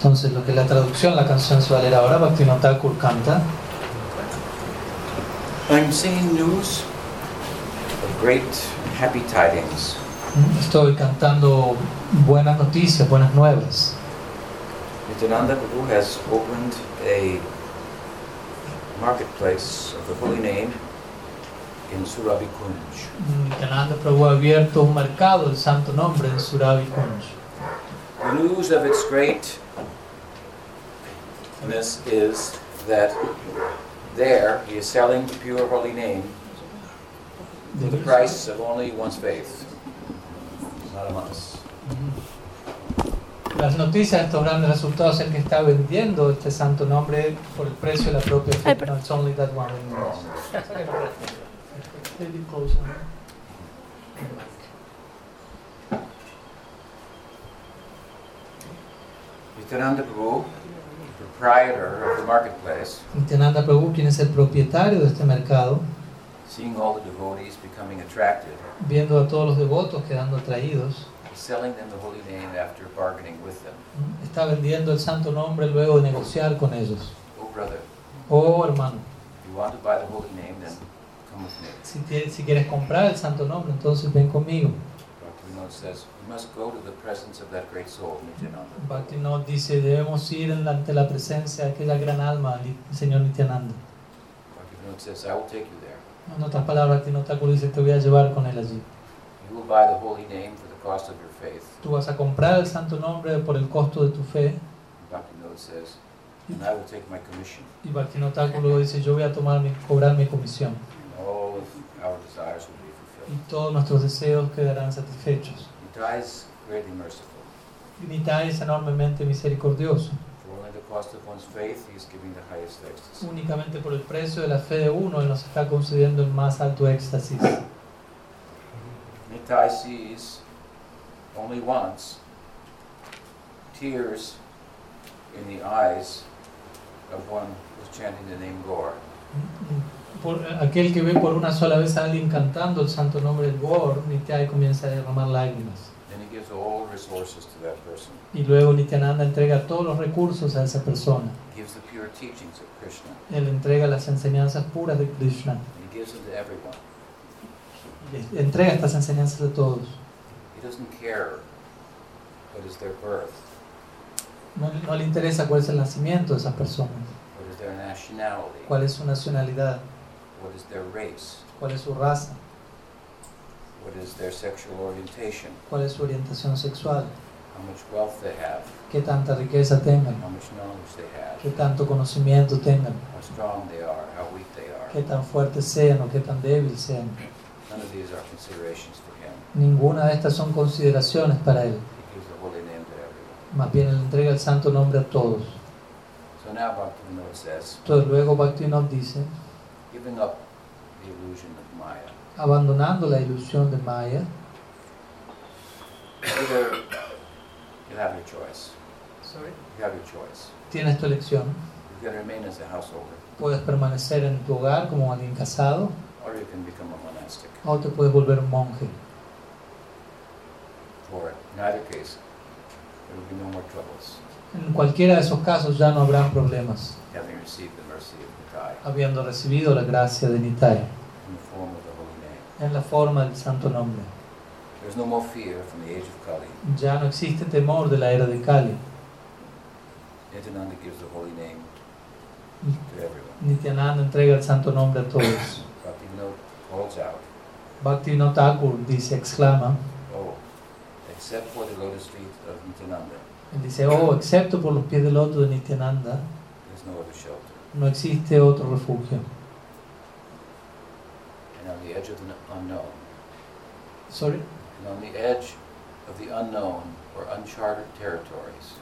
Entonces, lo que es la traducción, la canción se va a leer ahora, Bhaktivinoda Thakur canta. I'm singing news of great happy tidings. Estoy cantando buenas noticias, buenas nuevas. Nityananda Prabhu has opened a marketplace of the holy name in Surabi Kunj. Nityananda Prabhu ha abierto un mercado del santo nombre en Surabi Kunj. The news of its greatness is that there he is selling the pure holy name for the price of only one's faith, not a month's. Mm-hmm. Las noticias de estos grandes resultados es que está vendiendo este santo nombre por el precio de la propia fe. No, it's only that one. Nityananda Prabhu, the proprietor of the marketplace, Nityananda Prabhu, quien es el propietario de este mercado, seeing all the devotees becoming attracted, viendo a todos los devotos quedando atraídos, is selling them the holy name after bargaining with them. está vendiendo el santo nombre luego de negociar con ellos. Oh, brother, Oh hermano, if you want to buy the holy name, then come with me. si, tie- si quieres comprar el santo nombre, entonces ven conmigo. Says, we must go to the presence of that great soul, Nityananda. Bhaktivinoda dice, debemos ir ante la presencia de aquella gran alma, señor Nityananda. Bhaktivinoda says, I will take you there. En otras palabras, Bhaktivinoda dice, te voy a llevar con él allí. You will buy the holy name for the cost of your faith. Tú vas a comprar el santo nombre por el costo de tu fe. Bhaktivinoda says, and I will take my commission. Y Bhaktivinoda dice, yo voy a tomar mi, cobrar mi comisión. All of our desires will be Y todos nuestros deseos quedarán satisfechos. Y es enormemente misericordioso. For only the cost of one's faith, he is giving the highest ecstasy. Únicamente por el precio de la fe de uno, Él nos está concediendo el más alto éxtasis. Nitai sees only once tears in the eyes of one who's chanting the name Gaur. Por, aquel que ve por una sola vez a alguien cantando el santo nombre del Gor, Nityai comienza a derramar lágrimas. Then he gives all resources to that person. Y luego Nityananda entrega todos los recursos a esa persona. He gives the pure teachings of Krishna. Él entrega las enseñanzas puras de Krishna. Entrega estas enseñanzas a todos. He doesn't care what is their birth, No, no le interesa cuál es el nacimiento de esas personas, what is their nationality, cuál es su nacionalidad, what is their race, cuál es su raza, what is their sexual orientation, cuál es su orientación sexual, how much wealth they have, qué tanta riqueza tengan, how much knowledge they qué have, tanto conocimiento tengan, how strong they are, how weak they qué are. tan fuertes sean o qué tan débiles sean. None of these are considerations for him. Ninguna de estas son consideraciones para él. He gives the holy name to everyone. Más bien él entrega el santo nombre a todos. So now Bhaktivinoda says, Entonces luego Bhaktivinoda dice, giving up the illusion of Maya, abandonando la ilusión de Maya, either you have your choice. You have your choice. tienes tu elección. You can remain as a householder, Puedes permanecer en tu hogar como alguien casado or you can become a monastic. o te puedes volver un monje. For in either case, there will be no more troubles, En cualquiera de esos casos ya no habrán problemas, having received the mercy of Nitai habiendo recibido la gracia de Nitai en la forma del santo nombre. No more fear from the age of Kali. Ya no existe temor de la era de Kali. Nityananda gives the holy name to everyone. Nityananda entrega el santo nombre a todos. Bhaktivinoda Thakur dice, exclama, Oh, except for the lotus feet of Nityananda, él dice, oh, excepto por los pies del loto de Nityananda, there's no other shelter. No existe otro refugio. And on the edge of the unknown, Sorry. and on the edge of the unknown or uncharted territories,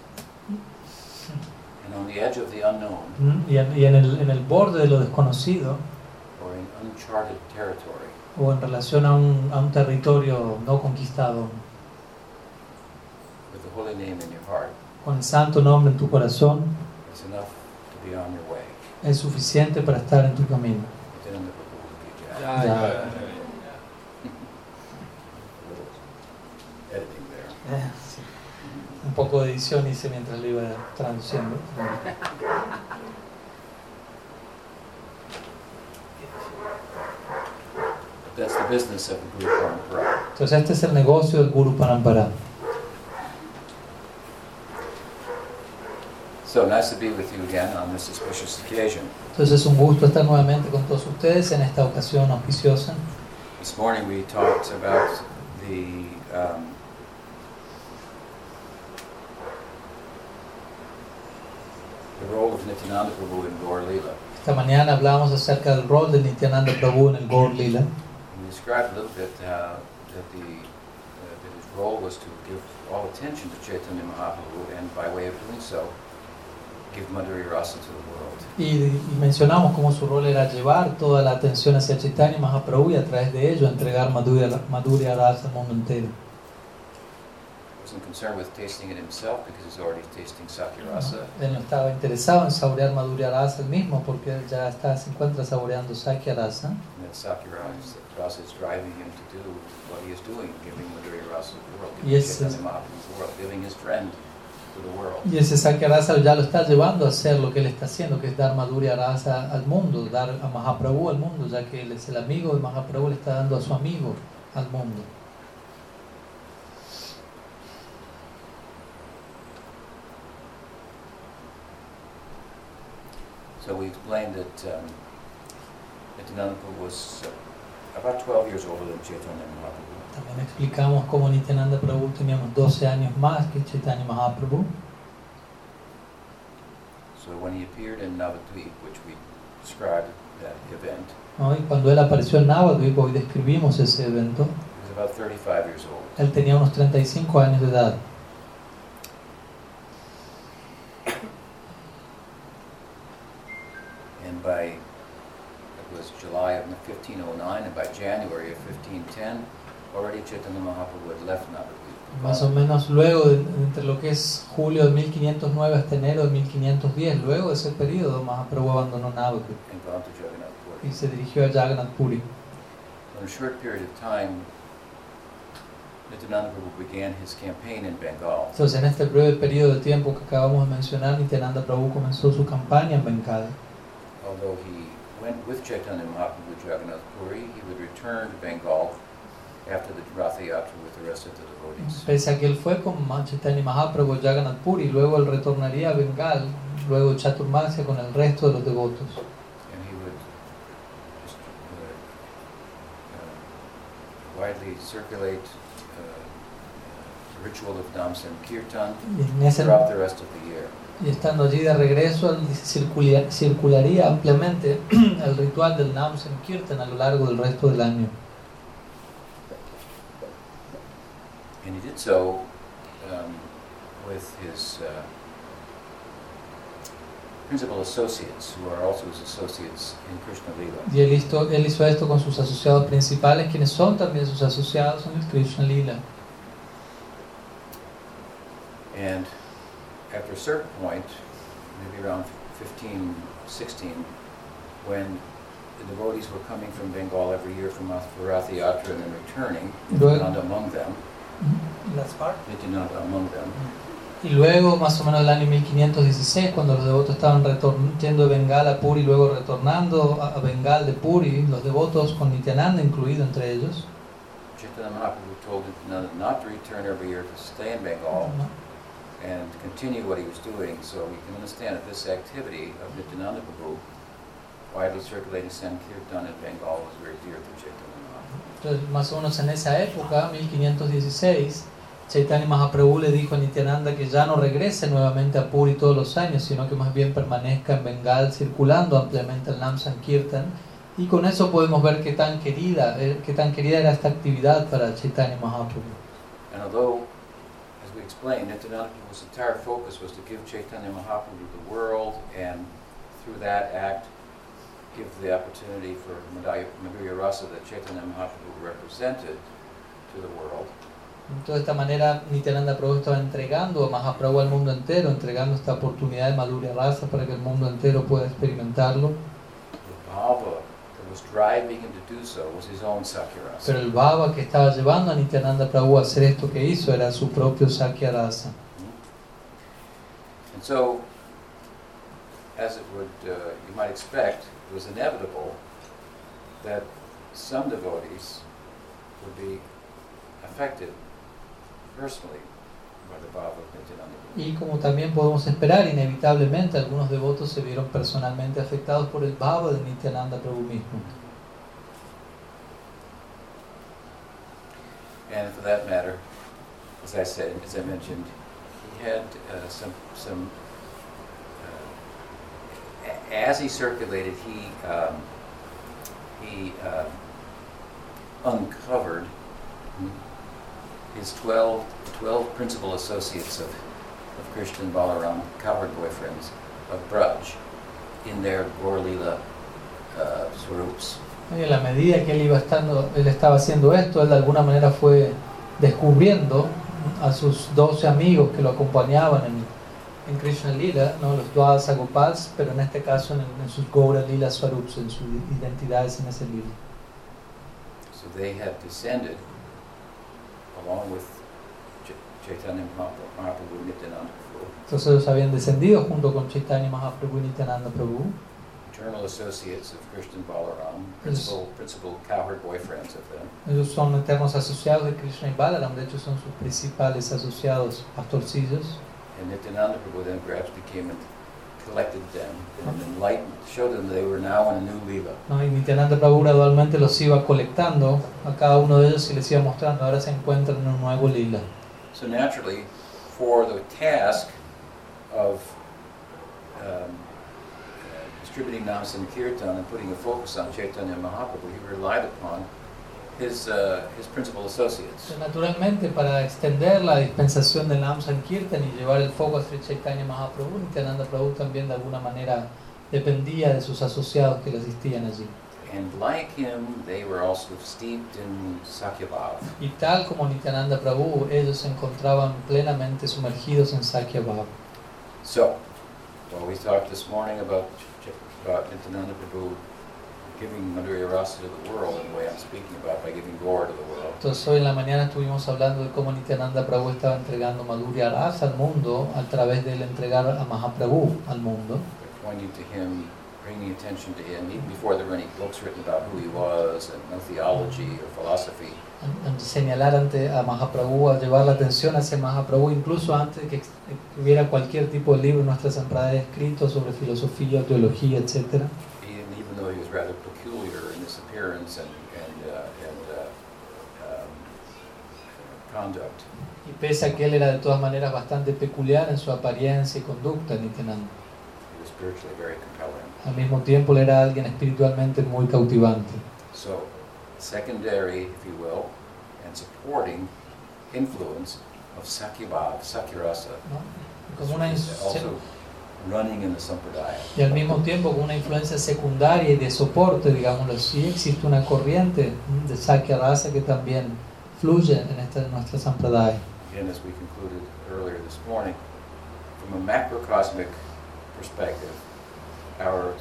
and on the edge of the unknown Mm, Y, en, y en el, en el borde de lo desconocido, or in uncharted territory, o en relación a un, a un territorio no conquistado, with the holy name in your heart, con el santo nombre en tu corazón, it's enough to be on your way. Es suficiente para estar en tu camino. You Ya. sí. poco de edición hice mientras lo iba traduciendo. Entonces este es el negocio del Guru Parampara. So nice to be with you again on this auspicious occasion. Entonces es un gusto estar nuevamente con todos ustedes en esta ocasión auspiciosa. This morning we talked about the um, the role of Nityananda Prabhu in Gaur Lila. Esta mañana hablamos acerca del rol de Nityananda Prabhu en el Gaur Lila. We described a little bit uh, that the uh, that his role was to give all attention to Chaitanya Mahaprabhu, and by way of doing so, give Madhurya Rasa to the world. Y, y mencionamos cómo su rol era llevar toda la atención hacia Chaitanya Mahaprabhu y a través de ello entregar Madhurya, Madhurya Rasa al mundo entero. Él no estaba interesado en saborear Madhurya Rasa él mismo porque él ya está, se encuentra saboreando Sakya Rasa. And that to the world. Y ese ya lo está llevando a hacer lo que él está haciendo, que es dar Madhurya Rasa al mundo, dar a Mahaprabhu al mundo, ya que él es el amigo de Mahaprabhu, le está dando a su amigo al mundo. So we explained that um, Nityananda was uh, about 12 years older than Chaitanya Mahaprabhu. También explicamos cómo Nityananda Prabhu teníamos 12 años más que Chaitanya Mahaprabhu. So when he appeared in Navadvip, which we described that event, ¿no? Y cuando él apareció en Navadvip, hoy describimos ese evento, he was about 35 years old. él tenía unos 35 años de edad. And by, it was July of 1509, and by January of 1510, already Chaitanya Mahaprabhu had left Navadvip. Más o menos luego, entre lo que es julio de 1509 hasta enero de 1510, luego de ese periodo, Mahaprabhu abandonó Navadvip And gone to Jagannath Puri. y se dirigió a Jagannath Puri. In a short period of time, Nityananda Prabhu began his campaign in Bengal. Entonces, en este breve periodo de tiempo que acabamos de mencionar, Nityananda Prabhu comenzó su campaña en Bengala. Although he went with Chaitanya Mahaprabhu to Jagannath Puri, he would return to Bengal after the Ratha Yatra with the rest of the devotees. Pese a que él fue con Chaitanya Mahaprabhu a Jagannath Puri, luego él retornaría a Bengal, luego Chaturmasya con el resto de los devotos. And he would just, uh, uh, widely circulate uh, the ritual of ese- throughout the rest of the year. y estando allí de regreso, él circularía ampliamente el ritual del Nam Sankirtan a lo largo del resto del año. And he did so um, with his uh, principal associates, who are also his associates in Krishna Lila. Y él hizo, él hizo esto con sus asociados principales, quienes son también sus asociados en el Krishna Lila. And after a certain point, maybe around 15, 16, when the devotees were coming from Bengal every year from Ratha Yatra and then returning, and among them, Among them, Y luego, más o menos el año 1516, cuando los devotos estaban yendo de Bengal a Puri, luego retornando a Bengal de Puri, los devotos con Nityananda incluido entre ellos, Chaitanya Mahaprabhu told Nityananda not to return every year, to stay in Bengal ¿no? and continue what he was doing. So we can understand that this activity of Nityananda Prabhu, widely circulating Sankirtan in Bengal, was very dear to Chaitanya. Entonces, más o menos en esa época, 1516, Chaitanya Mahaprabhu le dijo a Nityananda que ya no regrese nuevamente a Puri todos los años, sino que más bien permanezca en Bengal circulando ampliamente el Nam Sankirtan. Y con eso podemos ver qué tan querida, eh, qué tan querida era esta actividad para Chaitanya Mahaprabhu. And although, as we explained, Nityananda Prabhu's entire focus was to give Chaitanya Mahaprabhu the world and through that act give the opportunity for Madhya Madhurya Rasa that Chaitanya Mahaprabhu represented to the world. Entonces, de esta manera, Nityananda Prabhu estaba entregando a Mahaprabhu al mundo entero, entregando esta oportunidad de Madhurya Rasa para que el mundo entero pueda experimentarlo. Bhava. Pero el baba que estaba llevando a Nityananda Prabhu a hacer esto que hizo era su propio Sakya Rasa. And so, as it would, uh, you might expect, it was inevitable that some devotees would be affected personally by the bhava of Nityananda. Y como también podemos esperar, inevitablemente algunos devotos se vieron personalmente afectados por el bhava de Nityananda Prabhu mismo. And for that matter, as I said, as I mentioned, he had uh, some some. As he circulated, he um, he uh, uncovered his 12, 12 principal associates of, of and Balaram, cowherd boyfriends of Braj, in their Gaur Lila uh, swarups. Y en la medida que él iba estando, él estaba haciendo esto, él de alguna manera fue descubriendo a sus 12 amigos que lo acompañaban en, en Krishna Lila, ¿no? los Dwadasa Gopals, pero en este caso en, en sus Gaura Lila Swarups, en sus identidades en ese lila. So they had descended along with Ch- Chaitanya Mahaprabhu Mahaprabhu Nityananda Prabhu, Entonces ellos habían descendido junto con Chaitanya Mahaprabhu Nityananda Prabhu, eternal associates of Krishna Balaram, principal, principal cowherd boyfriends of them. ellos son eternos asociados de Krishna y Balaram, de hecho son sus principales asociados pastorcillos. And Nityananda Prabhu then perhaps became and collected them and enlightened, showed them they were now in a new Leela. ¿no? Y Nityananda Prabhu gradualmente los iba colectando a cada uno de ellos y les iba mostrando, ahora se encuentran en un nuevo lila. So naturally, for the task of um, uh, distributing Nam Sankirtan and putting a focus on Chaitanya Mahaprabhu, he relied upon his, uh, his principal associates. Entonces, Naturalmente, para extender la dispensación del Nam Sankirtan y llevar el foco hacia Chaitanya Mahaprabhu, Nityananda Prabhu también de alguna manera dependía de sus asociados que le asistían allí. And like him, they were also steeped in Sakyabhav. Y tal como Nityananda Prabhu, ellos se encontraban plenamente sumergidos en Sakya Bhava. So, well, we talked this morning about, about Nityananda Prabhu Entonces hoy en la mañana estuvimos hablando de cómo Nityananda Prabhu estaba entregando Madhurya Rasa al mundo a través de él entregar a Mahaprabhu al mundo. By pointing to him, bringing attention to him, even before there were any books written about who he was and no theology or philosophy. Señalar ante a Mahaprabhu, a llevar la atención hacia Mahaprabhu, incluso antes que hubiera cualquier tipo de libro en nuestra Sampradaya escrito sobre filosofía, teología, etc. Even, even though he was rather peculiar in his and, and, uh, and uh, um, conduct, Y pese a que él era de todas maneras bastante peculiar en su apariencia y conducta, Nityananda, he was spiritually very compelling. al mismo tiempo él era alguien espiritualmente muy cautivante. So, secondary, if you will, and supporting influence of ¿no? Como una also running in the Sampradaya. y al mismo tiempo con una influencia secundaria y de soporte, digámoslo así, existe una corriente de Sakya Rasa que también fluye en esta nuestra Sampradaya. Again, as we concluded earlier this morning, from a macrocosmic perspective, our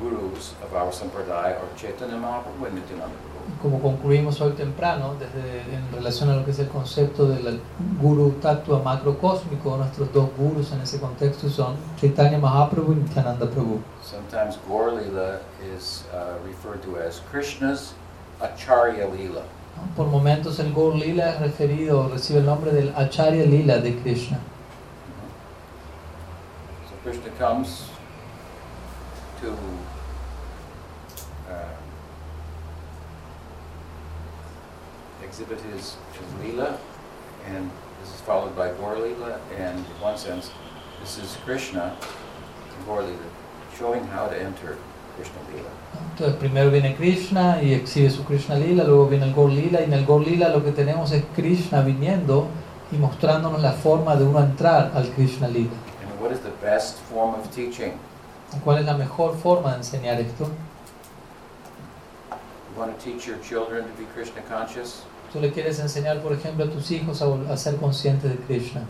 gurus of our Sampradaya are Chaitanya Mahaprabhu and Nityananda Prabhu. Como concluimos hoy temprano, desde en relación a lo que es el concepto del guru tatua macrocósmico, nuestros dos gurus en ese contexto son Chaitanya Mahaprabhu y Nityananda Prabhu. Sometimes Gaur Lila is uh, referred to as Krishna's Acharya Lila. Por momentos el Gaur Lila es referido, recibe el nombre del Acharya Lila de Krishna. So Krishna comes to uh, exhibit his, his Leela, and this is followed by Gaur Leela, and in one sense, this is Krishna, Gaur Leela, showing how to enter Krishna Leela. Entonces primero viene Krishna y exhibe su Krishna Lila, luego viene el Gaur Lila y en el Gaur Lila lo que tenemos es Krishna viniendo y mostrándonos la forma de uno entrar al Krishna Lila. And what is the best form of teaching? ¿Cuál es la mejor forma de enseñar esto? You want to teach your children to be Krishna conscious? Tú le quieres enseñar, por ejemplo, a tus hijos a, a ser conscientes de Krishna.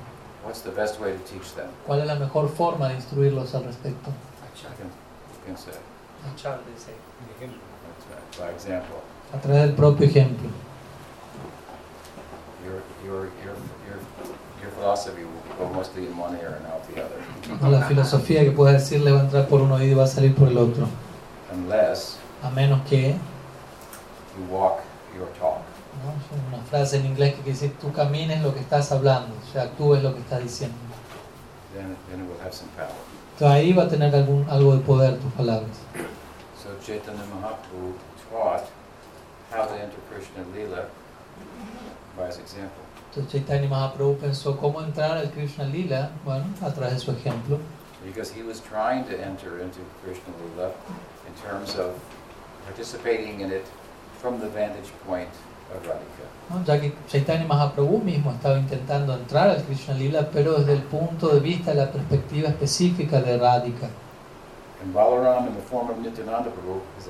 What's the best way to teach them? ¿Cuál es la mejor forma de instruirlos al respecto? A través del propio ejemplo. your, your, your, your, your philosophy will La filosofía que puedes decirle va a entrar por un oído y va a salir por el otro. Unless A menos que, you walk your talk. una frase en inglés que quiere decir tú camines lo que estás hablando, o sea, actúes lo que estás diciendo. Then, then it will have some power. Entonces ahí va a tener algún, algo de poder tus palabras. So Chaitanya Mahaprabhu taught how to enter Krishna Lila by his example. Entonces Chaitanya Mahaprabhu pensó cómo entrar al Krishna Lila, bueno, a través de su ejemplo, Because he was trying to enter into Krishna Lila in terms of participating in it from the vantage point of Radhika. ¿no? ya que Chaitanya Mahaprabhu mismo estaba intentando entrar al Krishna Lila, pero desde el punto de vista la perspectiva específica de Radhika. And Balaram, in the form of Nityananda Prabhu, his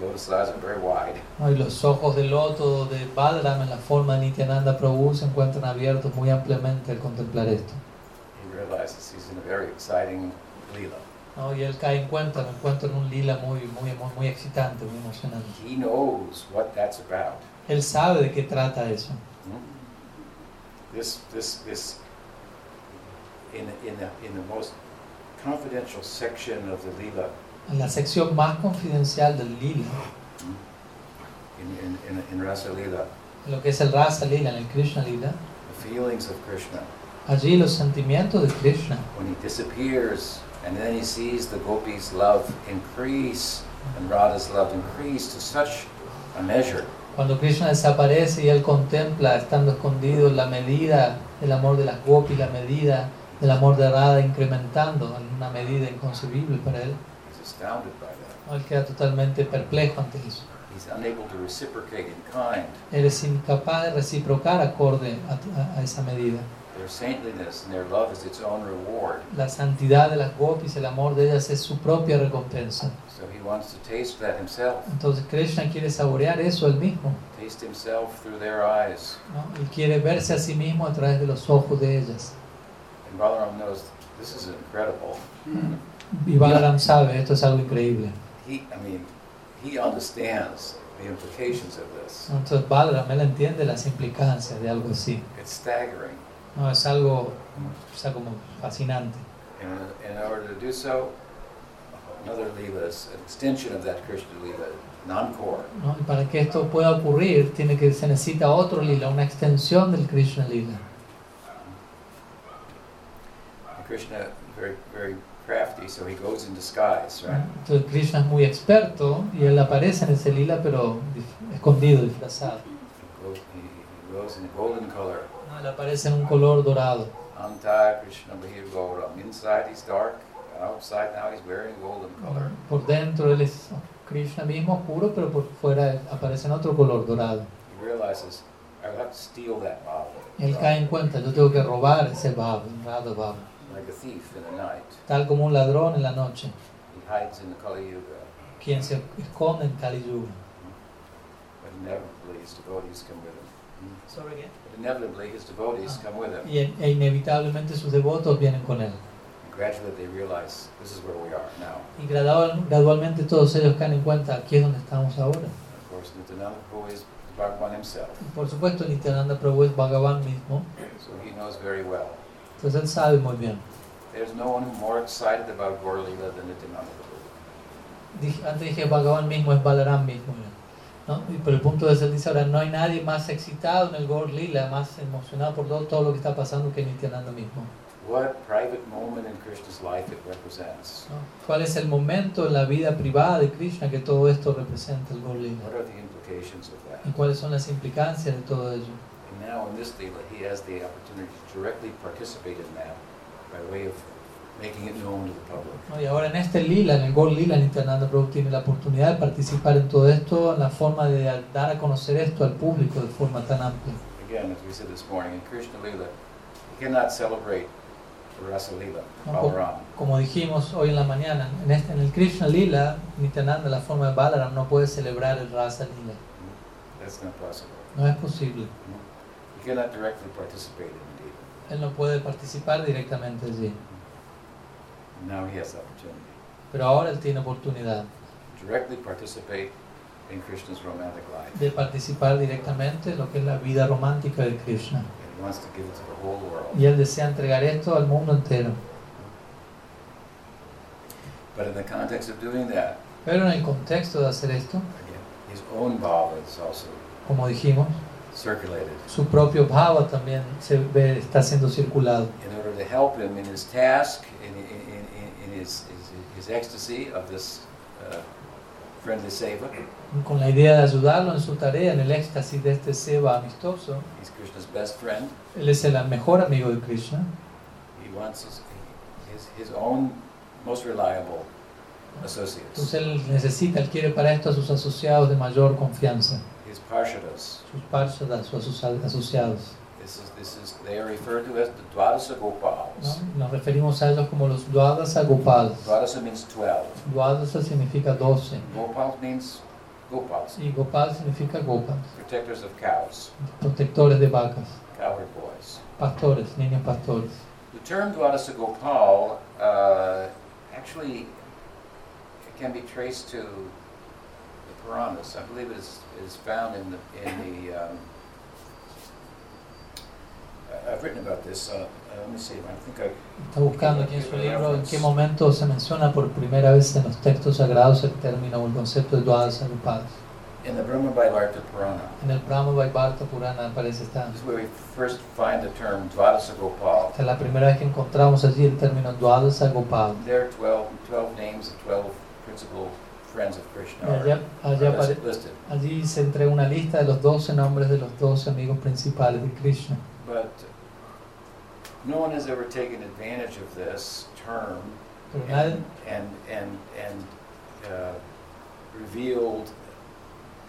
lotus eyes are very wide. ¿no? Y los ojos del loto de Balaram en la forma de Nityananda Prabhu se encuentran abiertos muy ampliamente al contemplar esto. He realizes he's in a very exciting Lila. ¿no? Y él cae en cuenta, me encuentro en un lila muy, muy, muy, muy excitante, muy emocionante. He knows what that's about. Él sabe de qué trata eso. Hmm? This, this, this, in, in, the, in the most confidential section of the Lila, En la sección más confidencial del lila, in, in, in, in Rasa Lila, lo que es el rasa lila, en el Krishna lila, the feelings of Krishna, allí los sentimientos de Krishna, when he disappears and then he sees the gopis' love increase and Radha's love increase to such a measure. Cuando Krishna desaparece y él contempla, estando escondido, la medida del amor de las gopis, la medida del amor de Radha incrementando en una medida inconcebible para él, astounded by that. queda totalmente perplejo ante eso. He's unable to reciprocate in kind Él es incapaz de reciprocar acorde a, a- a esa medida. their saintliness and their love is its own reward. La santidad de las gopis, el amor de ellas es su propia recompensa. So he wants to taste that himself, Entonces Krishna quiere saborear eso él mismo. taste himself through their eyes. ¿no? Él quiere verse a sí mismo a través de los ojos de ellas. And Balaram knows this is incredible. Sabe, esto es algo increíble. He, I mean, he understands the implications of this. Entonces Balaram, él entiende las implicancias de algo así. It's staggering. No, es algo como fascinante. And in order to do so, another lila is an extension of that Krishna lila, non-core. ¿no? Y para que esto pueda ocurrir, tiene que, se necesita otro lila, una extensión del Krishna lila. Krishna very, very crafty, so he goes in disguise, right? Entonces Krishna es muy experto y él aparece en ese lila, pero escondido, disfrazado. He goes, in golden color. ¿no? Él aparece en un color dorado. Anta Krishna Bahir Gauram. Inside he's dark, outside now he's wearing golden color. Por dentro él es Krishna mismo, oscuro, pero por fuera aparece en otro color dorado. He realizes, I have to steal that bhava. Él cae en cuenta, yo tengo que robar ese bhava, Radha bhava. Like a thief in the night. Tal como un ladrón en la noche, He hides in the Kali Yuga, quien se esconde en Kali Yuga. but inevitably his devotees come with him. But inevitably his devotees come with him. Y e inevitablemente sus devotos vienen con él. And gradually they realize this is where we are now. Y gradual- gradualmente todos ellos caen en cuenta, aquí es donde estamos ahora. Of course, Nityananda Prabhu is Bhagavan himself, Y por supuesto, Nityananda Prabhu es Bhagavan mismo, so he knows very well. Entonces él sabe muy bien. Dije- antes dije Bhagavan mismo, es Balaram mismo. ¿no? Por el punto de ser dice ahora, no hay nadie más excitado en el Gaur Lila, más emocionado por todo, todo lo que está pasando que Nityananda mismo. What private moment in Krishna's life it represents. ¿no? ¿Cuál es el momento en la vida privada de Krishna que todo esto representa el Gaur Lila? What are the implications of that? ¿Y cuáles son las implicancias de todo ello? Now in this Leela, he has the opportunity to directly participate in that by way of making it known to the public. ¿no? Y ahora en este lila, en el Gaur Lila, Nityananda Prabhu tiene la oportunidad de participar en todo esto, en la forma de dar a conocer esto al público de forma tan amplia. Again, as we said this morning, in Krishna Leela, you cannot celebrate Rasa No, Balaram. Como dijimos hoy en la mañana, en, este, en el Krishna Lila, Nityananda, la forma de Balaram, no puede celebrar el Rasa Lila. That's not possible. No es posible. You cannot directly participate in it. Él no puede participar directamente allí. Now he has the opportunity Pero ahora él tiene oportunidad directly participate in Krishna's romantic life. de participar directamente en lo que es la vida romántica de Krishna. And he wants to give it to the whole world. Y él desea entregar esto al mundo entero. But in the context of doing that, Pero en el contexto de hacer esto, again, his own bhava is also como dijimos, circulated su propio bhava también se ve, está siendo circulado. in order to help him in his task, in, in, in, in his, his, his ecstasy of this uh, friendly seva. Con la idea de ayudarlo en su tarea, en el éxtasis de este Seva amistoso, He's Krishna's best friend. él es el mejor amigo de Krishna. He wants his, his, his own most reliable associates, Entonces él necesita, él quiere para esto a sus asociados de mayor confianza, his parshadas. sus parshadas, sus asocia- asociados. This is, this is, they are referred to as the Dwadasa Gopals. ¿no? Nos referimos a ellos como los Dwadasa Gopals. Dwadasa means 12. Dwadasa significa 12 Gopals means Gopals, y Gopal significa Gopal, protectors of cows, protectores de vacas, cowherd boys. pastores, niños pastores. The term Dwadasa Gopal uh, actually can be traced to I believe it is, is found in the, in the um, I've written about this. Uh, uh, let me see. I think I Está buscando aquí en su libro en qué momento se menciona por primera vez en los textos sagrados el término o el concepto de in the Brahma Vaivarta Purana. En el Brahma Vaivarta Purana aparece esta. This is where we first find the term Gopal. Esta es la primera vez que encontramos allí el término Gopal. There are 12, 12 names of 12 principal friends of Krishna allá, allá are apare- listed. allí se entrega una lista de los 12 nombres de los 12 amigos principales de Krishna. But no one has ever taken advantage of this term and, and, and, and uh, revealed,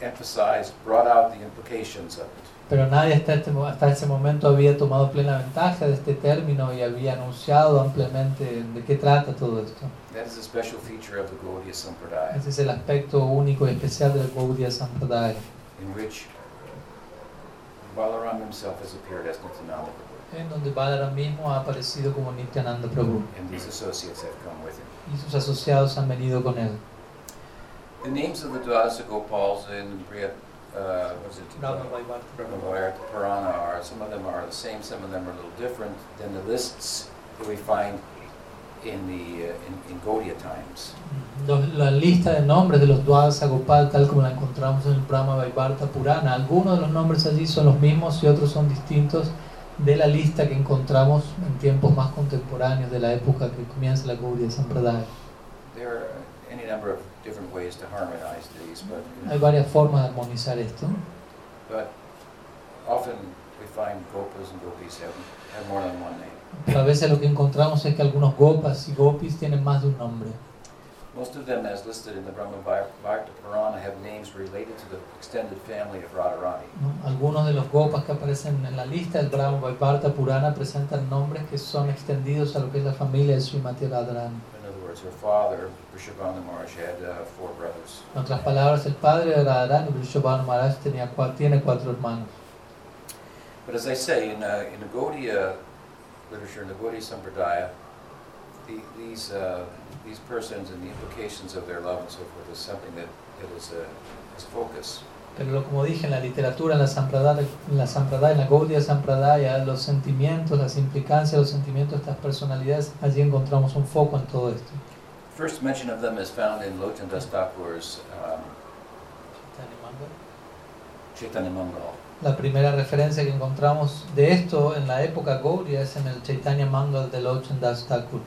emphasized, brought out the implications of it. Pero nadie hasta, este, hasta ese momento había tomado plena ventaja de este término y había anunciado ampliamente de qué trata todo esto. That is a special feature of the Gaudiya Sampradaya, Ese es el aspecto único y especial del Gaudiya Sampradaya, in which Balaram himself has appeared as Nityananda Prabhu, en donde Balaram mismo ha aparecido como Nityananda Prabhu and these associates have come with him. y sus asociados han venido con él. The names of the Dwadasa Gopals in Brihat, uh, what is it? Purana are, some of them are the same, some of them are a little different than the lists that we find in the, uh, in, in Gaudiya times. La lista de nombres de los Dwadasa Gopal, tal como la encontramos en el Brahma Vaivarta Purana, algunos de los nombres allí son los mismos y otros son distintos de la lista que encontramos en tiempos más contemporáneos de la época que comienza la Gaudiya Sampradaya. There are any number of different ways to harmonize these, but, Hay varias formas de armonizar esto, but often we find Gopas and Gopis have, have more than one name. pero a veces lo que encontramos es que algunos Gopas y Gopis tienen más de un nombre. Most of them, as listed in the Brahmavayarta Purana, have names related to the extended family of Radharani. ¿no? Algunos de los Gopas que aparecen en la lista del Brahma Vaivarta Purana presentan nombres que son extendidos a lo que es la familia de Srimati Radharani. Uh, four brothers. En otras palabras, el padre de Radharani, Vrishabhanu Maharaj, tenía, tiene cuatro hermanos. But as I say, in, uh, in the Gaudiya literature, in the Gaudiya Sampradaya, the, these, uh, these persons and the implications of their love and so forth is something that, that is a is focus. Pero como dije, en la literatura, en la Sampradaya, en la, Sampradaya, en la Gaudiya Sampradaya, los sentimientos, las implicancias, los sentimientos de estas personalidades, allí encontramos un foco en todo esto. First mention of them is found in Lotan Das Thakur's um, Chaitanya Mangal. La primera referencia que encontramos de esto en la época Gaudiya es en el Chaitanya Mangal de Lochan Das Thakur.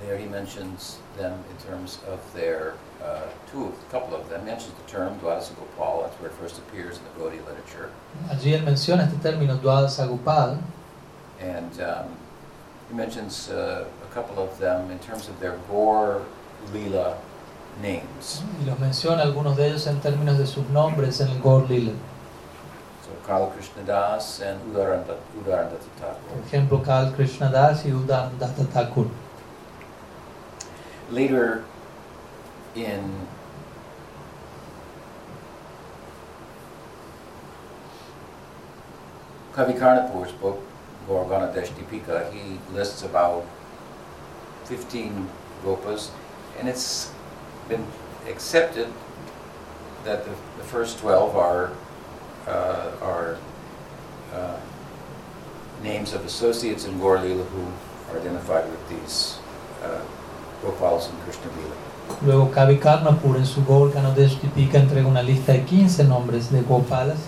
There he mentions them in terms of their, uh, two, a couple of them, He mentions the term Dwadasa Gopal, that's where it first appears in the Gaudiya literature. Allí él menciona este término Dwadasa Gopal And um, he mentions uh, a couple of them in terms of their Gaur Leela names. y los menciona algunos de ellos en términos de sus nombres en el Gaur Lila. So Kala Krishna Das and Udaranda Udaranda Por Thakur. ejemplo, Kal Krishna Das y Udan Datta Thakur. Later in Kavi Karnapur's book, Gaurvana Dipika, he lists about 15 gopas, and it's been accepted that the, the first 12 are, uh, are uh, names of associates in Gaur Lila who are identified with these uh, Gopals in Krishna Lila. Luego Kavi Karnapur en su Gaur Kanodesh Tipika entrega una lista de 15 nombres de Gopalas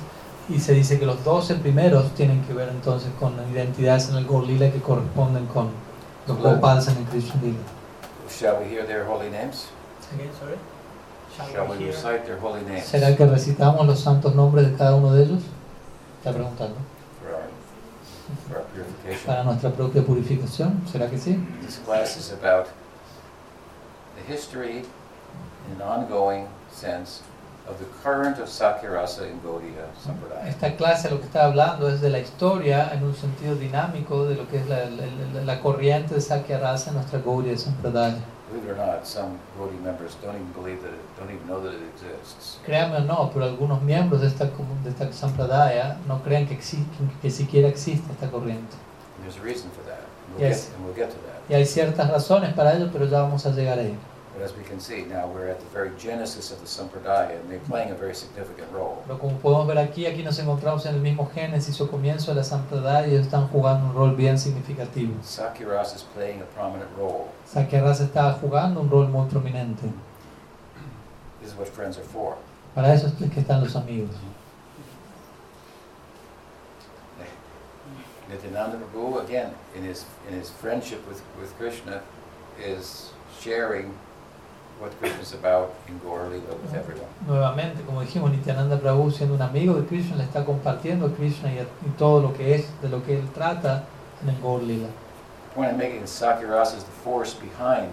y se dice que los 12 primeros tienen que ver entonces con identidades en el Gaur que corresponden con los. Gopalas en el Krishna Lila. Shall we hear their holy names? Again, sorry. Shall we recite their holy names ¿Será que recitamos los santos nombres de cada uno de ellos? Está preguntando. for our, for our purification? Para nuestra propia purificación, ¿será que sí? This class is about the history in an ongoing sense of the current of Sakyarasa in Gaudiya Sampradaya. Esta clase lo que está hablando es de la historia en un sentido dinámico de lo que es la, la- la- corriente de Sakya Rasa en nuestra Gaudiya Sampradaya. Believe it or not, some Gaudiya members don't even believe that it, don't even know that it exists. Créanme o no, pero algunos miembros de esta, de esta Sampradaya no creen que, exi- que siquiera existe esta corriente. And there's a reason for that. And we'll, Yes. get, and we'll get to that. Y hay ciertas razones para ello, pero ya vamos a llegar ahí. But as we can see, now we're at the very genesis of the Sampradaya, and they're playing a very significant role. Pero como podemos ver aquí, aquí nos encontramos en el mismo génesis o comienzo de la Sampradaya y ellos están jugando un rol bien significativo. Sakyarasa is playing a prominent role. Sakya Rasa está jugando un rol muy prominente. This is what friends are for. Para eso es que están los amigos. Nityananda Prabhu, again, in his, in his friendship with, with Krishna, is sharing what Krishna is about in Gaur Lila with everyone. Nuevamente, como dijimos, Nityananda Prabhu, siendo un amigo de Krishna, le está compartiendo a Krishna y, a- y todo lo que es, de lo que él trata en el Gaur Lila. The point I'm making is Sakyarasa is the force behind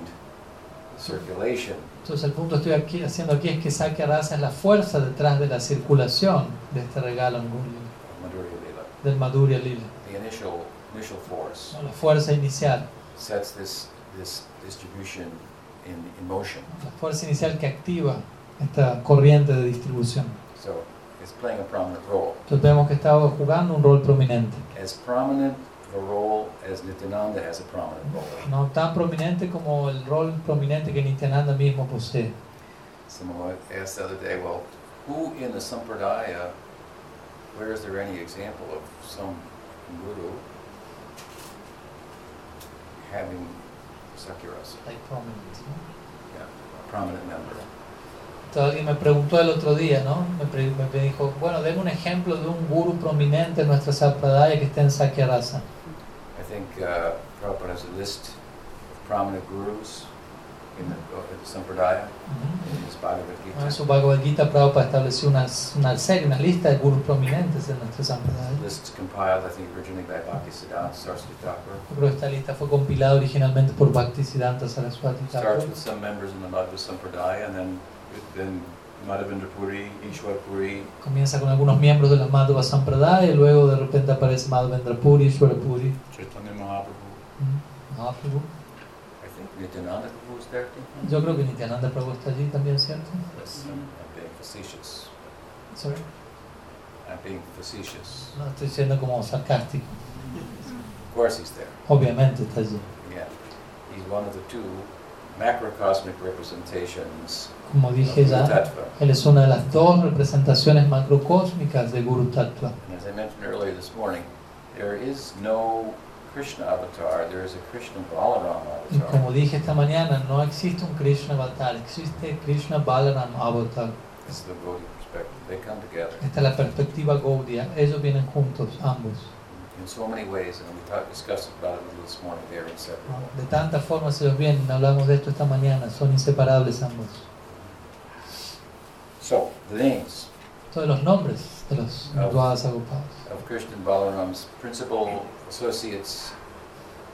the circulation Entonces el punto que estoy aquí, haciendo aquí es que Sakya Rasa es la fuerza detrás de la circulación de este regalo en Gaur Lila, del Madhurya Lila. The initial, initial force. La fuerza inicial, sets this, this distribution in, in motion. la fuerza inicial que activa esta corriente de distribución. So it's playing a prominent role. Entonces vemos que está jugando un rol prominente. As prominent a role as Nityananda has a prominent role. No tan prominente como el rol prominente que Nityananda mismo posee. Someone asked the other day, well, who in the Sampradaya, where is there any example of some guru having Sakyarasa, Like prominent, ¿no? yeah, a prominent member? Entonces alguien me preguntó el otro día, ¿no? Me, me dijo, bueno, denme un ejemplo de un guru prominente en nuestra Sampradaya que esté en Sakya Rasa. I think uh, Prabhupada has a list of prominent gurus in the, uh, in the Sampradaya, Ujú. in his Bhagavad En Gita. su Bhagavad Gita, Prabhupada estableció una, una serie, una lista de gurus prominentes en nuestra Sampradaya. Yo creo que esta lista fue compilada originalmente por Bhaktisiddhanta Saraswati Thakur. Starts with some members in the Madhva Sampradaya, and then then Madhavendra Comienza con algunos miembros de la Madhva Sampradaya y luego de repente aparece Madhavendra Puri, Chaitanya Mahaprabhu. Mahaprabhu. Nityananda Prabhu was there too. Yo creo que Nityananda Prabhu está allí también, ¿cierto? Yes, I'm, I'm being facetious. Sorry. I'm being facetious. No, estoy siendo como sarcástico. Of course he's there. Obviamente está allí. Again, he's one of the two macrocosmic representations Como dije ya, él es una de las dos representaciones macrocósmicas de Guru Tattva. As I mentioned earlier this morning, there is no Krishna avatar, there is a Krishna Balaram Y avatar. como dije esta mañana, no existe un Krishna Avatar, existe Krishna Balaram Avatar. This is the Gaudiya perspective. They come together Esta es la perspectiva Gaudiya. Ellos vienen juntos, ambos. in so many ways, and we talked, discussed about it a little this morning. They're ¿no? inseparable. De tantas formas ellos vienen, hablamos de esto esta mañana, son inseparables ambos. So, the names Todos los nombres de los Ah. Dvadas agrupados. of Krishna Balaram's principal associates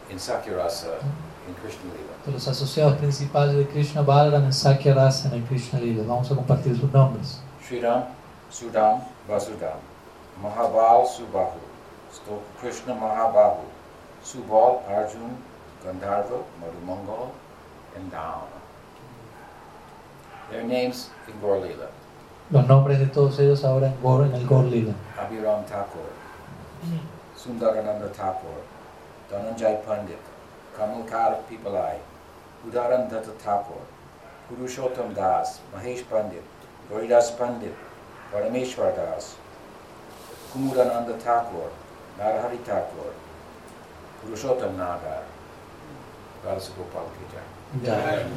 in Sakyarasa in Krishna Lila. De los asociados principales de Krishna Balaram en Sakya Rasa en el Krishna Lila. Vamos a compartir sus nombres. Sridam, Sudam, Vasudam, Mahabal Subahu, Stoka Krishna Mahabahu, Subal Arjun, Gandharva, Madhumangal, and Dam. Their names in Gaur Lila. Los nombres de todos ellos ahora en, Gor- en el Gor Lila. Abhiram Thakur, Sundarananda Thakur, Dhananjay Pandit, Kamalkar Pipalai, Udaran Datta Thakur, Purushottam Das, Mahesh Pandit, Haridas Pandit, Parameshwar Das, Kumudananda Thakur, Narahari Thakur, Purushottam Nagar, Radhasa Gopal Ya.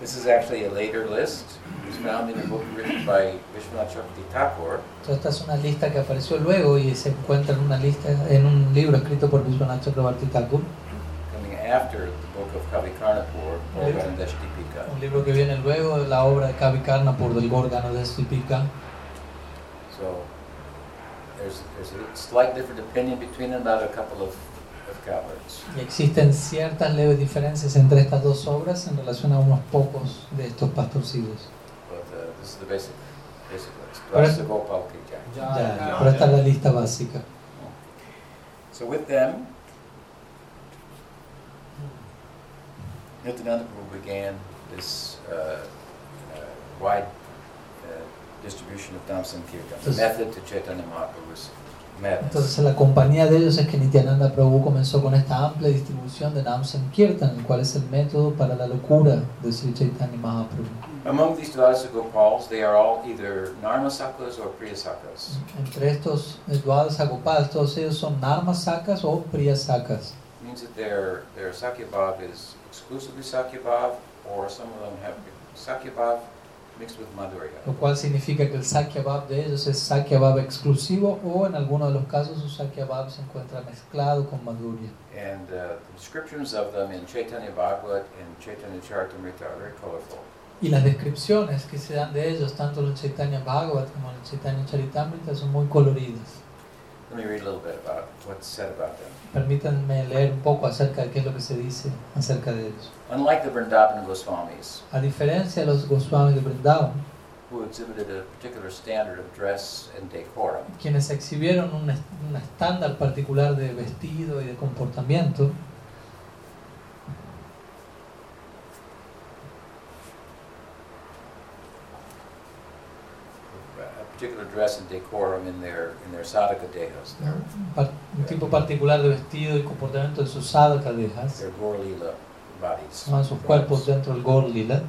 This is actually a later list. It was found in a book written by Vishwanath Chakravarti Thakur, esta es una lista que apareció luego y se encuentra en una lista en un libro escrito por Vishwanath Chakrabarti Thakur, coming after the book of Kavikarnapur, or Later. Gandeshdipika. un libro que viene luego de la obra de Kavi Karnapur del Gorgano de Stipika. So there's, there's a slight different opinion between them about a couple of. Y existen ciertas leves diferencias entre estas dos obras en relación a unos pocos de estos pastorcillos. But uh, this is the basic, basic list. Pero- pero esta es la lista básica. So with them, Nityananda Prabhu began this uh, uh, wide uh, distribution of Dham Sankirtan, the method to Chaitanya Mahaprabhu's madness. Entonces la compañía de ellos es que Nityananda Prabhu comenzó con esta amplia distribución de Nam Sankirtan, el cual es el método para la locura de Sri Chaitanya Mahaprabhu. Among these Dwadasa Gopals, they are all either Narmasakas or Priyasakas. Entre estos eh, Dwadasa Gopals, todos ellos son Narmasakas o Priyasakas. means that their, their Sakyabhav is exclusively Sakyabhav, or some of them have Sakyabhav mixed with Madhurya. Lo cual significa que el Sakyabhav de ellos es Sakyabhav exclusivo o en algunos de los casos su Sakyabhav se encuentra mezclado con Madhurya. And uh, the descriptions of them in Chaitanya Bhagavat and Chaitanya Charitamrita are very colorful. Y las descripciones que se dan de ellos, tanto en el Chaitanya Bhagavat como en el Chaitanya Charitamrita, son muy coloridas. Let me read a little bit about what's said about them. Permítanme leer un poco acerca de qué es lo que se dice acerca de ellos. Unlike the Vrindavan Goswamis, A diferencia de los Goswamis de Vrindavan, who exhibited a particular standard of dress and decorum, quienes exhibieron un, un estándar particular de vestido y de comportamiento, a particular dress and decorum in their in their sadhaka dehas, their, par- un tipo particular de vestido y comportamiento de sus sadhakadejas, their Gaur Lila bodies. ¿no? sus cuerpos dentro del Gaur Lila.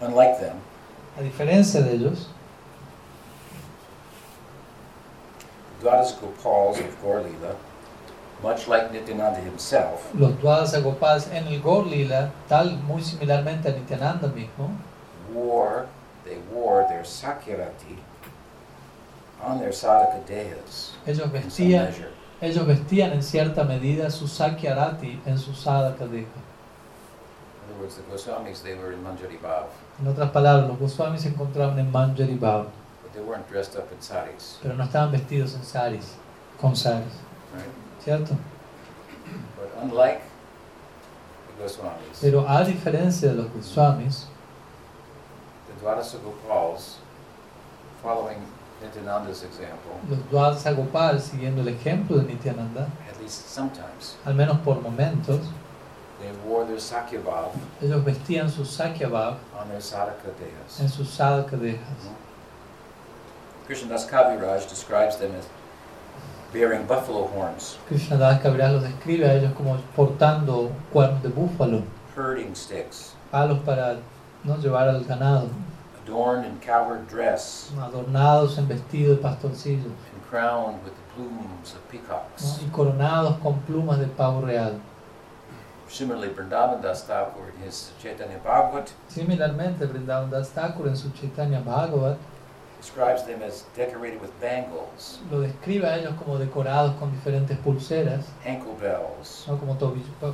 Unlike them, A diferencia de ellos, Dwadas Gopals of Gaur Lila, much like Nityananda himself, los Dwadasa Gopals en el Gaur Lila, tal muy similarmente a Nityananda mismo, wore they wore their sakyarati on their ellos vestían, ellos vestían en cierta medida su Sakyarati en su sadhakadeja. In other words, the Goswamis they were in Manjari Bhav, En otras palabras, los Goswamis se encontraban en Manjari Bhav, but they weren't dressed up in saris, pero no estaban vestidos en saris, con saris, right? ¿cierto? But unlike the Goswamis, Pero a diferencia de los Goswamis, the Dwadasa Gopals, following Nityananda's example, los Dwadasa Gopal, siguiendo el ejemplo de Nityananda, at least sometimes, al menos por momentos, they wore their sakyabhav ellos vestían su Sakyabhav on their sadhaka dehas. en sus sadhakadejas. Krishnadas Kaviraj describes them as bearing buffalo horns, Krishnadas Kaviraj los describe a ellos como portando cuernos de búfalo, herding sticks, palos para no llevar al ganado, adorned in cowherd dress, adornados en vestido de pastorcillo and crowned with the plumes of ¿no? peacocks. y coronados con plumas de pavo real. Similarly, Vrindavan Das Thakur in his Chaitanya Bhagavat Similarmente, Vrindavan Das Thakur en su Chaitanya Bhagavat describes them as decorated with bangles, lo describe a ellos como decorados con diferentes pulseras, ankle bells, ¿no? como tobi- pa-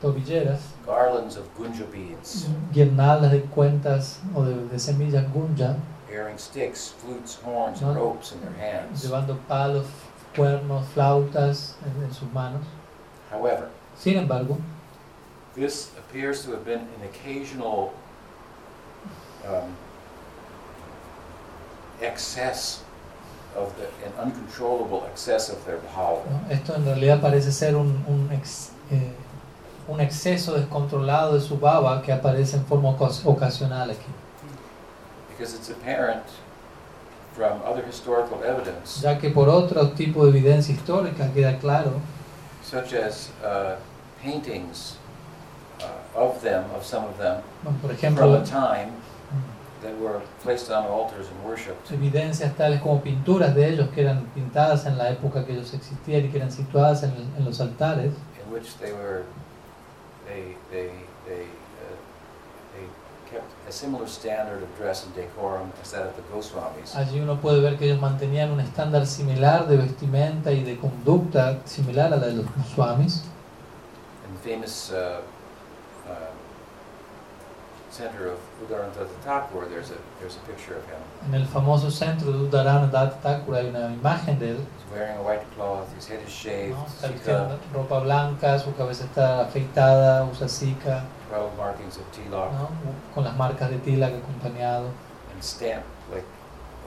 tobilleras, garlands of gunja beads, guirnaldas de cuentas o de, de semillas gunja, bearing sticks, flutes, horns, and ropes in their hands. llevando palos, cuernos, flautas en, en sus manos. However, Sin embargo, this appears to have been an occasional um, excess of the, an uncontrollable excess of their. ¿no? esto en realidad parece ser un, un, ex- eh, un exceso descontrolado de su baba que aparece en forma ocas- ocasional aquí. Because it's apparent from other historical evidence, Ya que por otro tipo de evidencia histórica queda claro, such as uh, paintings uh, of them, of some of them, bueno, por from ejemplo, a time that were placed on altars and worshipped. evidencias tales como pinturas de ellos que eran pintadas en la época que ellos existían y que eran situadas en, en los altares, in which they were they they they uh, they kept a similar standard of dress and decorum as that of the Goswamis. allí uno puede ver que ellos mantenían un estándar similar de vestimenta y de conducta similar a la de los Goswamis. In the famous uh, uh, center of Udarananda Thakur, there's a there's a picture of him. En el famoso centro de Udarana Dat Thakur hay una imagen de él, wearing a white cloth. His head is shaved. ropa blanca, su cabeza está afeitada, usa Twelve markings of tilak ¿no? con las marcas de tilak acompañado, and stamp like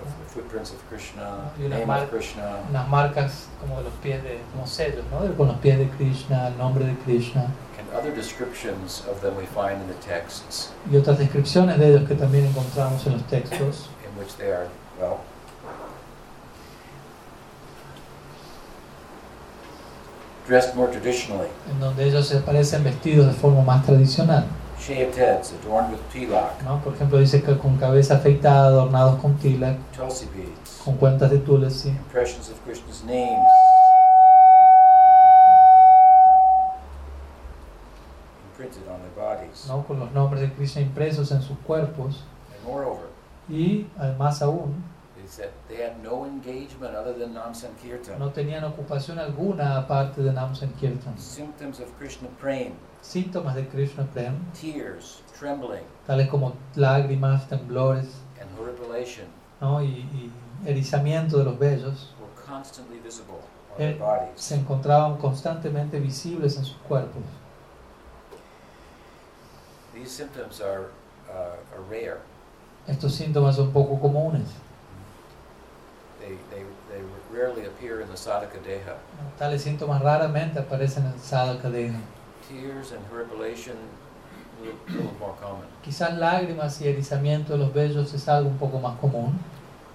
of the footprints of Krishna, name of Krishna. unas marcas como de los pies de, como sellos, ¿no? con los pies de Krishna, el nombre de Krishna. And other descriptions of them we find in the texts, y otras descripciones de ellos que también encontramos en los textos, in which they are well. Dressed more traditionally, en donde ellos se parecen vestidos de forma más tradicional. shaved heads adorned with tilak, ¿no? Por ejemplo, dice que con cabeza afeitada, adornados con tilak, tulsi beads, con cuentas de tulsi, impressions of Krishna's names, imprinted on their bodies. ¿no? con los nombres de Krishna impresos en sus cuerpos. And moreover, Y además aún, that they had no engagement other than Nam Sankirtan. no tenían ocupación alguna aparte de Nam Sankirtan. Symptoms of Krishna Síntomas de Krishna Prem, tears, trembling, tales como lágrimas, temblores and horripilation ¿no? y, y erizamiento de los vellos, were constantly visible on Eh, their bodies. se encontraban constantemente visibles en sus cuerpos. These symptoms are, uh, are rare. Estos síntomas son poco comunes. They, they, they rarely appear in the sadhaka deha. Tales síntomas raramente aparecen en sadhaka deha. Tears and horripilation, a little, little more common. Quizás lágrimas y erizamiento de los vellos es algo un poco más común,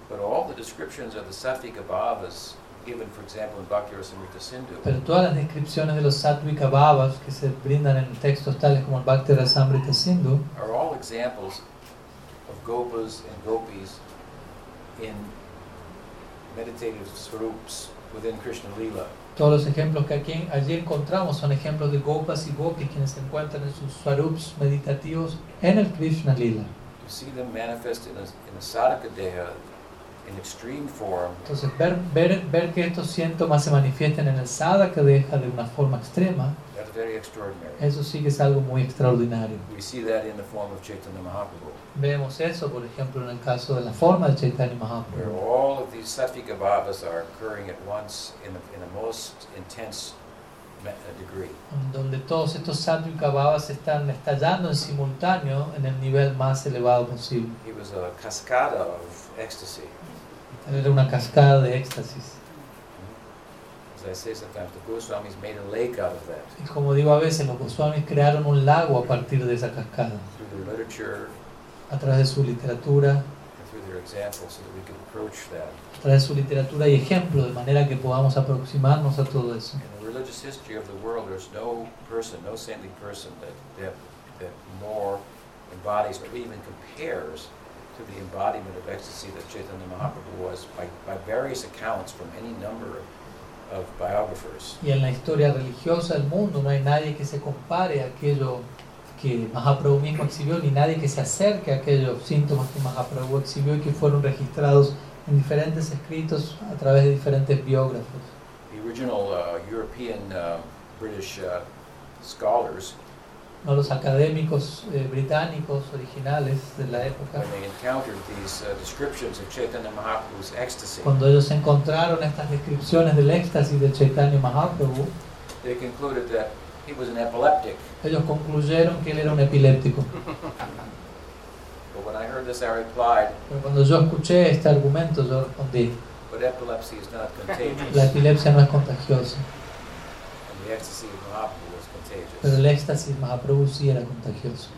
But all the descriptions of the sattvika bhavas, given, for example, in Bhakti Rasamrita Sindhu, pero todas las descripciones de los sattvika bhavas que se brindan en textos tales como el Bhakti Rasamrita Sindhu are all examples of gopas and gopis in meditative swarups within Krishna Lila. Todos los ejemplos que aquí, allí encontramos son ejemplos de gopas y gopis quienes se encuentran en sus swarups meditativos en el Krishna Lila. To see them manifest in a, in a sadhaka deha in extreme form Entonces, ver, ver, ver que estos síntomas se manifiestan en el sadhaka deja de una forma extrema, very extraordinary. eso sí que es algo muy extraordinario. We see that in the form of Chaitanya Mahaprabhu, Vemos eso, por ejemplo, en el caso de la forma de Chaitanya where Mahaprabhu, all of these bhavas are occurring at once in the, in the most intense uh, degree. donde todos estos bhavas están estallando en simultáneo en el nivel más elevado posible. He was a cascada of ecstasy. Era una cascada de éxtasis. As I say sometimes, the Goswamis made a lake out of that Y como digo a veces, los Goswamis crearon un lago a partir de esa cascada, through their literature a través de su literatura, through their examples so that we could approach that. a través de su literatura y ejemplo, de manera que podamos aproximarnos a todo eso. In the religious history of the world, there's no person, no saintly person that, that, that more embodies or even compares to the embodiment of ecstasy that Chaitanya Mahaprabhu was by, by various accounts from any number of biographers. Y en la historia religiosa del mundo no hay nadie que se compare a aquello que Mahaprabhu mismo exhibió, ni nadie que se acerque a aquellos síntomas que Mahaprabhu exhibió y que fueron registrados en diferentes escritos a través de diferentes biógrafos. The original uh, European uh, British uh, scholars, ¿no? Los académicos eh, británicos originales de la época, when they encountered these uh, descriptions of Chaitanya Mahaprabhu's ecstasy, cuando ellos encontraron estas descripciones del éxtasis de Chaitanya Mahaprabhu, they concluded that he was an epileptic. ellos concluyeron que él era un epiléptico. But when I heard this, I replied, Pero cuando yo escuché este argumento, yo respondí, but epilepsy is not contagious. la epilepsia no es contagiosa, And the ecstasy of Mahaprabhu. Pero el éxtasis Mahaprabhu sí era contagioso.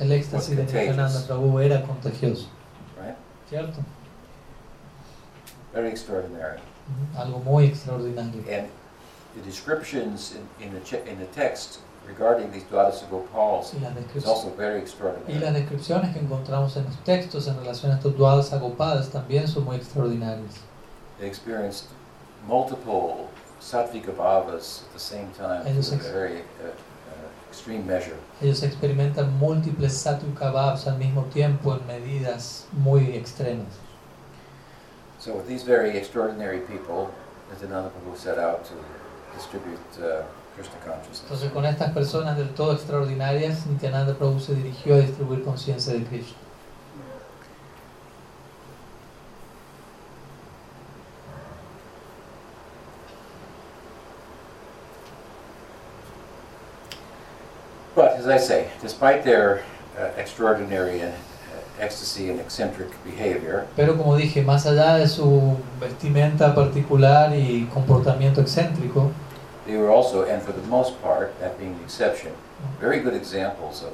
El éxtasis de. Nityananda Prabhu era contagioso, right? ¿cierto? Very extraordinary. Algo muy extraordinario. And the descriptions in, in, the, in the text regarding these Dwadasa Gopals Y is also very y extraordinary. las descripciones que encontramos en los textos en relación a estos duadas agopadas también son muy extraordinarias. They experienced multiple sattvika bhavas at the same time Ellos ex- very uh, uh, extreme measure. Ellos experimentan múltiples satu kababs al mismo tiempo en medidas muy extremas. So with these very extraordinary people, Nityananda Prabhu set out to distribute uh, Krishna consciousness. Entonces con estas personas del todo extraordinarias, Nityananda Prabhu se dirigió a distribuir conciencia de Krishna. But as I say, despite their uh, extraordinary uh, ecstasy and eccentric behavior, Pero como dije, más allá de su vestimenta particular y comportamiento excéntrico, they were also, and for the most part, that being the exception, very good examples of,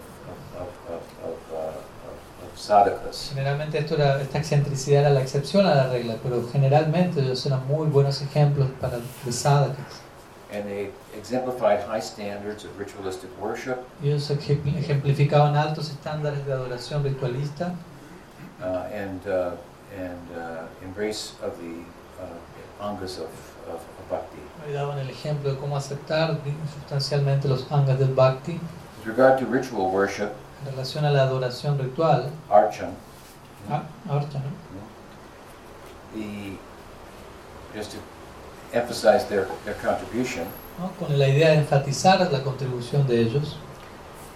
of, of, of, of, uh, sadhakas. generalmente esto era, esta excentricidad era la excepción a la regla, pero generalmente ellos eran muy buenos ejemplos para de sadhakas. And they exemplified high standards of ritualistic worship. Ellos ejempl- ejemplificaban altos estándares de adoración ritualista. Uh, and, uh, and uh, embrace of the angas of, of, of bhakti. y daban el ejemplo de cómo aceptar sustancialmente los angas del bhakti. With regard to ritual worship, en relación a la adoración ritual. archan, Ah, to emphasize their, their contribution, ¿no? Con la idea de enfatizar la contribución de ellos,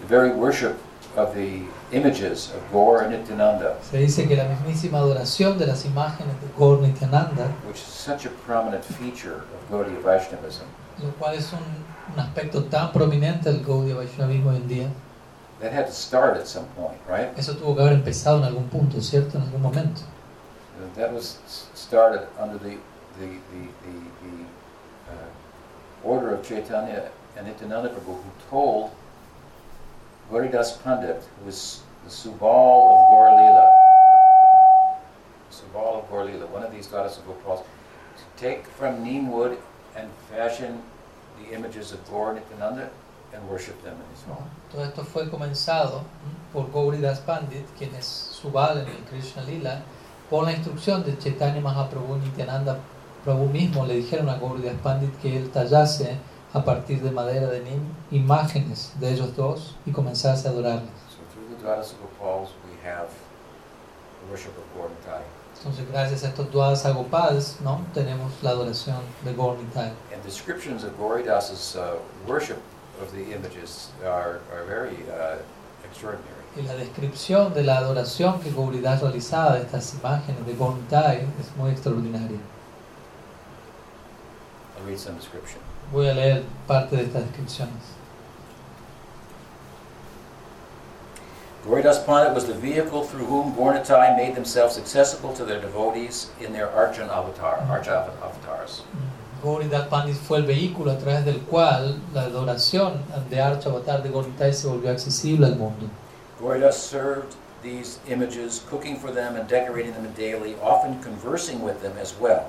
the very worship of the images of Gaur and Nityananda, se dice que la mismísima adoración de las imágenes de Gaur Nityananda, which is such a prominent feature of Gaudiya Vaishnavism, lo cual es un, un aspecto tan prominente del Gaudiya Vaishnavismo hoy en día, that had to start at some point, right? eso tuvo que haber empezado en algún punto, ¿cierto? En algún momento. That was started under the, the, the, the, order of Chaitanya and Nityananda Prabhu, who told Gauridas Pandit, who was the Subal of Gaur Lila, Subal of Gaur Lila, one of these goddesses of Gopals, to take from neem wood and fashion the images of Gaur Nityananda and worship them in his home. Todo esto fue comenzado por Gauridas Pandit, quien es Subal en el Krishna Lila, por la instrucción de Chaitanya Mahaprabhu Nityananda Prabhu mismo le dijeron a Gauridas Pandit que él tallase a partir de madera de nim imágenes de ellos dos y comenzase a adorarles. Entonces, gracias a estos duadas agopadas, ¿no? tenemos la adoración de Gaur Nitai. And descriptions of Gauridasa's uh, worship of the images are, are very uh, extraordinary. Y la descripción de la adoración que Gauridas realizaba de estas imágenes de Gaur Nitai es muy extraordinaria. Read some description. Voy a leer parte de estas descripciones. Gauridas Pandit was the vehicle through whom Gaurnitai made themselves accessible to their devotees in their Arjan avatar, mm-hmm. Archa avatars. Mm-hmm. Gauridas Pandit fue el vehículo a través del cual la adoración de Archa Avatar de Gaur Nitai se volvió accesible al mundo. Gauridas served these images, cooking for them and decorating them daily, often conversing with them as well.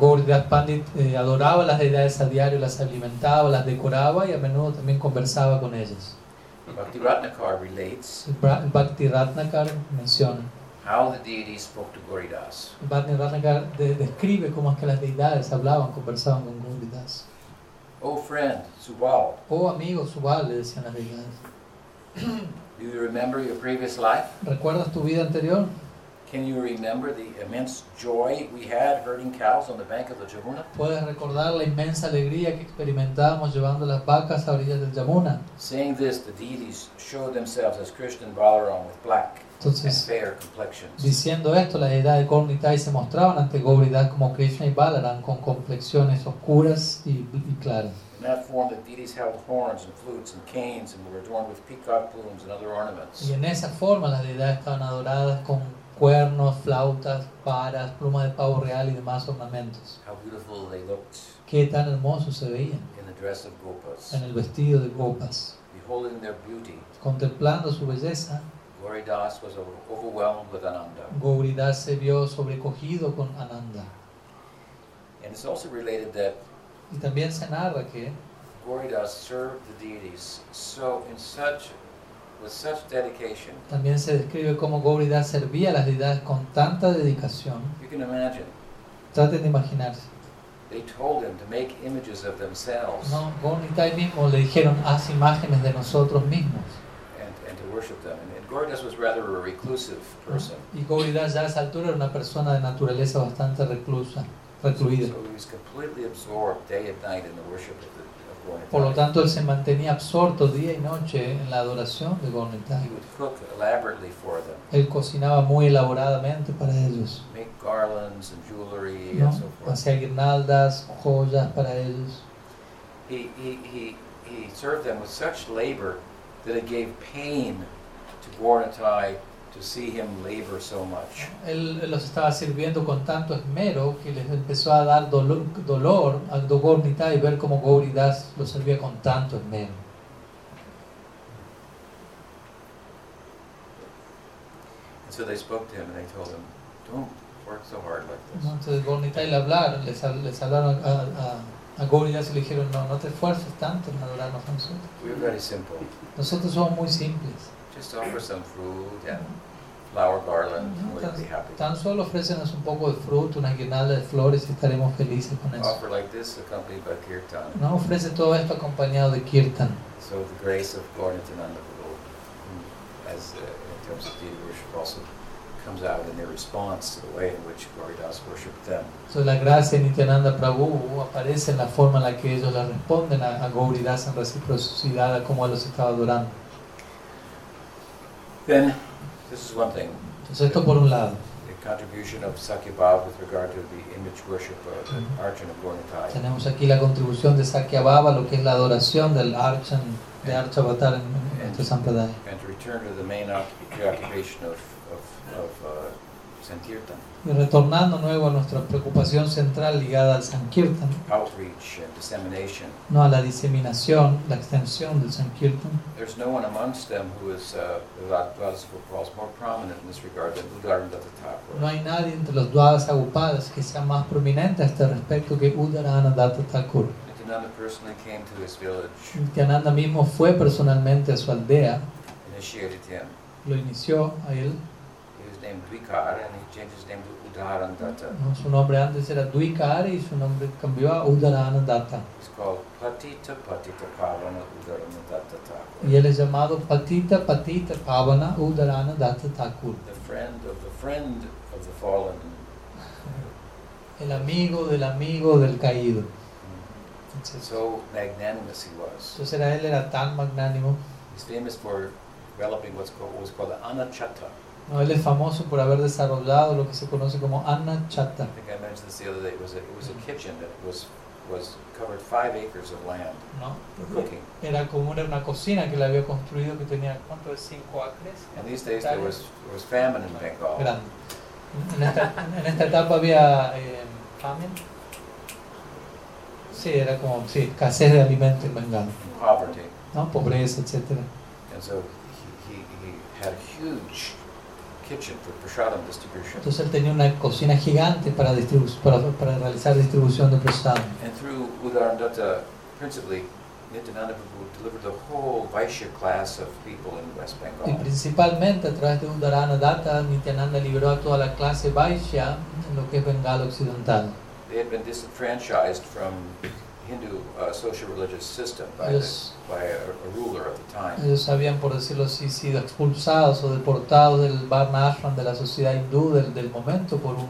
Gauridas Pandit eh, adoraba las deidades a diario, las alimentaba, las decoraba y a menudo también conversaba con ellas. Bhakti Ratnakar relates Bhakti Ratnakar menciona, how the spoke to Gauridas. el Bhakti Ratnakar de- describe cómo es que las deidades hablaban, conversaban con Gauridas. Oh friend, Subal, Oh amigo Subal, le decían las deidades. do you remember your previous life? ¿Recuerdas tu vida anterior? Can you remember the immense joy we had herding cows on the bank of the Jamuna? ¿Puedes recordar la inmensa alegría que experimentábamos llevando las vacas a orillas del Yamuna? Saying this, the deities showed themselves as Krishna and Balaram with black and Entonces, fair complexions. diciendo esto, las deidades de Kornitai se mostraban ante como Krishna y Balaram con complexiones oscuras y, y claras. In that form, the deities held horns and flutes and canes and were adorned with peacock plumes and other ornaments. Y en esa forma las deidades estaban adoradas con cuernos, flautas, varas, plumas de pavo real y demás ornamentos. How beautiful they looked Qué tan hermosos se veían in the dress of gopas. en el vestido de gopas. Beholding their beauty, Contemplando su belleza, Gauridas was overwhelmed with ananda. Gauridas se vio sobrecogido con Ananda. And it's also related that Y también se narra que Gauridas served the deities so in such with such dedication. También se describe cómo Gauridas servía a las deidades con tanta dedicación. You can imagine. Traten de imaginarse. They told him to make images of themselves No, mismo le dijeron, haz imágenes de nosotros mismos. and, and to worship them. And, and Gauridas was rather a reclusive person. Y Gauridas ya a esa altura era una persona de naturaleza bastante reclusa, recluida. So he was completely absorbed day and night in the worship of, the, Por lo tanto, él se mantenía absorto día y noche en la adoración de Gauritai. He would cook elaborately for them, Él cocinaba muy elaboradamente para ellos. make garlands and jewelry ¿no? and so forth. Hacía guirnaldas, joyas para ellos. He, he, he, he served them with such labor that it gave pain to to see him labor so much. Él, los estaba sirviendo con tanto esmero que les empezó a dar dolor, dolor al Gauritai ver cómo Gauridas lo servía con tanto esmero. And so they spoke to him and they told him, don't work so hard like this. Entonces Gauritai le hablaron, les, les hablaron a, a, a Gauridas y le dijeron, no, no te esfuerces tanto en adorarnos a nosotros. We're very simple. Nosotros somos muy simples. Just offer some fruit and flower garland and we'll be happy. Tan solo ofrécenos un poco de fruto, una guirnalda de flores y estaremos felices con eso. Offer like this accompanied by kirtan. No ofrece todo esto acompañado de kirtan. So the grace of Prabhu, who, as uh, in terms of deity worship, also comes out in their response to the way in which Gauridas worshipped them. So, la gracia de Nityananda Prabhu aparece en la forma en la que ellos le responden a, a Gauridas en reciprocidad a cómo los estaba adorando. Then, this is one thing, Entonces esto por un lado. the contribution of Sakyabhav with regard to the image worship of the of. Tenemos aquí la contribución de Sakyabhava, lo que es la adoración del Archan, de Archavatar en, nuestro Sampradaya. And to return to the main oc- preoccupation of, of, of uh, Sankirtan, Y retornando nuevo a nuestra preocupación central ligada al Sankirtan, outreach and dissemination. no a la diseminación, la extensión del Sankirtan. There's no one amongst them who is, uh, without was more prominent in this regard than Udarnadatta No hay nadie entre los Dvadas Agupadas que sea más prominente a este respecto que Udarana Datta Thakur. Nityananda personally came to his village, Nityananda mismo fue personalmente a su aldea, initiated him. lo inició a él. And he changed his name to Udarandatta. ¿no? Su nombre antes era y su nombre cambió a. He's called Patita Patita Pavana Udaranadatta Thakur. Y él es llamado Patita Patita Pavana Udarana Datta Thakur. The friend of the friend of the fallen. El amigo del amigo del caído. Entonces, So magnanimous he was. entonces era, él era tan magnánimo. He's famous for developing what's called, what was called the Anachatta. ¿No? Él es famoso por haber desarrollado lo que se conoce como Anna Chatta. I think I mentioned this the other day. It was a, it was a kitchen that was was covered five acres of land ¿no? Era como era una cocina que le había construido que tenía, ¿cuánto es? Cinco acres. And these days there was there was famine in Bengal. Grande. En esta, en esta etapa había eh, famine. Sí, era como, sí, escasez de alimento en Bengala, and poverty. ¿no? Pobreza, etcétera. And so he, he, he had a huge kitchen for prashadam distribution. Entonces él tenía una cocina gigante para, para, para realizar distribución de prasadam. And through Udarandatta, principally, Nityananda Prabhu delivered the whole Vaishya class of people in West Y principalmente a través de Udarana Datta, Nityananda liberó a toda la clase Vaishya en lo que es Bengala Occidental. They had been disenfranchised from Hindu uh, social religious system by, the, Ellos, by a, a ruler at the time. ellos habían, por decirlo así, sido expulsados o deportados del Varna Ashram de la sociedad hindú del, del momento por un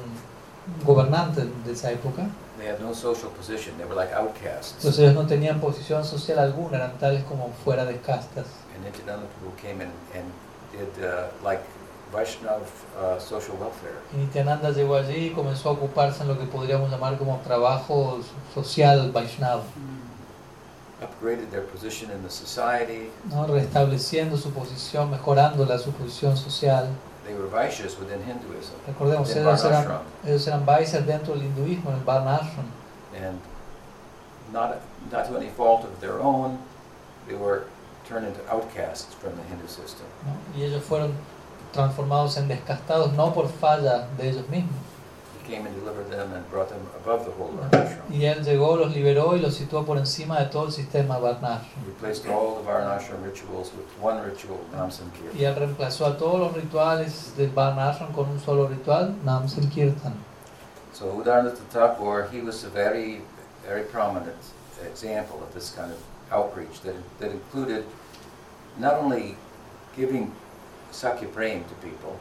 gobernante de esa época. They had no social position. They were like outcasts. Entonces ellos no tenían posición social alguna, eran tales como fuera de castas. And came in and did uh, like Vaishnav uh, social welfare. Y Nityananda llegó allí y comenzó a ocuparse en lo que podríamos llamar como trabajo social Vaishnava, upgraded their position in the society. ¿no? restableciendo su posición, mejorando la, su posición social. They were Vaishyas within Hinduism. Recordemos, within ellos eran, Varnashram. ellos eran Vaishyas dentro del hinduismo, en el Varna Ashram. And not, not to any fault of their own, they were turned into outcasts from the Hindu system. ¿no? Y ellos fueron transformados en descastados no por falla de ellos mismos, came and delivered them and brought them above the whole Varnashram. Y él llegó, los liberó y los situó por encima de todo el sistema Varnashram. Y él reemplazó a todos los rituales del Varnashram con un solo ritual, Nam Sankirtan. So Udarnata Thakur, he was a very, very prominent example of this kind of outreach that, that included not only giving Sakya Prem to people,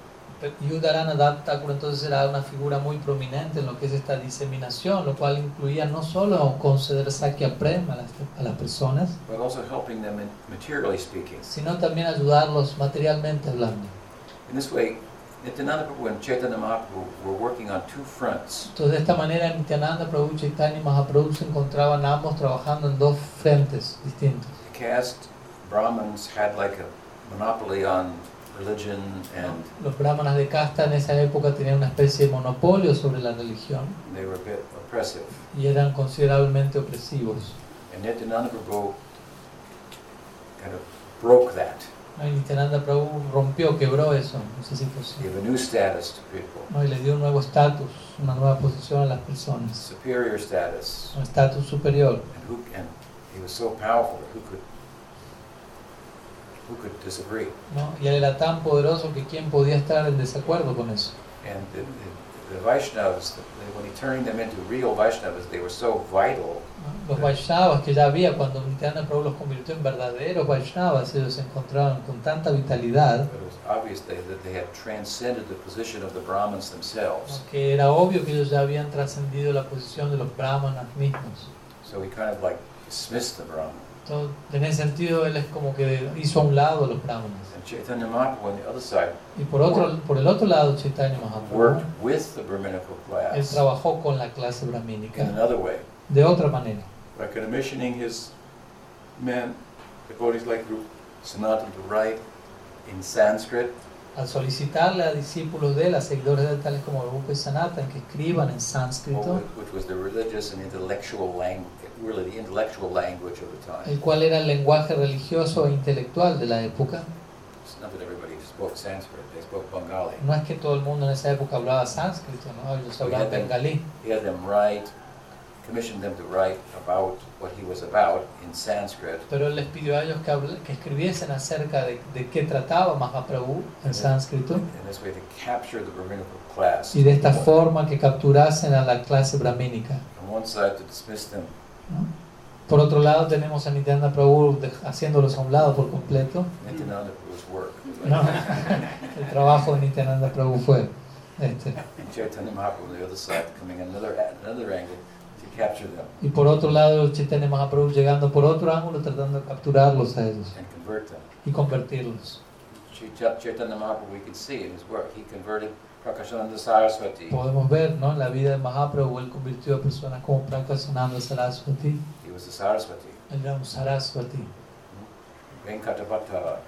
entonces era una figura muy prominente en lo que es esta diseminación, lo cual incluía no solo conceder Sakya a las, a las personas, but also helping them in materially speaking. sino también ayudarlos materialmente hablando. In this way, Nityananda Prabhu and Chaitanya Mahaprabhu were working on two fronts. Entonces de esta manera Nityananda Prabhu y Chaitanya Mahaprabhu se encontraban ambos trabajando en dos frentes distintos. The caste Brahmins had like a monopoly on religion and Los brahmanas de casta en esa época tenían una especie de monopolio sobre la religión they were a bit oppressive. y eran considerablemente opresivos. And Nityananda Prabhu kind of broke that, Nityananda Prabhu rompió, quebró eso, esa situación. gave a new status to people, ¿no? Y le dio un nuevo estatus, una nueva posición a las personas, superior status, un estatus superior. and who and he was so powerful that who could who could disagree? ¿no? Y él era tan poderoso que quién podía estar en desacuerdo con eso. And the, the, the Vaishnavas, when he turned them into real Vaishnavas, they were so vital ¿no? Los Vaishnavas que ya había cuando Nityananda Prabhu los convirtió en verdaderos Vaishnavas, ellos se con tanta vitalidad that it was obvious they, that they had transcended the position of the Brahmins ¿no? themselves. que era obvio que ellos ya habían trascendido la posición de los brahmanas mismos. So he kind of like dismissed the Brahmin. Entonces, en ese sentido, él es como que hizo a un lado a los brahmanas. And Chaitanya Mahaprabhu on the other side Y por, otro, por el otro lado, Chaitanya Mahaprabhu, worked with the Brahminical él class trabajó con la clase in brahmínica another way de otra manera. by commissioning his men, devotees like Rup Sanatan, to write in Sanskrit Al solicitarle a discípulos de él, a seguidores de él, tales como Rupa y que escriban en sánscrito, which was the religious and intellectual language, really the intellectual language of the time. el cual era el lenguaje religioso e intelectual de la época. It's not that everybody spoke Sanskrit, they spoke Bengali. No es que todo el mundo en esa época hablaba sánscrito, ¿no? ellos hablaban bengalí. He had them write, commissioned them to write about what he was about in Sanskrit, Pero él les pidió a ellos que, que escribiesen acerca de, de qué trataba Mahaprabhu en sánscrito in this way to capture the Brahminical class. y de esta forma que capturasen a la clase brahmínica. On one side to dismiss them, ¿no? Por otro lado tenemos a Nityananda Prabhu haciéndolos a un lado por completo. ¿no? El trabajo de Nityananda Prabhu fue este. Y por otro lado Chaitanya Mahaprabhu llegando por otro ángulo tratando de capturarlos a ellos y convertirlos. Chaitanya Mahaprabhu, we can see in his work, he converted Saraswati. Podemos ver ¿no? en la vida de Mahaprabhu, él convirtió a personas como Prakasananda Saraswati, He was a Saraswati. él era un Saraswati. Venkatavatta,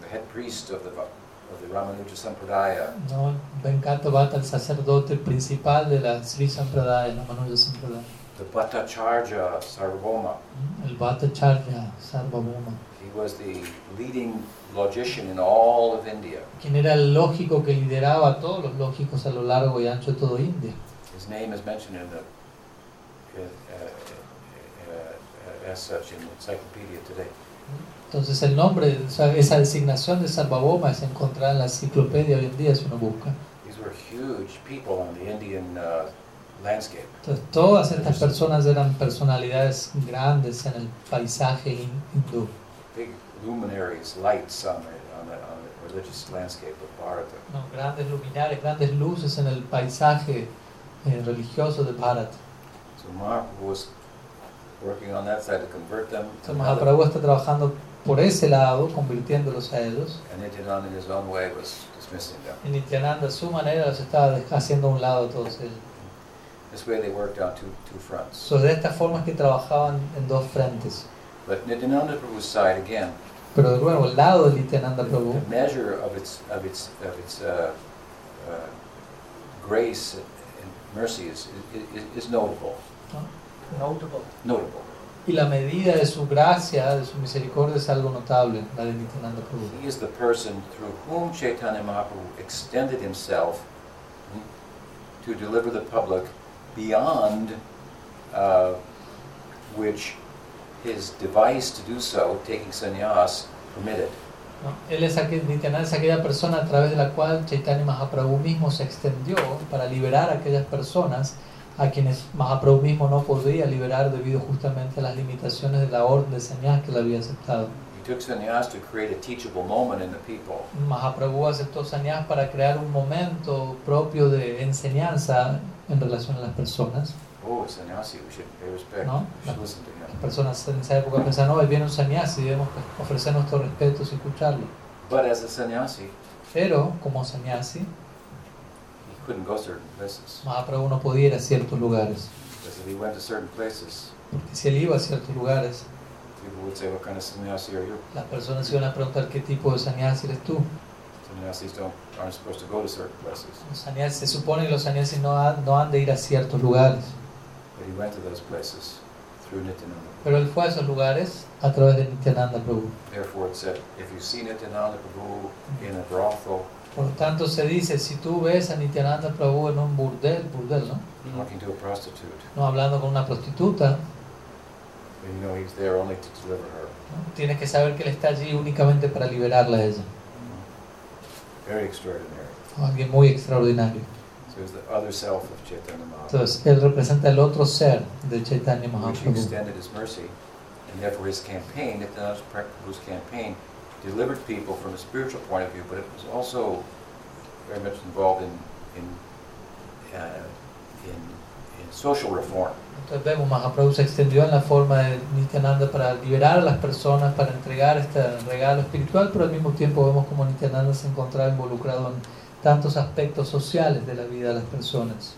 the head priest of the, of the Ramanuja Sampradaya, ¿no? Venkata Bhatta, el sacerdote principal de la Sri Sampradaya, la Manuja Sampradaya. The Bhattacharya Sarvabhauma. El Bhattacharya Sarvabhauma, He was the leading logician in all of India. quien era el lógico que lideraba a todos los lógicos a lo largo y ancho de todo India. His name is mentioned in the, uh, uh, uh, as such in the encyclopedia today. Entonces el nombre, esa designación de Sarvabhauma es encontrada en la enciclopedia hoy en día si uno busca. These were huge people on the Indian uh, landscape. Entonces todas estas personas eran personalidades grandes en el paisaje hin- hindú. Big luminaries, lights on the, on the, on the religious landscape of Bharata. ¿no? Grandes luminares, grandes luces en el paisaje eh, religioso de Bharat. So Mahaprabhu was working on that side to convert them. Entonces Mahaprabhu está trabajando por ese lado, convirtiéndolos a ellos. And Nityananda in his own way was dismissing them. Y Nityananda a su manera los estaba haciendo a un lado todos ellos. This way they worked on two, two fronts. So, de esta forma es que trabajaban en dos frentes. But Nityananda Prabhu's side, again, Pero de nuevo, el lado de Nityananda Prabhu, the measure of its, of its, of its uh, uh, grace and mercy is, is, is notable. Notable. y la medida de su gracia, de su misericordia es algo notable, la de Nityananda Prabhu. He is the person through whom Chaitanya Mahaprabhu extended himself hmm, to deliver the public beyond uh, which his device to do so, taking sannyas, permitted. ¿no? Él es aquel, Nityananda es aquella persona a través de la cual Chaitanya Mahaprabhu mismo se extendió para liberar a aquellas personas a quienes Mahaprabhu mismo no podía liberar debido justamente a las limitaciones de la orden de sannyas que él había aceptado. He took sannyas to create a teachable moment in the people. Mahaprabhu aceptó sannyas para crear un momento propio de enseñanza en relación a las personas. Oh, sannyasi, we should pay respect. No. We should listen to Las personas en esa época pensaban, no, viene un sannyasi, debemos ofrecer nuestros respetos y escucharlo. But as a sannyasi, Pero como sannyasi, he couldn't go certain places. Mahaprabhu no podía ir a ciertos lugares. Because if he went to certain places, Porque si él iba a ciertos lugares, people would say, What kind of sannyasi are you? las personas iban a preguntar qué tipo de sannyasi eres tú. Sannyasis don't, aren't supposed to go to certain places. Los se supone que los sannyasis no han, no han de ir a ciertos lugares. But he went to those places through Nityananda. Pero él fue a esos lugares a través de Nityananda Prabhu. Therefore, it said, if you see Nityananda Prabhu in a brothel, Por lo tanto, se dice, si tú ves a Nityananda Prabhu en un burdel, burdel, ¿no? talking to a prostitute, No hablando con una prostituta, you know he's there only to deliver her. ¿no? tienes que saber que él está allí únicamente para liberarla a ella. Very extraordinary. Alguien muy extraordinario. So he's the other self of Chaitanya Mahaprabhu, Entonces, él representa el otro ser de Chaitanya which he Mahaprabhu. extended his mercy, and therefore his campaign, Nityananda Prabhu's campaign, delivered people from a spiritual point of view, but it was also very much involved in in uh, in, in social reform. Entonces vemos, Mahaprabhu se extendió en la forma de Nityananda para liberar a las personas, para entregar este regalo espiritual, pero al mismo tiempo vemos como Nityananda se encontraba involucrado en tantos aspectos sociales de la vida de las personas.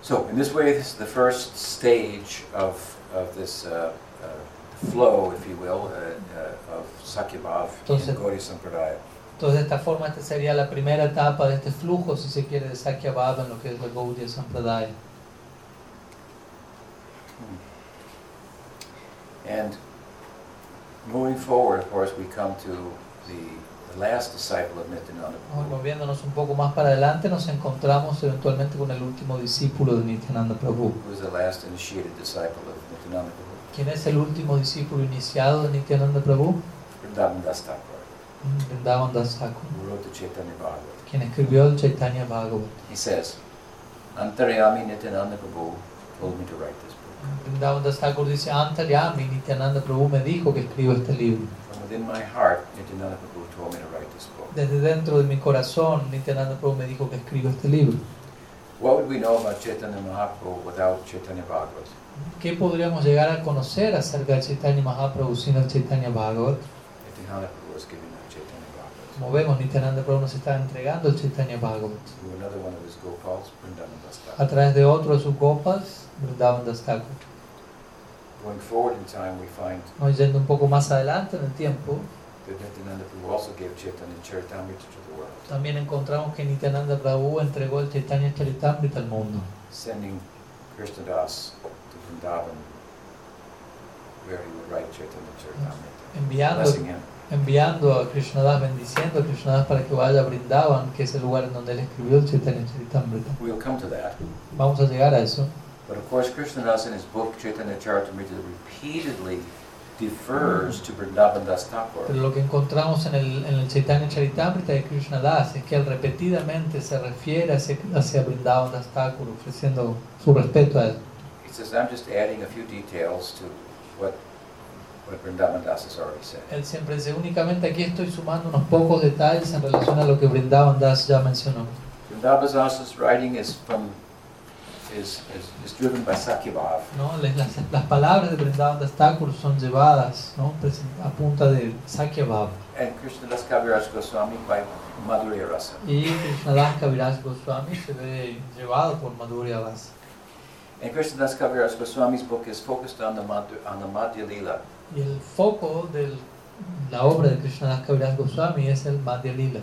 So, in this way, this is the first stage of, of this uh, uh, flow, if you will, uh, uh, of Sakyabhav Entonces- in Gaudiya Sampradaya. Entonces de esta forma esta sería la primera etapa de este flujo, si se quiere, de Sakya Bhava en lo que es la Gaudiya Sampradaya. And moving forward, of course, we come to the, the last disciple of Nityananda Moviéndonos un poco más para adelante, nos encontramos eventualmente con el último discípulo de Nityananda Prabhu. who is the last initiated disciple of Nityananda Prabhu, ¿Quién es el último discípulo iniciado de Nityananda Prabhu? Vrindavan Das Thakur, Vrindavan Das Thakur, who wrote the Chaitanya Bhagavad. quien escribió el Chaitanya Bhagavat. He says, Antaryami Nityananda Prabhu told me to write this book. Vrindavan Das Thakur dice, Antaryami, Nityananda Prabhu me dijo que escribo este libro. Desde dentro de mi corazón, Nityananda Prabhu me dijo que escribo este libro. ¿Qué podríamos llegar a conocer acerca del Chaitanya Mahaprabhu sin el Chaitanya Bhagavat? Como vemos, Nityananda Prabhu nos está entregando el Chaitanya Bhagavat a través de otro de sus gopas, Vrindavan Das Thakur. Going forward in time, we find No, yendo un poco más adelante en el tiempo, that Nityananda Prabhu also gave Chaitanya Charitamrita to the world, también encontramos que Nityananda Prabhu entregó el Chaitanya Charitamrita al mundo, sending Krishnadas to Vrindavan, where he would write Chaitanya Charitamrita, enviando, blessing him. enviando a Krishnadas, bendiciendo a Krishnadas para que vaya a Brindavan, que es el lugar en donde él escribió el Chaitanya Charitamrita. We'll come to that. Vamos a llegar a eso. But of course, Krishnadas in his book Chaitanya Charitamrita repeatedly defers to Vrindavan Das Thakur. Pero lo que encontramos en el, en el Chaitanya Charitamrita de Krishna Das es que él repetidamente se refiere hacia, hacia Vrindavan Das Thakur, ofreciendo su respeto a él. He says, I'm just adding a few details to what, what Vrindavan Das has already said. Él siempre dice, únicamente aquí estoy sumando unos pocos detalles en relación a lo que Vrindavan Das ya mencionó. Vrindavan Das's writing is from is, is, is driven by Sakyabhav. ¿no? Las, las palabras de Vrindavan Das Thakur son llevadas ¿no? A punta de Sakya Bhava. And Krishnadas Kaviraj Goswami by Madhurya Rasa. Y Krishnadas Kaviraj Goswami se ve llevado por Madhurya Rasa. And Krishnadas Kaviraj Goswami's book is focused on the Madhu, on the Madhya Lila, Y el foco de la obra de Krishnadas Kaviraj Goswami es el Madhya Lila.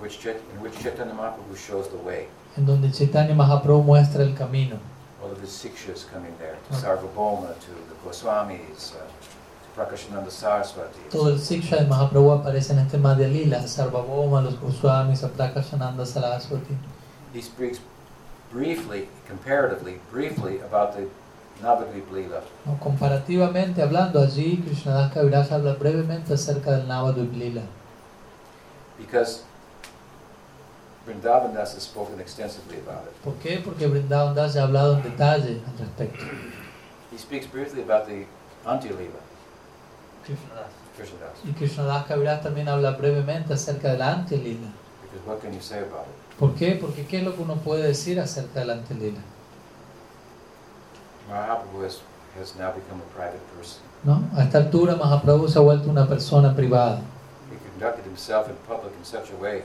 which in which Chaitanya Mahaprabhu shows the way. En donde Chaitanya Mahaprabhu muestra el camino. All of his sikshas coming there, to Okay. Sarvabhauma, to the Goswamis, uh, to Prakashananda Saraswati. Todo el Siksha de Mahaprabhu aparece en este Madhya Lila, Sarvabhauma, los Goswamis, a Prakashananda Saraswati. he speaks briefly, comparatively, briefly about the Navadvip Lila. ¿no? Comparativamente hablando, allí Krishnadas Kaviraj habla brevemente acerca del Navadvip Lila. because Vrindavan Das has spoken extensively about it. ¿Por qué? Porque Vrindavan Das ha hablado en detalle al respecto. He speaks briefly about the Antya Lila, Krishnadas. Krishna Das, Y Krishnadas Kaviraj también habla brevemente acerca del Antya Lila. because what can you say about it? ¿Por qué? Porque ¿qué es lo que uno puede decir acerca del Antya Lila? Mahaprabhu has, has now become a private person. ¿No? A esta altura Mahaprabhu se ha vuelto una persona privada. He conducted himself in public in such a way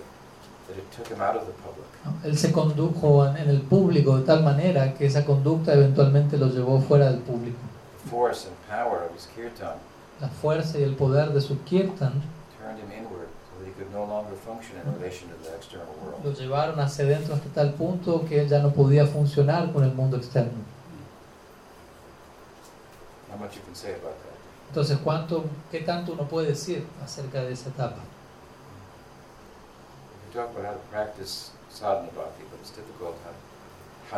that it took him out of the public. ¿no? Él se condujo en, en el público de tal manera que esa conducta eventualmente lo llevó fuera del público. The force and power of his kirtan La fuerza y el poder de su kirtan turned him inward so that he could no longer function in relation to the external lo world. llevaron hacia adentro hasta tal punto que él ya no podía funcionar con el mundo externo. How much you can say about that? Entonces, ¿cuánto, ¿qué tanto uno puede decir acerca de esa etapa? We talk about how to practice sadhana bhakti, but it's difficult how,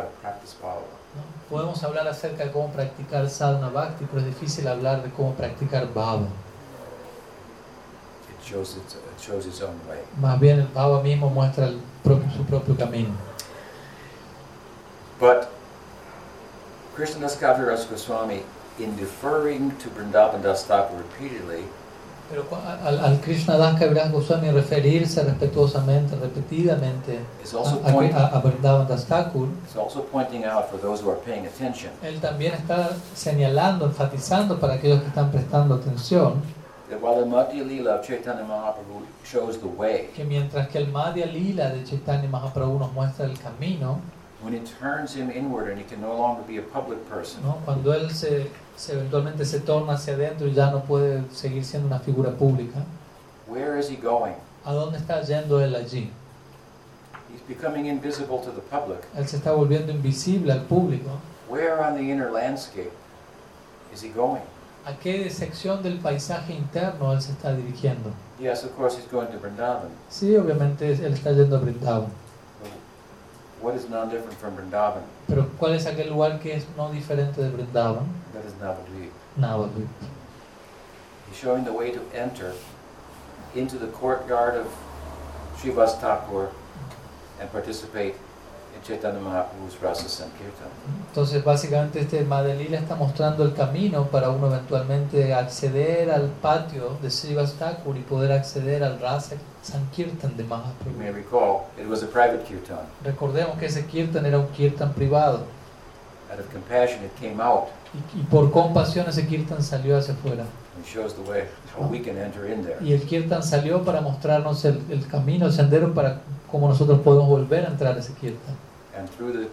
how to practice bhava. ¿no? Podemos hablar acerca de cómo practicar sadhana bhakti, pero es difícil hablar de cómo practicar bhava. It shows its, it shows its own way. Más bien el bhava mismo muestra el propio- su propio camino. But Krishnadas Kaviraj Goswami, in deferring to Vrindavan Das Thakur repeatedly, Pero al, al Krishna Das Kaviraj Goswami referirse respetuosamente, repetidamente a, a, a- Vrindavan Das Thakur, él también está señalando, enfatizando para aquellos que están prestando atención, que mientras que el Madhya Lila de Chaitanya Mahaprabhu nos muestra el camino, when it turns him inward and he can no longer be a public person, ¿no? cuando él se, se eventualmente se torna hacia adentro y ya no puede seguir siendo una figura pública, where is he going? ¿a dónde está yendo él allí? He's becoming invisible to the public. Él se está volviendo invisible al público. Where on the inner landscape is he going? ¿A qué sección del paisaje interno él se está dirigiendo? Yes, of course, he's going to Vrindavan. Sí, obviamente él está yendo a Brindavan. What is non-different from Vrindavan? Pero ¿cuál es aquel lugar que es no diferente de Brindavan? That is Navadvip. Navadvip. He's showing the way to enter into the courtyard of Srivas Thakur and participate Chaitanya Mahaprabhu's Rasa Sankirtan. Entonces, básicamente, este Madelila está mostrando el camino para uno eventualmente acceder al patio de Srivas Thakur y poder acceder al Rasa Sankirtan de You Mahaprabhu. may recall, it was a private kirtan. Recordemos que ese kirtan era un kirtan privado Out of compassion, it came out y, y por compasión ese kirtan salió hacia afuera. and shows the way how we can enter in there. Y el kirtan salió para mostrarnos el, el camino, el sendero para cómo nosotros podemos volver a entrar a ese kirtan. And through the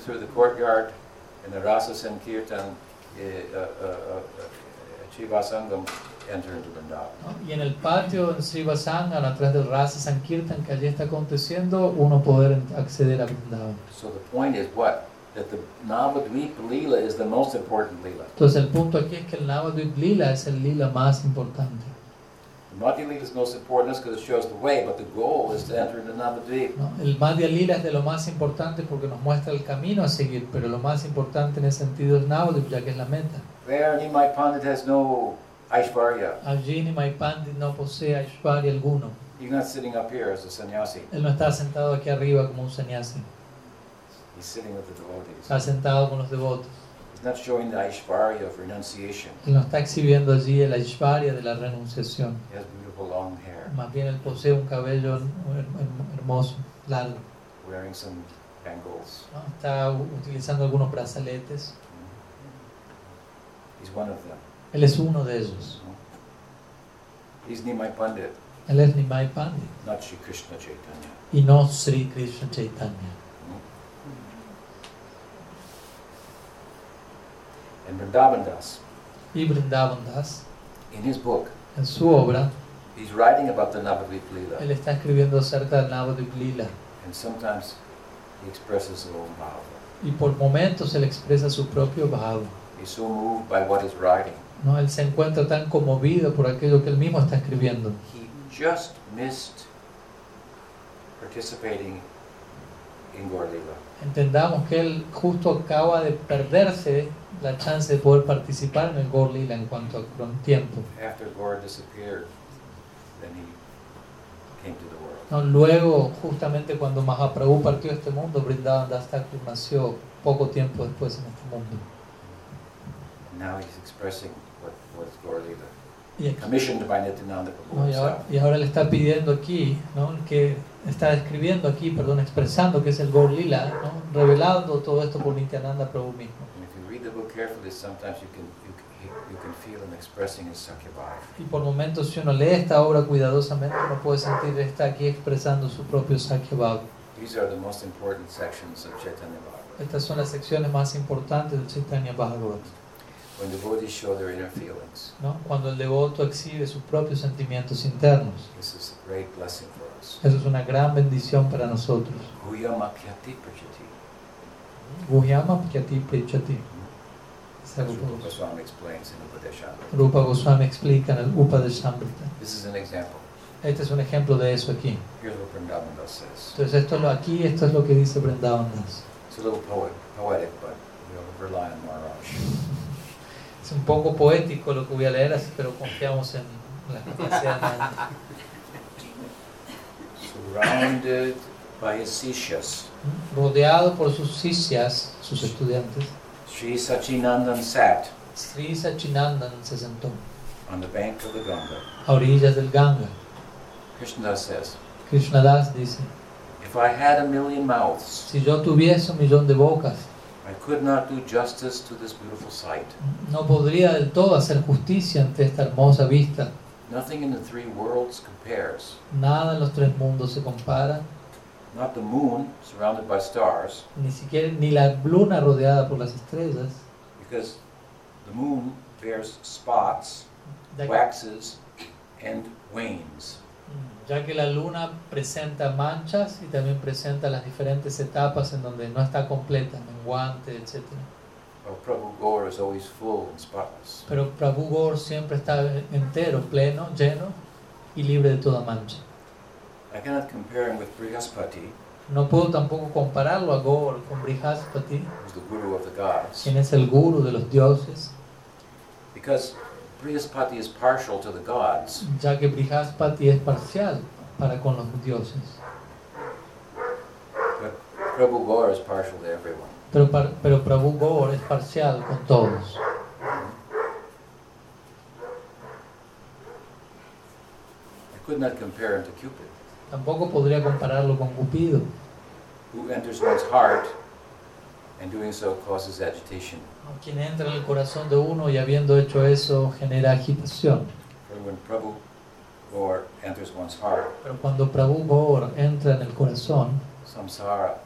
through, the courtyard in the Rasa Sankirtan, eh, uh, uh, uh, uh, Chivasangam enter into Vrindavan. ¿no? Y en el patio en Vasangan, atrás del Rasa Sankirtan que allí está aconteciendo, uno poder acceder a Vrindavan. So the point is what? That the Navadvip Leela is the most important Leela. Entonces el punto aquí es que el Navadvip Lila es el lila más importante. The Madhya Leela is most important because it shows the way, but the goal is to enter into Navadvip. ¿no? El Madhya Lila es de lo más importante porque nos muestra el camino a seguir, pero lo más importante en ese sentido es Navadvip, ya que es la meta. There, Nimai Pandit has no Aishvarya. Allí Nimai Pandit no posee Aishwarya alguno. He's not sitting up here as a sannyasi. Él no está sentado aquí arriba como un sannyasi, He's sitting with the devotees. está sentado con los devotos. He's not showing the Aishvarya of renunciation. Él no está exhibiendo allí el Aishwarya de la renunciación. He has beautiful long hair, Más bien él posee un cabello her- her- hermoso, largo. wearing some bangles. ¿no? Está utilizando algunos brazaletes. He's one of them. Él es uno de ellos. He's Nimai Pandit, Él es Nimai Pandit not Shri Krishna Chaitanya. y no Sri Krishna Chaitanya. And Vrindavan Das, Y Vrindavan Das, in his book, en su obra, he's writing about the Navadvip Leela, él está escribiendo acerca del Navadvip Lila. and sometimes he expresses his own bhava. Y por momentos él expresa su propio bhava. He's so moved by what he's writing. ¿no? Él se encuentra tan conmovido por aquello que él mismo está escribiendo. He just missed participating in Lila. entendamos que él justo acaba de perderse la chance de poder participar en el Gaur Lila en cuanto a tiempo. ¿no? Luego, justamente cuando Mahaprabhu partió de este mundo, Vrindavan Das Thakur nació poco tiempo después en este mundo. Now he's expressing what Gaur Lila, Y, aquí- commissioned by Nityananda Prabhu no, y ahora, y ahora le está pidiendo aquí, ¿no? que está describiendo aquí, perdón, expresando que es el Gaur Lila, ¿no? revelando todo esto por Nityananda Prabhu mismo. And the book carefully, sometimes you can, you can, you can feel him expressing. Y por momentos, si uno lee esta obra cuidadosamente, uno puede sentir que está aquí expresando su propio Sakya Bhava. These are the most important sections of Chaitanya Bhagavad. Estas son las secciones más importantes del Chaitanya Bhagavat. When devotees show their inner feelings, ¿no? Cuando el devoto exhibe sus propios sentimientos internos. this is a great blessing for us. Eso es una gran bendición para nosotros. Guhyama Pyati Prichati. Rupa Goswami explains in Upadeshamrita. Rupa Goswami explica en el Upadeshamrita. This is an example. Este es un ejemplo de eso aquí. Here's what Vrindavan Das says. Entonces esto es lo, aquí esto es lo que dice Brindavan Das. It's a little poet, poetic, but we'll rely on Maharaj. Es un poco poético lo que voy a leer, así, pero confiamos en la capacidad de Surrounded by his rodeado por sus sishyas, sus estudiantes, Sri Sachinandan sat Sri Sachinandan se sentó on the bank of the Ganga. a orillas del Ganga. Krishnadas says, Krishnadas dice, If I had a million mouths, si yo tuviese un millón de bocas, I could not do justice to this beautiful sight. no podría del todo hacer justicia ante esta hermosa vista. Nothing in the three worlds compares. Nada en los tres mundos se compara, Not the moon, surrounded by stars, ni siquiera ni la luna rodeada por las estrellas, because the moon bears spots, waxes, and wanes. ya que la luna presenta manchas y también presenta las diferentes etapas en donde no está completa, menguante, etc. While Prabhu Gaur is always full and spotless. Pero Prabhu Gaur siempre está entero, pleno, lleno y libre de toda mancha. I cannot compare him with Brihaspati, No puedo tampoco compararlo a Gaur con Brihaspati, who's the guru of the gods, quien es el guru de los dioses, because Brihaspati is partial to the gods, ya que Brihaspati es parcial para con los dioses. but Prabhu Gaur is partial to everyone. Pero, par- pero Prabhu Gaur es parcial con todos. I could not compare him to Cupid, Tampoco podría compararlo con Cupido, who enters one's heart and doing so causes agitation. quien entra en el corazón de uno y habiendo hecho eso genera agitación. Prabhu Gaur enters one's heart, Pero cuando Prabhu Gaur entra en el corazón, samsara,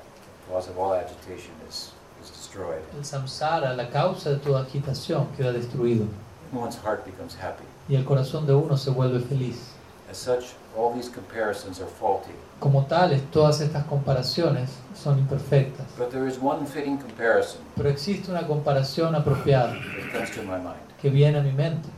the cause of all agitation, is, is destroyed. el samsara, la causa de toda agitación, queda destruido one's heart becomes happy. y el corazón de uno se vuelve feliz. As such, all these comparisons are faulty. Como tales, todas estas comparaciones son imperfectas. But there is one fitting comparison Pero existe una comparación apropiada that comes to my mind. que viene a mi mente.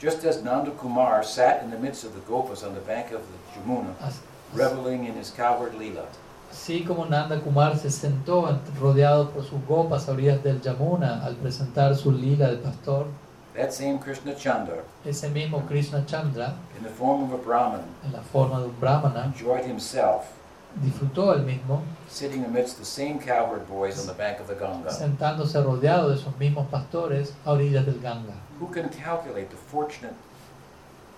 Just as Nanda Kumar sat in the midst of the Gopas on the bank of the Jamuna, As- reveling in his cowherd Leela, Así como Nanda Kumar se sentó rodeado por sus gopas a orillas del Yamuna al presentar su lila de pastor, that same Krishna Chandra, ese mismo Krishna Chandra, in the form of a Brahman, en la forma de un brahmana, enjoyed himself disfrutó el mismo, sitting amidst the same cowherd boys on the bank of the Ganga. sentándose rodeado de esos mismos pastores a orillas del Ganga. Who can calculate the fortunate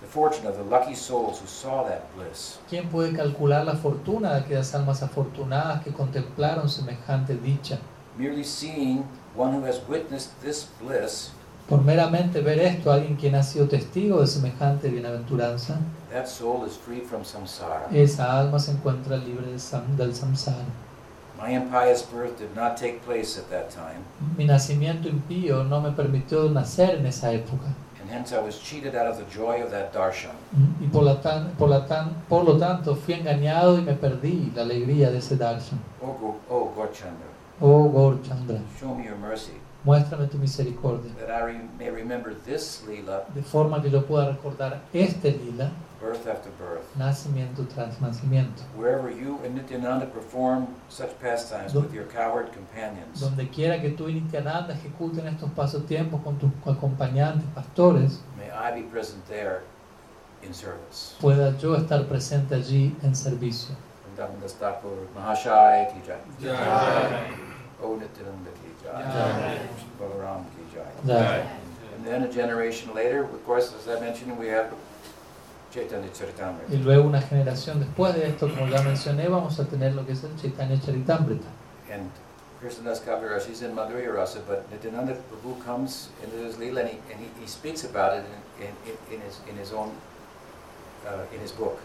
the fortune of the lucky souls who saw that bliss? ¿Quién puede calcular la fortuna de aquellas almas afortunadas que contemplaron semejante dicha? Merely seeing one who has witnessed this bliss, Por meramente ver esto, alguien quien ha sido testigo de semejante bienaventuranza, that soul is free from samsara. esa alma se encuentra libre del sam- del samsara. My impious birth did not take place at that time, Mi nacimiento impío no me permitió nacer en esa época and hence I was cheated out of the joy of that darshan. y por, la tan- por, la tan- por lo tanto fui engañado y me perdí la alegría de ese darshan. Oh, Go, oh Gorchandra, Oh Gaur Chandra, show me your mercy. muéstrame tu misericordia, that I may remember this Leela, de forma que yo pueda recordar este lila, birth after birth. nacimiento tras nacimiento. Wherever you and Nityananda perform such pastimes with your coward companions, Donde quiera que tú y Nityananda ejecuten estos pasatiempos con tus acompañantes, pastores, may I be present there in service. pueda yo estar presente allí en servicio. Vrindavan Das Thakur Mahashaya ki jai. Jai. O Nityananda ki jai. Jai. Balaram ki jai. Jai. And then a generation later, of course, as I mentioned, we have Chaitanya Charitamrita. Y luego una generación después de esto, como ya mencioné, vamos a tener lo que es el Chaitanya Charitamrita. And Krishnadas Kaviraj, he's in Madhurya Rasa, but Nityananda Prabhu comes into his Leela and he, and he, he speaks about it in, in, in, his, in his own, uh, in his book.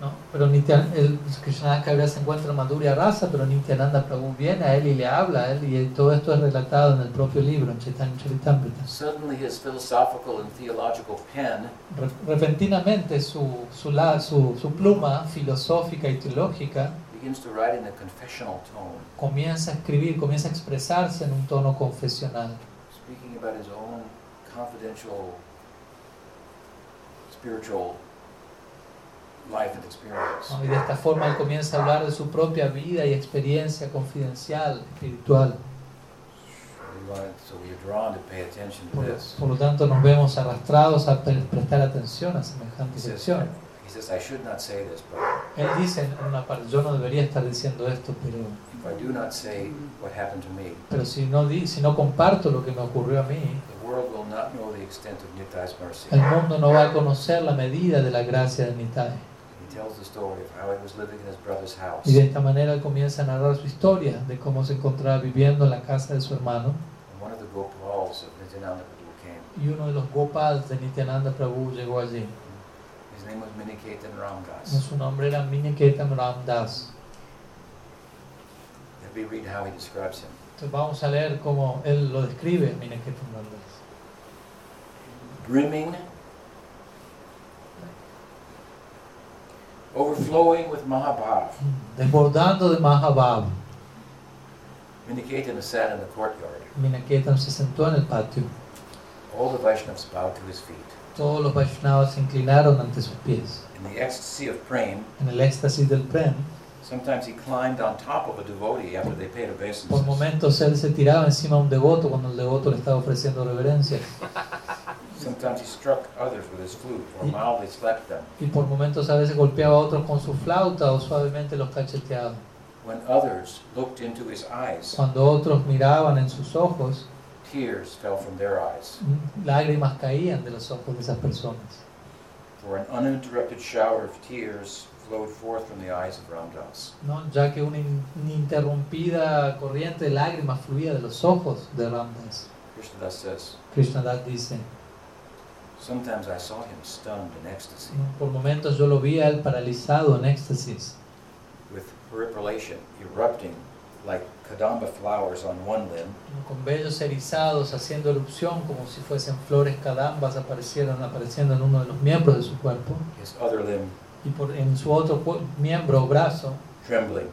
¿No? Pero Nityan, el Krishna Kaviraj se encuentra en Madhurya Rasa, pero Nityananda Prabhu viene a él y le habla a él, y todo esto es relatado en el propio libro, en Chaitanya Charitamrita. Suddenly his philosophical and theological pen Re- repentinamente su, su, la- su, su pluma filosófica y teológica begins to write in a confessional tone, comienza a escribir, comienza a expresarse en un tono confesional, speaking about his own confidential spiritual life and experience. ¿no? y de esta forma él comienza a hablar de su propia vida y experiencia confidencial, espiritual. Por, lo tanto nos vemos arrastrados a pre- prestar atención a semejante sección. Él dice en una parte, yo no debería estar diciendo esto, pero, pero si, no di, si no comparto lo que me ocurrió a mí, el mundo no va a conocer la medida de la gracia de Nitai. He tells the story of how he was living in his brother's house. Y de esta manera él comienza a narrar su historia de cómo se encontraba viviendo en la casa de su hermano. Y uno de los Gopals de Nityananda Prabhu llegó allí. His name was Miniketen Ramdas. Su nombre era Miniketam Ramdas. Let me read how he describes him. Entonces vamos a leer cómo él lo describe, Miniketam Ramdas. Brimming, overflowing with Mahabhav. Desbordando de Mahabhav, Miniketen sat in the courtyard. Se sentó en el patio. All the Vaishnavas bowed to his feet. Todos los Vaishnavas se inclinaron ante sus pies. In the ecstasy of praying, En el éxtasis del Prem, sometimes he climbed on top of a devotee after they paid por obeisances. momentos él se tiraba encima de un devoto cuando el devoto le estaba ofreciendo reverencias. Sometimes he struck others with his flute or mildly slapped them. Y por momentos a veces golpeaba a otros con su flauta o suavemente los cacheteaba. When others looked into his eyes, Cuando otros miraban en sus ojos, tears fell from their eyes. lágrimas caían de los ojos de esas personas. For an uninterrupted shower of tears flowed forth from the eyes of Ramdas. ¿no? Ya que una in- ininterrumpida corriente de lágrimas fluía de los ojos de Ramdas. Krishnadas says, Krishnadas dice, Sometimes I saw him stunned in ecstasy, por momentos yo lo vi a él paralizado en éxtasis, with periphrallation erupting like kadamba flowers on one limb, con vellos erizados haciendo erupción como si fuesen flores aparecieron, apareciendo en uno de los miembros de su cuerpo his other limb y por, en su otro miembro o brazo trembling.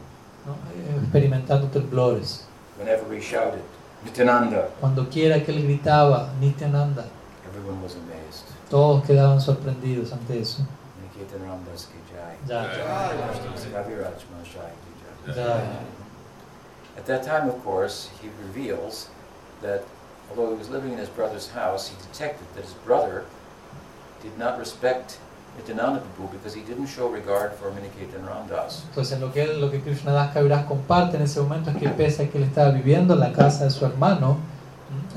¿no? Experimentando temblores. Whenever he shouted, Nityananda, Cuando quiera que él gritaba Nityananda, everyone was amazed. Todos quedaban sorprendidos ante eso. At that time, of course, he reveals that although he was living in his brother's house, he detected that his brother did not respect Nityananda Prabhu because he didn't show regard for Miniketa and Ramdas. Entonces lo que, él- lo que Krishnadas Kaviraj comparte en ese momento es que pese a que él estaba viviendo en la casa de su hermano.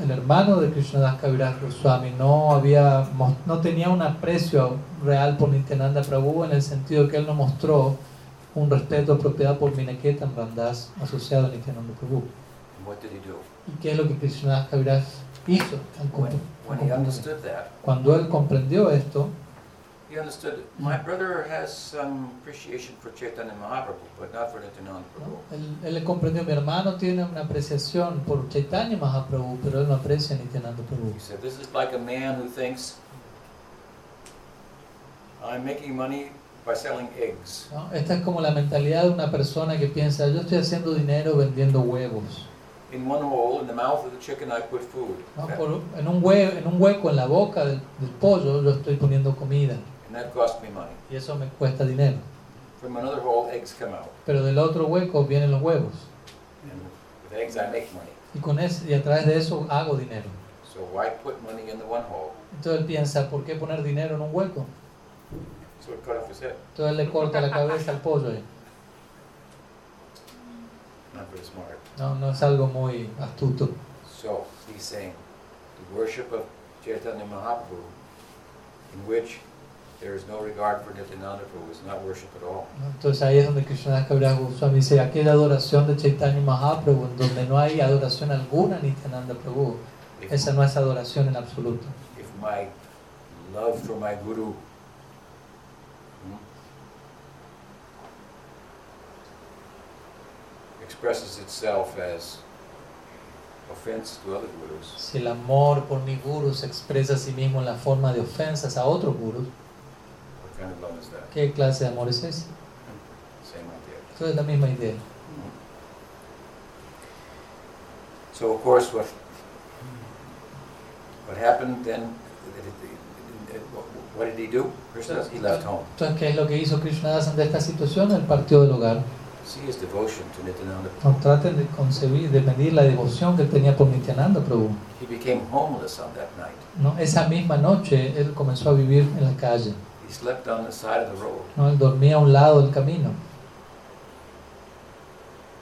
El hermano de Krishnadas Kaviraj Goswami no, había, no tenía un aprecio real por Nityananda Prabhu en el sentido que él no mostró un respeto propiedad por Minaketan Randas asociado a Nityananda Prabhu. ¿Y qué es lo que Krishnadas Kaviraj hizo? Cuando él comprendió esto, he understood my brother has some appreciation for Chaitanya Mahaprabhu, but not for Nityananda Prabhu. ¿no? él, él comprendió, mi hermano tiene una apreciación por Chaitanya Mahaprabhu, pero él no aprecia a Nityananda Prabhu. He said, This is like a man who thinks, I'm making money by selling eggs. ¿no? Esta es como la mentalidad de una persona que piensa, yo estoy haciendo dinero vendiendo huevos. In one hole, in the mouth of the chicken, I put food. ¿no? Por- en, un hue- en un hueco en la boca del, del pollo yo estoy poniendo comida and that cost me money. y eso me cuesta dinero. From another hole, eggs come out. Pero del otro hueco vienen los huevos And with eggs, I make money. y, con ese, y a través de eso hago dinero. So why put money in the one hole? Entonces él piensa, ¿por qué poner dinero en un hueco? So it cut off his head. Entonces él le corta la cabeza al pollo. ahí. Not very smart. No, no es algo muy astuto. So he's saying the worship of Chaitanya Mahaprabhu, in which there is no regard for Nityananda Prabhu, is not worship at all. ¿no? Entonces ahí es donde Krishnadas Kaviraj Goswami dice, aquella adoración de Chaitanya Mahaprabhu, en donde no hay adoración alguna a Nityananda Prabhu, If, esa no es adoración en absoluto. if my love for my guru hmm, expresses itself as offense to other gurus, Si el amor por mi guru se expresa a sí mismo en la forma de ofensas a otros gurus, kind of love is that? ¿qué clase de amor es ese? Same idea. Es la misma idea. So of course, what what happened then? What did he do? Krishna, he left home. Entonces, ¿qué es lo que hizo Krishnadas ante esta situación? Él partió del hogar. See his devotion to Nityananda. No traten de concebir, de medir la devoción que tenía por Nityananda Prabhu. He became homeless on that night. ¿no? Esa misma noche él comenzó a vivir en la calle. He slept on the side of the road. ¿no? Él dormía a un lado del camino.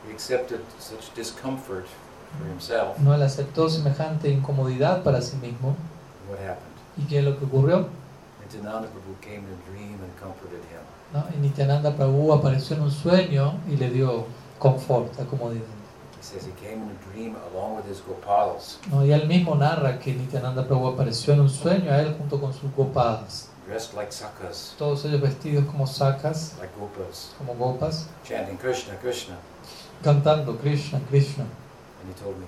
He accepted such discomfort for himself. ¿no? Él aceptó semejante incomodidad para sí mismo. What happened? ¿Y qué es lo que ocurrió? Nityananda Prabhu came in a dream and comforted him. ¿no? Y Nityananda Prabhu apareció en un sueño y le dio confort, comodidad. He says he came in a dream along with his Gopalas, ¿no? Y él mismo narra que Nityananda Prabhu apareció en un sueño a él junto con sus. Dressed like sakas, Todos ellos vestidos como sacas, like gopas, como gopas, chanting Krishna, Krishna. cantando Krishna, Krishna. And he told me,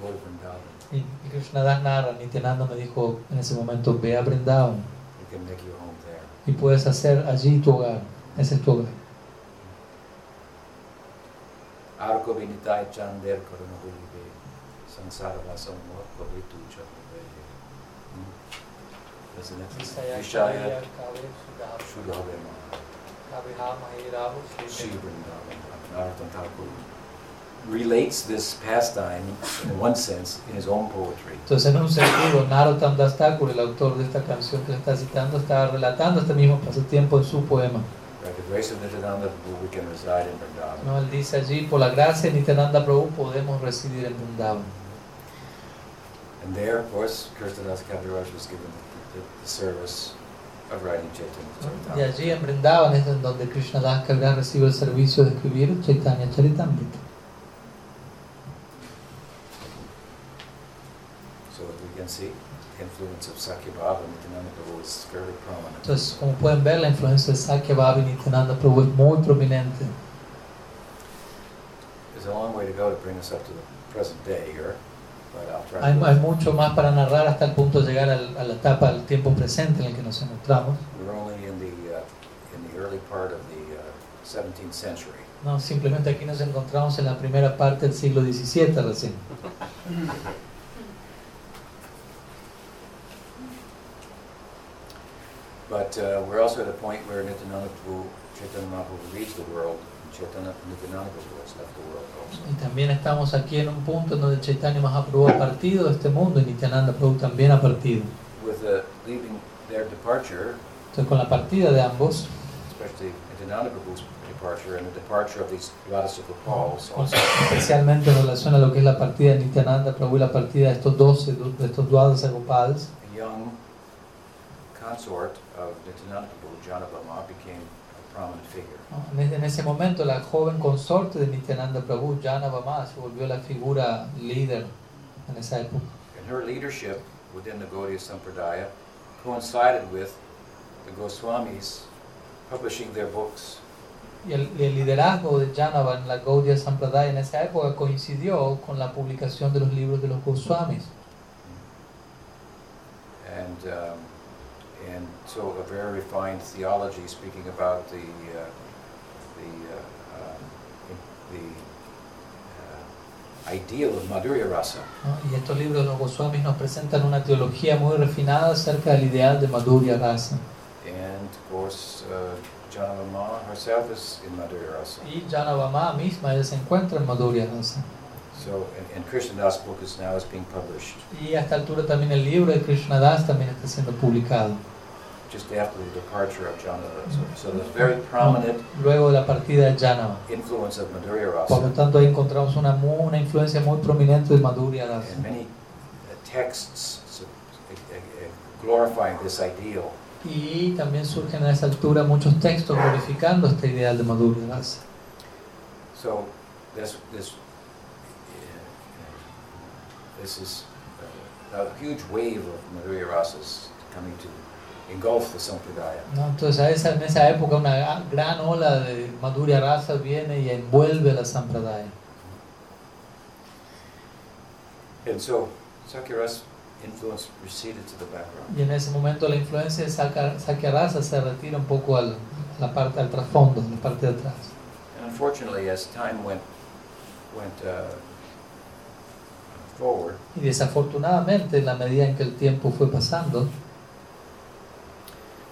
go to Vrindavan. Y Krishnadas narra, Nityananda me dijo en ese momento, ve a Brindavan You can make your home there. y puedes hacer allí tu hogar. Ese es tu hogar. Arko vinitai chander karuna hulibe, sansara vasam mokkalitu chakravede. Isn't it? Vishaya Shudhavema, Sri Vrindavan. Narottam Thakur relates this pastime, in one sense, in his own poetry. Entonces, en un sentido, Narottam Das Thakur, el autor de esta canción que está citando, está relatando este mismo pasatiempo en su poema. By the grace of Nityananda Prabhu, we can reside in Vrindavan. ¿no? Él dice allí, por la gracia de Nityananda Prabhu podemos residir en Vrindavan. And there, of course, Kirtadas Kaviraj was given the, the, service of writing Chaitanya. Y allí en Vrindavan es en donde Krishnadas Kaviraj recibe el servicio de escribir Chaitanya Charitamrita. So we can see, the influence of Sakyabhava and Nityananda Prabhu is fairly prominent. Entonces, como pueden ver, la influencia de y Nityananda Prabhu es muy prominente. There's a long way to go to bring us up to the present day here, but I'll try Hay, hay mucho más para narrar hasta el punto de llegar al- a la etapa del tiempo presente en el que nos encontramos. Uh, uh, 17th century. No, simplemente aquí nos encontramos en la primera parte del siglo XVII recién. But uh, we're also at a point where Nityananda Prabhu, Chaitanya Mahaprabhu leaves the world, the. Y también estamos aquí en un punto en donde Chaitanya Mahaprabhu ha partido de este mundo y Nityananda Prabhu también ha partido. With uh, leaving their departure, Entonces con la partida de ambos, especially Nityananda Prabhu's departure and the departure of these especialmente en relación a lo que es la partida de Nityananda Prabhu y la partida de estos 12, du- de estos Dwadasa Gopals, a young consort of Nityananda Prabhu, Janabama, became prominent figure. en, ese, en ese momento la joven consorte de Nityananda Prabhu, Jana Bama, se volvió la figura líder en esa época. And her leadership within the Gaudiya Sampradaya coincided with the Goswamis publishing their books Y el, el liderazgo de Janava en la Gaudiya Sampradaya en esa época coincidió con la publicación de los libros de los Goswamis. and um, and so a very refined theology speaking about the uh, the uh, um, the uh, ideal of Madhurya Rasa. ¿no? Y estos libros de los Goswamis nos presentan una teología muy refinada acerca del ideal de Madhurya Rasa. And of course, uh, Janavama herself is in Madhurya Rasa. Y Janavama misma, ella se encuentra en Madhurya Rasa. So, and, and Krishnadas book is now is being published Y a esta altura también el libro de Krishnadas también está siendo publicado. Just after the departure of Janava. So, so there's very prominent Luego de la partida de Janava. influence of Madhurya Por lo Rasa tanto, ahí encontramos una, una influencia muy prominente de Madhurya Rasa. and many uh, texts so, uh, uh, glorifying this ideal. Y también surgen a esa altura muchos textos glorificando este ideal de Madhurya Rasa. So this this uh, this is uh, a huge wave of Madhurya Rasas coming to engulf the Sampradaya. ¿no? Entonces, a esa, en esa época, una gran ola de Madhurya Rasa viene y envuelve la Sampradaya. And so Sakyaras influence receded to the background. Y en ese momento, la influencia de Sakya, Sakya Rasa se retira un poco al, a la parte, al trasfondo, la parte de atrás. And unfortunately, as time went went uh, forward, Y desafortunadamente, en la medida en que el tiempo fue pasando,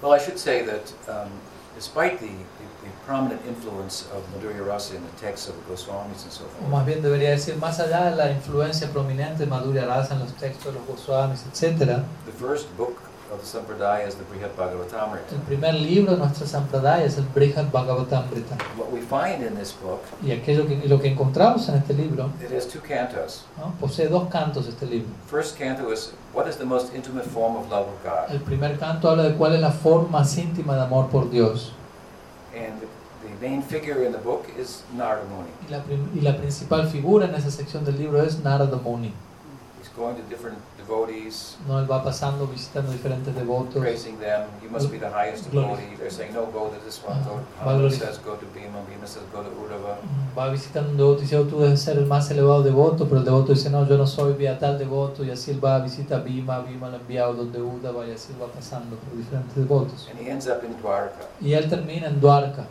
well, I should say that um, despite the, the, the prominent influence of Madhurya Rasa in the texts of the Goswamis and so o forth, más bien debería decir, más allá de la influencia prominente de Madhurya Rasa en los textos de los Goswamis, etc., the first book of the Sampradaya is the Brihad Bhagavatamrita. el primer libro de nuestra Sampradaya es el Brihad Bhagavatamrita. What we find in this book, Y aquello que, lo que encontramos en este libro, it has two cantos. ¿no? posee dos cantos este libro. First canto is what is the most intimate form of love of God, El primer canto habla de cuál es la forma más íntima de amor por Dios. and the, the main figure in the book is Narada Muni. Y la, y la principal figura en esa sección del libro es Narada Muni. He's going to different devotees, ¿no? Él va pasando, visitando diferentes devotos. praising them. You must be the highest devotee. They're saying, no, go to this one. Go. Glori- says, go to Bhima. Bhima says, go to Uddhava. Va visitando un devoto y dice, "Oh, tú debes ser el más elevado devoto, pero el devoto dice, no, yo no soy vía tal devoto, y así él va, visita Bhima, Bhima lo enviado donde Uddhava, y así va pasando por diferentes devotos. And he ends up in Dwarka. Y él termina en Dwarka,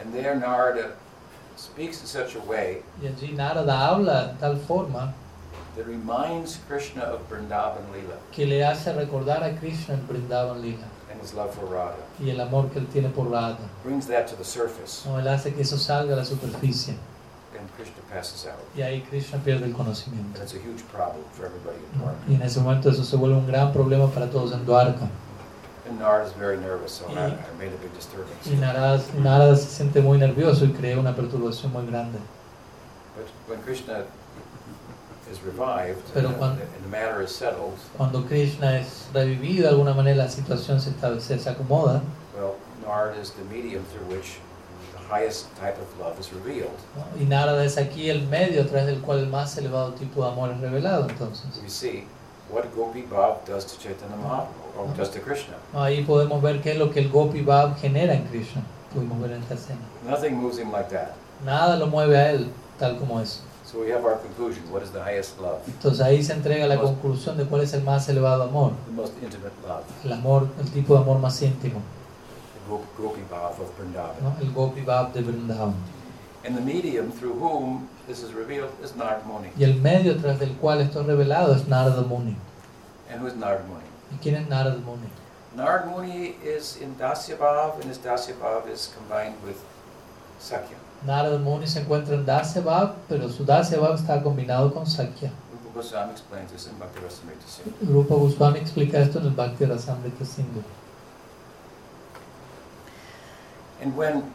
And there Narada speaks in such a way y allí Narada habla de tal forma that reminds Krishna of Vrindavan Leela que le hace recordar a Krishna el Brindavan Lila and his love for Radha. y el amor que él tiene por Radha. Brings that to the surface, ¿no? Él hace que eso salga a la superficie, and Krishna passes out. y ahí Krishna pierde el And conocimiento. it's a huge problem for everybody in. Dwarka. Y en ese momento eso se vuelve un gran problema para todos en Dwarka. And Narada's very nervous, so Y- I made a big disturbance. Y Narada, Narada se siente muy nervioso y crea una perturbación muy grande. But when Krishna is revived Pero and, the, cuando- and the matter is settled, Cuando Krishna es revivido, de alguna manera la situación se, establece, se acomoda. well, Narada is the medium through which the highest type of love is revealed. ¿no? Y Narada es aquí el medio a través del cual el más elevado tipo de amor es revelado. Entonces, We see what Gopi Bhav does to Chaitanya Mahaprabhu, or does to Krishna. ahí podemos ver qué es lo que el Gopi Bhav genera en Krishna. Pudimos ver en esta escena. Nothing moves him like that. Nada lo mueve a él tal como es. So we have our conclusion. What is the highest love? Entonces ahí se entrega la conclusión de cuál es el más elevado amor. The most intimate love. El amor, el tipo de amor más íntimo. The Gop- Gopi Bhav of Vrindavan. ¿no? El Gopi Bhav de Vrindavan. And the medium through whom this is revealed is Narada Muni. Y el medio a través del cual esto es revelado es Narada Muni. And who is Muni? ¿Y quién es Narada Muni? Narada Muni is in Dasya Bhav, and his Dasya Bhav is combined with Sakya. Narada Muni se encuentra en Dasya Bhav, pero su Dasya Bhav está combinado con Sakya. Rupa Goswami explains this in Bhakti Rasamrita Singh. Rupa Goswami explica esto en el Bhakti Rasamrita Sindhu. And when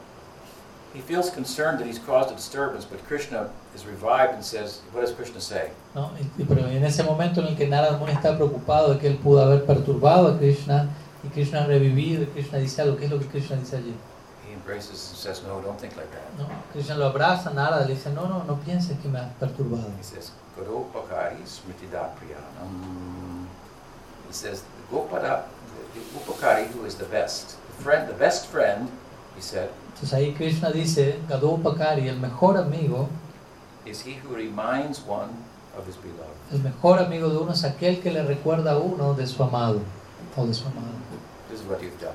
he feels concerned that he's caused a disturbance, but Krishna is revived and says, what does Krishna say? ¿no? Pero en ese momento en el que Narada Muni está preocupado de que él pudo haber perturbado a Krishna y Krishna revivido Krishna dice algo, ¿qué es lo que Krishna dice allí? And says, no, don't think like that. ¿no? Krishna lo abraza, Narada le dice, no, no, no pienses que me has perturbado. He says, Garopakari Smritida Priyanam. He says, the Gopada, the, the Upakari, who is the best, the friend, the best friend, he said, Entonces ahí Krishna dice, Gadopakari, el mejor amigo, is he who reminds one of his beloved. el mejor amigo de uno es aquel que le recuerda a uno de su amado o de su amada. This is what you've done.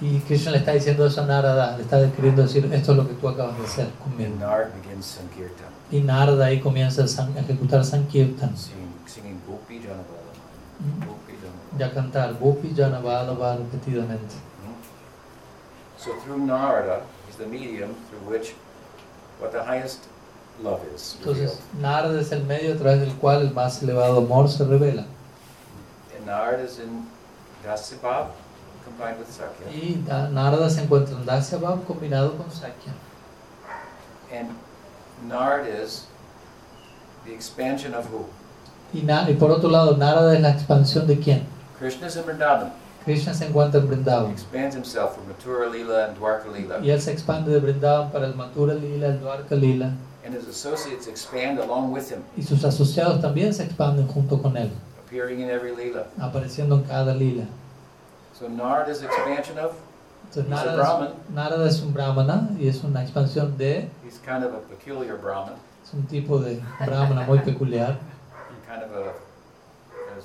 Y Krishna le está diciendo eso a Narada, le está queriendo decir, esto es lo que tú acabas de hacer conmigo. Y Narada ahí comienza a ejecutar Sankirtan. Mm. Gopi Janavala. y a cantar Gopi Janavalabha repetidamente. So through Narada is the medium through which what the highest love is. Entonces, Narada es el medio a través del cual el más elevado amor se revela. And Narada is in Dasibhav combined with Sakya. Y Da- Narada se encuentra en Dasya Bhav combinado con Sakya. And Nard is the expansion of who? Y, y por otro lado, Narada es la expansión de quién? Krishna is in Vrindavan. Krishna se encuentra en He Vrindavan. expands himself from Mathura Lila and Dwarka Lila. Y él se expande de Vrindavan para el Mathura Lila, el Dwarka Lila. And his associates expand along with him, Y sus asociados también se expanden junto con él, appearing in every Lila. apareciendo en cada Lila. So Nard is expansion of, Narada, Brahman. es, Narada es un brahmana y es una expansión de. he's kind of a peculiar Brahman, Es un tipo de brahmana muy peculiar. kind of a, as,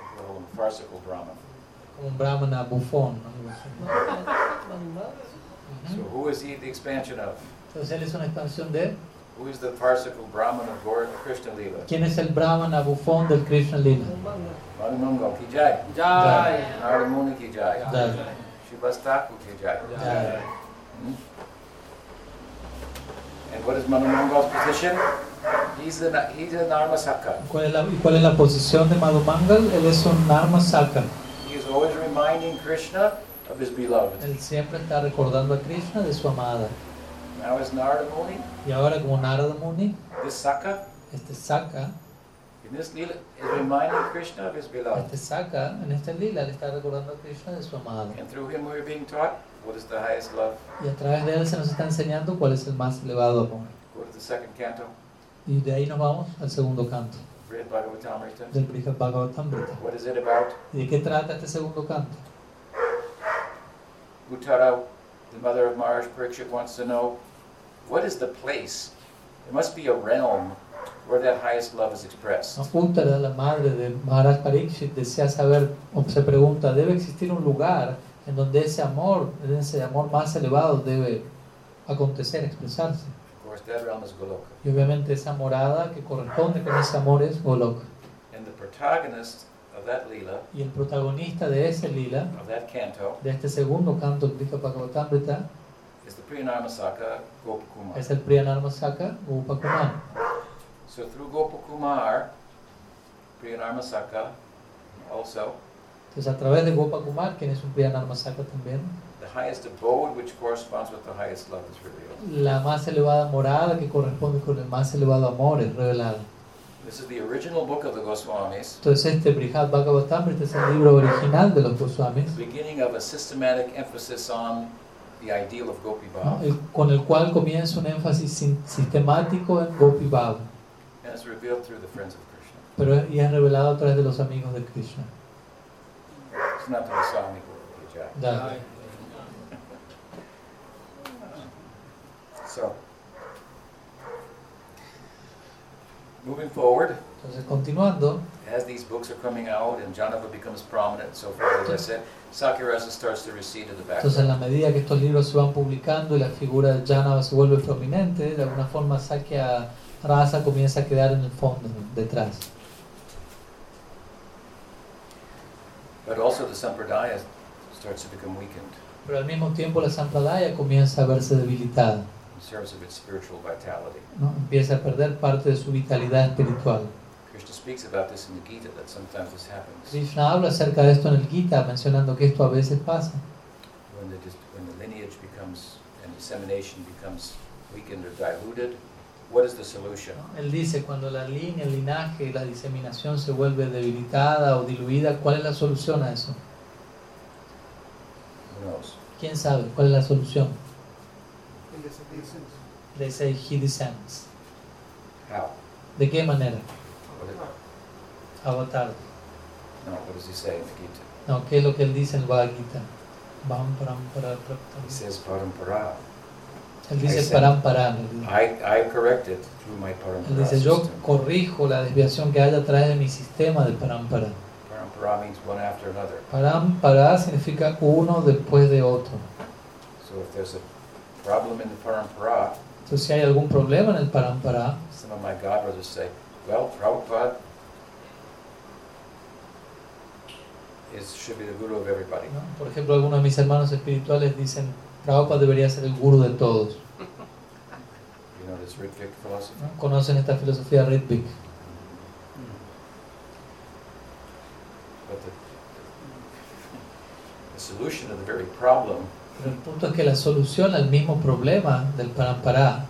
a farcical Brahman. Como un brahmana bufón. So who is he the expansion of? Entonces él es una expansión de. Who is the farcical Brahman of Gaur Krishna Lila? ¿Quién es el brahmana bufón del Krishna Lila? Manu Mungo ki jai. Jai. Narada Muni ki jai. Jai. Shivastaku ki jai. Jai. Hmm? And what is Manu Mungo's position? He's the Na- he's a Narmasaka. ¿Cuál es la, ¿Y cuál es la posición de Madhumangal? Él es un Narma Saka. He is always reminding Krishna of his beloved. Él siempre está recordando a Krishna de su amada. Now as Narada Muni, Y ahora como Narada Muni, this Saka este Saka, in this lila is reminding Krishna of his beloved. este Saka, en este lila le está recordando a Krishna de su amada. And through him we are being taught what is the highest love. Y a través de él se nos está enseñando cuál es el más elevado amor. Go to the second canto, Y de ahí nos vamos al segundo canto del Brihad Bhagavatamrita. What is it about? ¿Y de qué trata este segundo canto? Uttara, the mother of Maharaj Parikshit, wants to know what is the place? There must be a realm where that highest love is expressed. La madre de Maharaj Parikshit, desea saber o se pregunta, ¿debe existir un lugar en donde ese amor, ese amor más elevado debe acontecer, expresarse? Of course, that realm is Goloka. Y obviamente esa morada que corresponde con ese amor es Golok. And the protagonist of that lila, Y el protagonista de ese lila, of that canto, de este segundo canto Bhagavatamrita, is the Priyanarmasaka Gopakumar. es el Priyanarmasaka Upakumar. So through Gopakumar, Priyanarmasaka also, Entonces a través de Gopakumar, quien es un Priyanarmasaka también, the highest abode which corresponds with the highest love is revealed. la más elevada morada que corresponde con el más elevado amor es revelada. This is the original book of the Goswamis, Entonces este Brihad Bhagavatamrita es el libro original de los Goswamis, the beginning of a systematic emphasis on the ideal of Gopi ¿no? Bhav, El- con el cual comienza un énfasis sin- sistemático en Gopi Bhav, and it's revealed through the friends of Krishna. pero y es revelado a través de los amigos de Krishna. It's not the. So, moving forward, Entonces continuando, as these books are coming out and Janava becomes prominent and so forth, as I said, Sakirasa starts to recede to the entonces en background. la medida que estos libros se van publicando y la figura de Janava se vuelve prominente, de alguna forma Sakya Rasa comienza a quedar en el fondo, detrás. But also the Sampradaya starts to become weakened Pero al mismo tiempo la Sampradaya comienza a verse debilitada, in terms of its spiritual vitality. ¿no? empieza a perder parte de su vitalidad espiritual. Krishna speaks about this in the Gita, that sometimes this happens. Krishna habla acerca de esto en el Gita, mencionando que esto a veces pasa. When the, when the lineage becomes, and dissemination becomes weakened or diluted, what is the solution? Él dice, cuando la línea, el linaje y la diseminación se vuelve debilitada o diluida, ¿cuál es la solución a eso? Who knows? ¿Quién sabe cuál es la solución? They say he descends. How? ¿De qué manera? Avatar. no, what does he say in the Gita? No, ¿qué es lo que él dice en el Bhagavad Gita? He says parampara. Él dice param param. él dice. Yo corrijo la desviación que haya a través de mi sistema de parampara. Parampara means one after another. Parampara significa uno después de otro. So if there's a problem in the Parampara, Entonces, si hay algún problema en el Parampara, some of my God brothers say, well, Prabhupada is, should be the guru of everybody. ¿no? por ejemplo, algunos de mis hermanos espirituales dicen, Prabhupada debería ser el gurú de todos. Conocen esta filosofía Ritvik. Pero el punto es que la solución al mismo problema del Parampara.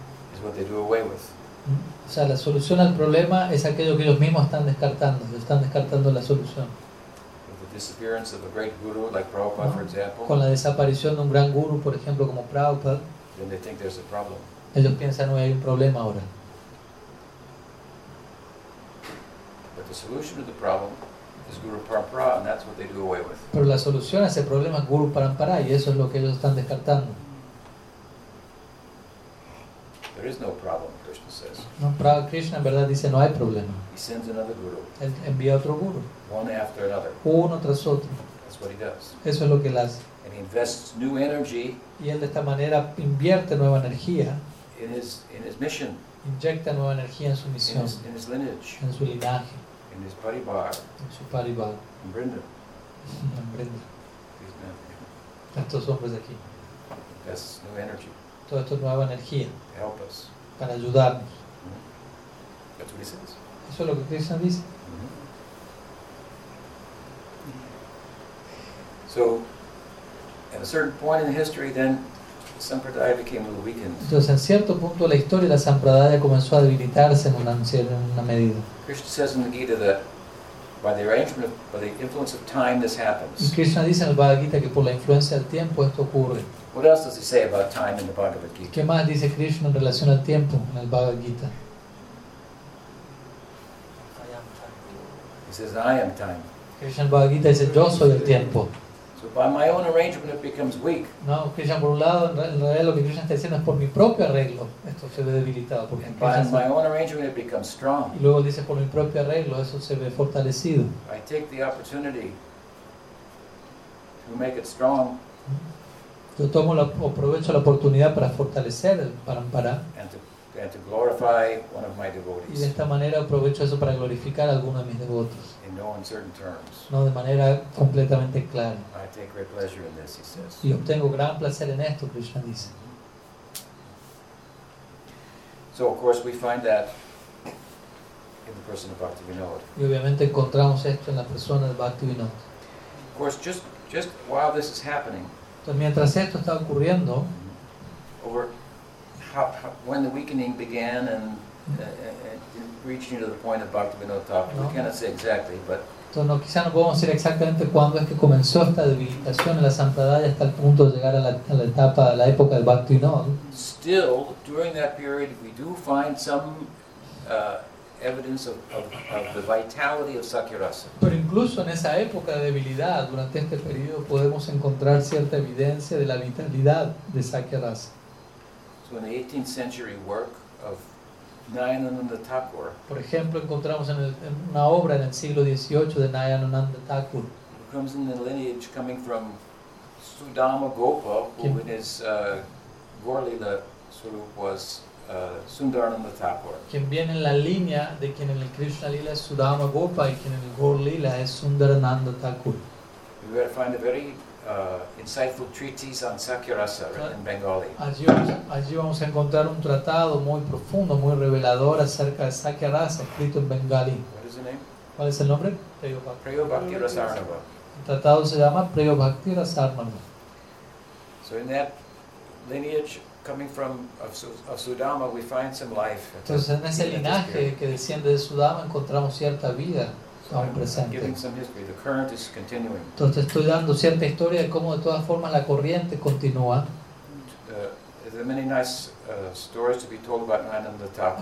¿no? o sea, la solución al problema es aquello que ellos mismos están descartando, están descartando la solución. Disappearance of a great guru like Prabhupada, for example, Con la desaparición de un gran guru, por ejemplo, como Prabhupada, then they think there's a problem. ellos piensan, no hay un problema ahora. But the solution to the problem is Guru Parampara, and that's what they do away with. Pero la solución a ese problema es Guru Parampara y eso es lo que ellos están descartando. There is no problem, Krishna says. ¿no? Krishna en verdad dice no hay problema. He sends another guru, Él envía otro guru, one after another. uno tras otro. That's what he does. Eso es lo que él hace. And he invests new energy Y él de esta manera invierte nueva energía, in his in his mission, inyecta nueva energía en su in misión, his, in his lineage, en su linaje, in his paribar, en su parival, in Brinda. en Brenda. Estos hombres de aquí. invests new energy Todo esto es nueva energía to help us. para ayudarnos. That's what he says. Eso es lo que Krishna dice. So, at a certain point in history, then the Sampradaya became a little weakened. Entonces, en cierto punto de la historia, la Sampradaya comenzó a debilitarse en una, en una medida. Krishna says in the Gita that by the arrangement of, by the influence of time, this Y happens. Krishna dice en el Bhagavad Gita que por la influencia del tiempo esto ocurre. What else does he say about time in the Bhagavad Gita? ¿Qué más dice Krishna en relación al tiempo en el Bhagavad Gita? Says, I am time. Krishna Bhagavad Gita dice yo soy el tiempo. So by my own arrangement, it becomes weak. No, Krishna por un lado, en re- en realidad lo que Krishna está diciendo es por mi propio arreglo, esto se ve debilitado. Porque And by my own arrangement, it becomes strong. y luego dice por mi propio arreglo, eso se ve fortalecido. I take the opportunity to make it strong Yo tomo la, o aprovecho la oportunidad para fortalecer el parampara and to, and to glorify one of my y de devotees esta manera aprovecho eso para glorificar a alguno de mis devotos, in no uncertain terms. no de manera completamente clara. I take great pleasure in this, he says. Y obtengo gran placer en esto, Krishna dice. So, of course, we find that in the person of Bhaktivinoda. Y obviamente encontramos esto en la persona del Bhaktivinoda. Of course, just, just while this is happening, Entonces, mientras esto está ocurriendo, over how, how, when the weakening began and, uh, and reaching to the point of Bhaktivinoda Thakur, No. we cannot say exactly, but entonces no, quizá no podemos decir exactamente cuándo es que comenzó esta debilitación en la Sampradaya hasta el punto de llegar a la, a la etapa, a la época del Bhaktivinoda. still, during that period, we do find some uh, evidence of, of, of the vitality of Sakyarasa. Pero incluso en esa época de debilidad, durante este periodo, podemos encontrar cierta evidencia de la vitalidad de Sakya Rasa. So in the 18th century work of Nayanananda Thakur, Por ejemplo, encontramos en, el- en una obra en el siglo XVIII de Nayanananda Thakur, who comes in the lineage coming from Sudama Gopa, who in his uh, Gorlila Swarup was uh, Sundarananda Thakur. quien viene en la línea de quien en el Krishna Lila es Sudama Gopa y quien en el Gaur Lila es Sundarananda Thakur. We find a very uh, insightful treatise on Sakyarasa written in Bengali. Allí vamos, allí vamos a encontrar un tratado muy profundo, muy revelador acerca de Sakya Rasa, escrito en bengalí. What is the name? ¿Cuál es el nombre? Preyo Bhakti. Rasarnava. El tratado se llama Preyo Bhakti Rasarnava. So in that lineage coming from of, of Sudama, we find some life. Entonces, en ese linaje que desciende de Sudama encontramos cierta vida I'm presente. giving some history. The current is continuing. Entonces, estoy dando cierta historia de cómo de todas formas la corriente continúa. Uh, uh.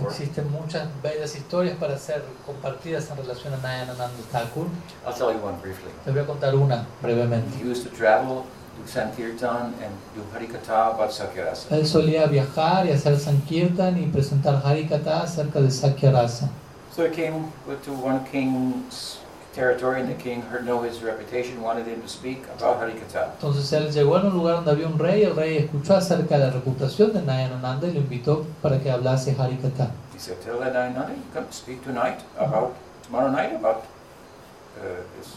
Existen muchas bellas historias para ser compartidas en relación a Nayanananda Thakur. I'll tell you one briefly. Les voy a contar una brevemente. He used to travel, do Sankirtan, and do Harikatha about Sakyarasa. Él solía viajar y hacer Sankirtan y presentar Harikata acerca de Sakya Rasa. So he came to one king's territory and the king heard know his reputation, wanted him to speak about Harikatha. Entonces él llegó a un lugar donde había un rey, el rey escuchó acerca de la reputación de Nayanananda y lo invitó para que hablase Harikatha. He said, tell that Nayananda, you come speak tonight about, tomorrow night about uh, his,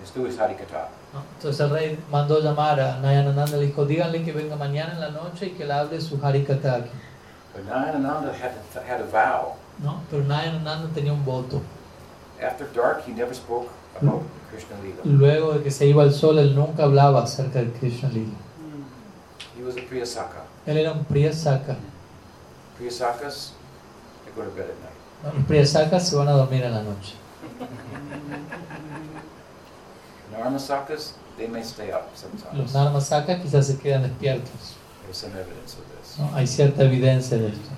his do his Harikatha. Entonces el rey mandó llamar a Nayanananda y le dijo, díganle que venga mañana en la noche y que le hable su Harikatha aquí. But Nayananda had, a- had a vow. ¿No? Pero Nayanananda tenía un voto. After dark, he never spoke about Krishna Lila. Luego de que se iba al sol, él nunca hablaba acerca del Krishna Lila. He was a Priyasaka. Él era un Priyasaka. Priyasakas, they go to bed at night. ¿no? Los Priyasakas se van a dormir en la noche. Narmasakas, they may stay up Los sometimes. Narmasakas quizás se quedan despiertos. There's some evidence of this. ¿no? Hay cierta evidencia de esto.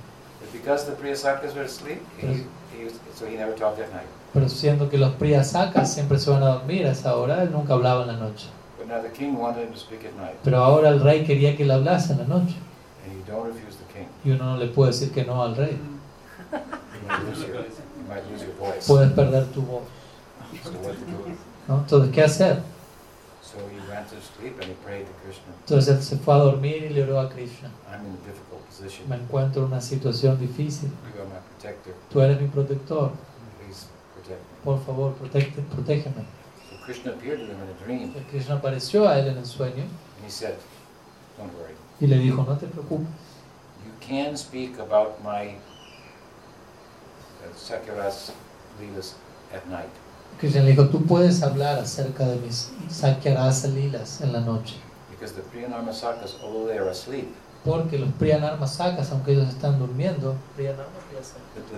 Because the Priyasakas were asleep, he, he was, so he never talked at night. Pero siendo que los Priyasakas siempre se van a dormir a esa hora, él nunca hablaba en la noche. But now the king wanted him to speak at night. Pero ahora el rey quería que él hablase en la noche. And you don't refuse the king. Y uno no le puede decir que no al rey. You might lose your, you might lose your voice. Puedes perder tu voz. So what to do? ¿no? Entonces, ¿qué hacer? So he went to sleep and he prayed to Krishna. Entonces él se fue a dormir y le oró a Krishna. I'm in a difficult position. Me encuentro en una situación difícil. You are my protector. Tú eres mi protector. Please protect me. Por favor, protege- protégeme. So Krishna appeared to him in a dream El Krishna apareció a él en el sueño and he said, Don't worry. y le dijo, no te preocupes. You can speak about my uh, Leelas at night. Krishna le dijo, tú puedes hablar acerca de mis Sakyarasa lilas en la noche. Because the Priyanarma Sakas, although they are asleep, Porque los Priyanarma Sakas, aunque ellos están durmiendo,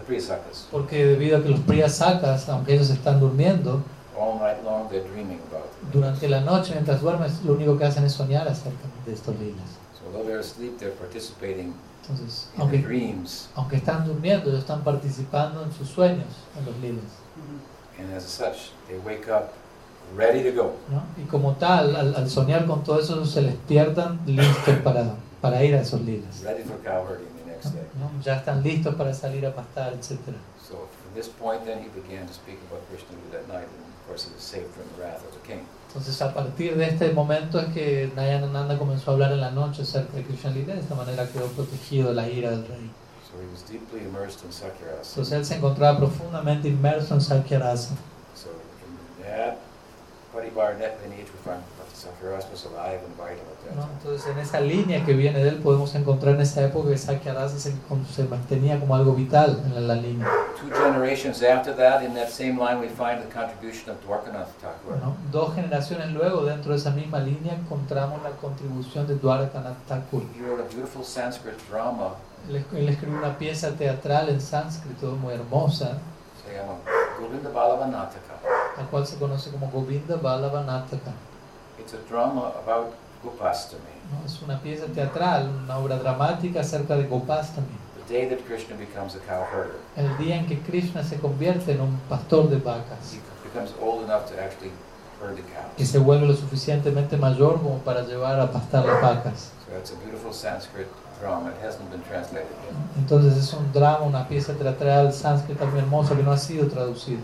Priyasakas, porque debido a que los Priyasakas, aunque ellos están durmiendo, all night long they're dreaming about it. durante la noche mientras duermen, lo único que hacen es soñar acerca de estos lilas. So although they're asleep, they're participating Entonces, in the aunque, dreams, aunque están durmiendo, ellos están participando en sus sueños, en los lilas. And as such, they wake up ready to go. ¿no? Y como tal, al, al soñar con todo eso, se despiertan listos para, para ir a esos lilas. ready for cow herding the next day. ¿no? Ya están listos para salir a pastar, etc. So from this point, then he began to speak about Krishna that night, and of course he was saved from the wrath of the king. Entonces, a partir de este momento es que Nayanananda comenzó a hablar en la noche acerca de Krishna Lila, de esta manera quedó protegido de la ira del rey. So he was deeply immersed in. Entonces él se encontraba profundamente inmerso en Sakyarasa. So in that net lineage, we find was alive and vital at that ¿no? time. Entonces en esa línea que viene de él podemos encontrar en esa época que Sakyarasa se, mantenía como algo vital en la, la línea. Two generations after that, in that same line, we find the contribution of Dwarkanath Thakur. Dos generaciones luego, dentro de esa misma línea, encontramos la contribución de Dwarakanath Thakur. He wrote a beautiful Sanskrit drama, Él, es- él escribió una pieza teatral en sánscrito muy hermosa, se llama Govinda Balavanataka. la cual se conoce como Govinda Balavanataka. It's a drama about Gopastami, ¿no? Es una pieza teatral, una obra dramática acerca de Gopastami. the day that Krishna becomes a cow herder. El día en que Krishna se convierte en un pastor de vacas, He becomes old enough to actually herd the que cows. se vuelve lo suficientemente mayor como para llevar a pastar las vacas. So it's a beautiful Sanskrit drama. It hasn't been translated yet. Entonces es un drama, una pieza teatral sánscrita muy hermosa que no ha sido traducida,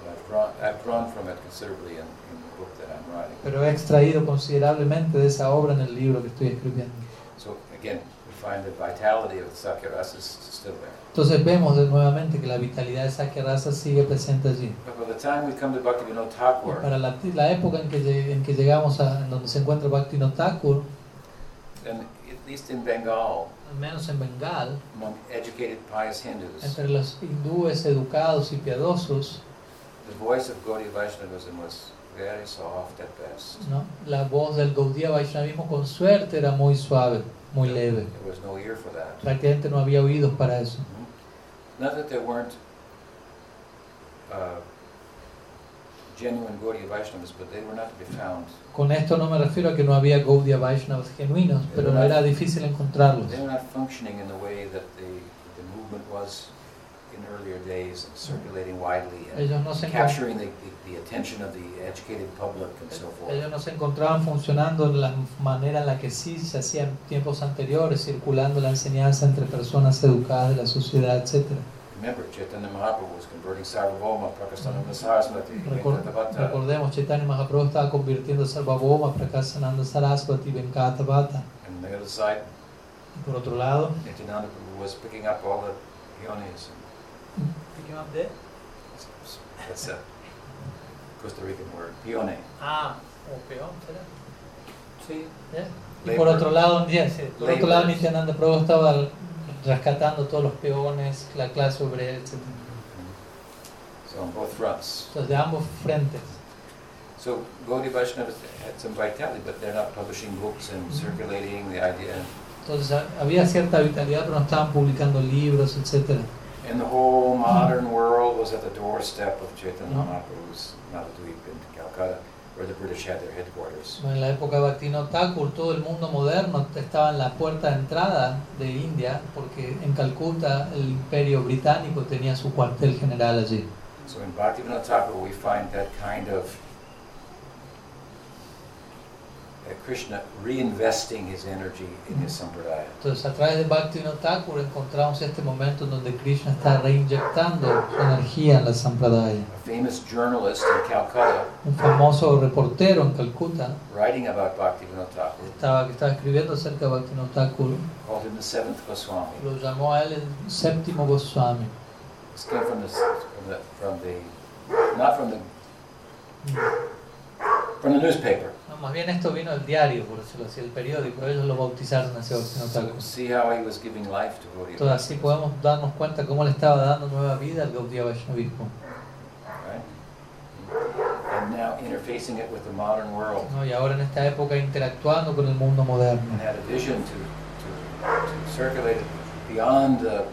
But I've drawn, I've drawn from it considerably in, in the book that I'm writing. pero he extraído considerablemente de esa obra en el libro que estoy escribiendo. So again, we find the vitality of the Sakyarasa is still there. Entonces vemos nuevamente que la vitalidad de Sakyarasa sigue presente allí. But by the time we come to Bhaktivinoda Y para la, la época en que, en que llegamos a en donde se encuentra Bhaktivinoda Thakur, least in Bengal, al menos en Bengal, among educated pious Hindus, entre los hindúes educados y piadosos, the voice of Gaudiya Vaishnavism was very soft at best. ¿no? la voz del Gaudiya Vaishnavismo con suerte era muy suave, muy leve. There was no ear for that. Prácticamente no había oídos para eso. Not that there weren't uh, genuine Gaudiya Vaishnavas, but they were not to be found. Con esto no me refiero a que no había Gaudiya Vaishnavas genuinos, pero no era difícil encontrarlos. They were not functioning in the way that the, the movement was in earlier days, and circulating widely and Ellos no se, capturing the, the, attention of the educated public and so forth. ellos no se encontraban funcionando de la manera en la que sí se hacía en tiempos anteriores, circulando la enseñanza entre personas educadas de la sociedad, etc. Remember, Chaitanya Mahaprabhu was converting Sarvabhauma, Prakasananda Saraswati, Recor- Venkatavata. recordemos, Chaitanya Mahaprabhu estaba convirtiendo a Sarvabhauma, Prakasananda Saraswati, Venkatavata. And on the other side, Y por otro lado, Nityananda Prabhu was picking up all the peones. That's a Costa Rican word, peone. Ah, o peón, ¿será? Sí. Y por otro lado, yeah, sí, por otro lado. Nityananda Prabhu estaba rescatando todos los peones, la clase obrera, etc. So on both fronts. Entonces, de ambos frentes. So Gaudiya Vaishnavas had some vitality, but they're not publishing books and circulating the idea. Entonces ha- había cierta vitalidad, pero no estaban publicando libros, etc. And the whole modern world was at the doorstep of Chaitanya No. Mahaprabhu's Navadvip in Calcutta, where the British had their headquarters. En la época Bhaktivinoda Thakur, todo el mundo moderno estaba en la puerta de entrada de India, porque en Calcuta el imperio británico tenía su cuartel general allí. So in Bhaktivinoda Thakur, we find that kind of uh, Krishna reinvesting his energy in his sampradaya. Entonces, a través de Bhaktivinoda Thakur encontramos este momento en donde Krishna está reinyectando su energía en la Sampradaya. A famous journalist in Calcutta, Un famoso reportero en Calcuta writing about Bhaktivinoda Thakur, estaba, que estaba escribiendo acerca de Bhaktivinoda Thakur, called him the seventh Goswami. lo llamó a él el séptimo Goswami. This came from the, from the, from the not from the, from the newspaper. No, más bien esto vino del diario, por decirlo así, el periódico. Ellos lo bautizaron así Bhaktivinoda So Thakur. see how he was giving life to Gaudiya Entonces así podemos darnos cuenta cómo le estaba dando nueva vida al Gaudiya Vaishnavismo. right? And now interfacing it with the modern world, ¿no? Y ahora en esta época interactuando con el mundo moderno. and had a vision to, to, to circulate it beyond the,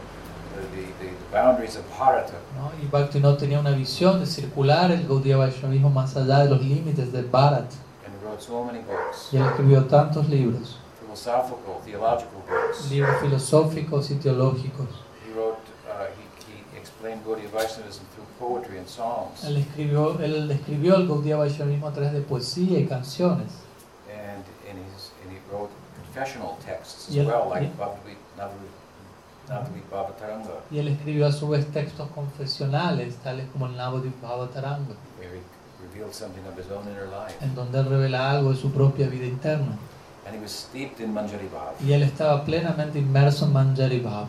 the, the, the boundaries of Bharata. ¿no? Y Bhaktivinoda tenía una visión de circular el Gaudiya Vaishnavismo más allá de los límites del Bharat. So many books, Y él escribió tantos libros, philosophical, theological books. libros filosóficos y teológicos. He wrote, uh, he, he explained Gaudiya Vaishnavism through poetry and songs. Él escribió, él describió el Gaudiya Vaishnavismo a través de poesía y canciones. And, and, he's, and he wrote confessional texts as Y él- well, like y- él escribió a su vez textos confesionales, tales como el Navadvip Bhavataranga, he revealed something of his own inner life. en donde él revela algo de su propia vida interna. And he was steeped in Manjari Bhav. Y él estaba plenamente inmerso en Manjari Bhav.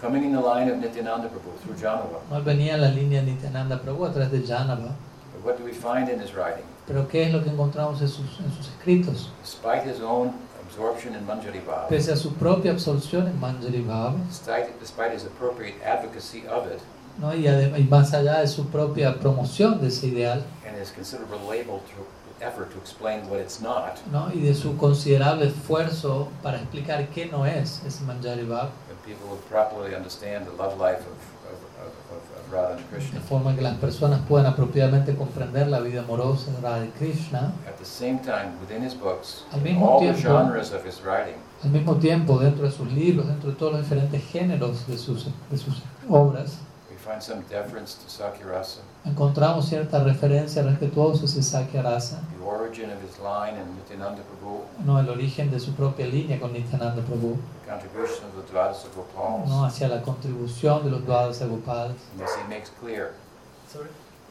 Coming in the line of Nityananda Prabhu through Janava. Él venía en la línea de Nityananda Prabhu a través de Janava. But what do we find in his writing? Pero ¿qué es lo que encontramos en sus, en sus escritos? Despite his own absorption in Manjari Bhav, Pese a su propia absorción en Manjari Bhav, despite, despite his appropriate advocacy of it, ¿no? y, adem- y más allá de su propia promoción de ese ideal, and his considerable label to, effort to explain what it's not, ¿no? y de su considerable esfuerzo para explicar qué no es ese Manjari Bhav, that people would properly understand the love life of, of, of, of, of Radha and de forma que las personas puedan apropiadamente comprender la vida amorosa de Radha y Krishna, At the same time, within his books, Al mismo tiempo- genres of his writing, al mismo tiempo dentro de sus libros, dentro de todos los diferentes géneros de sus, de sus obras, find some deference to Sakyarasa, encontramos cierta referencia respetuosa hacia Sakya Rasa, the origin of his line in Nityananda Prabhu, ¿no? el origen de su propia línea con Nityananda Prabhu, the contribution of the Dvadasa Gopals. ¿no? hacia la contribución de los Dvadasa Gopals. And thus he makes clear,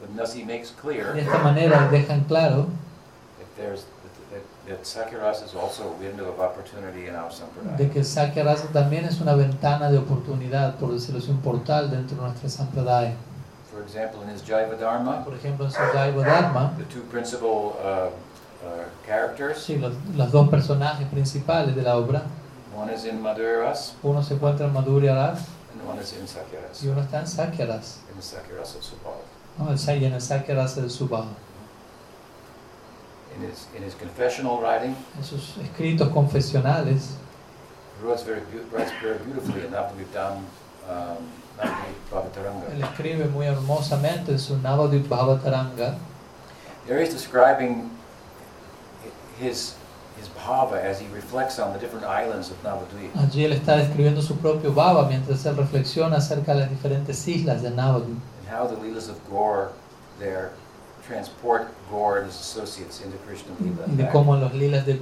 and thus he makes De esta manera dejan claro there's de que Sakya también es una ventana de oportunidad, por decirlo así, un portal dentro de nuestra Sampradaya. For example, in his Jaiva Dharma, Por ejemplo, en su Jaiva Dharma, the two principal uh, uh, characters, sí, los, los dos personajes principales de la obra, one is in Madhuras uno se encuentra en Madhurya Ras and one is in y Sakyarasa, uno está en Sakya Rasa. in the Sakyarasa Subhava. ¿no? Y en el Sakya Rasa del Subhava. In his, in his confessional writing, En sus escritos confesionales, he writes very, writes very beautifully in Navadvipam um, Bhavataranga. él escribe muy hermosamente en su Navadvip Bhavataranga. There he's describing his, his bhava as he reflects on the different islands of Navadvip. Allí él está describiendo su propio Bhava mientras él reflexiona acerca de las diferentes islas de Navadvip and how the Leelas of Gaur there transport Gaur and his associates into Krishna y de cómo los lilas de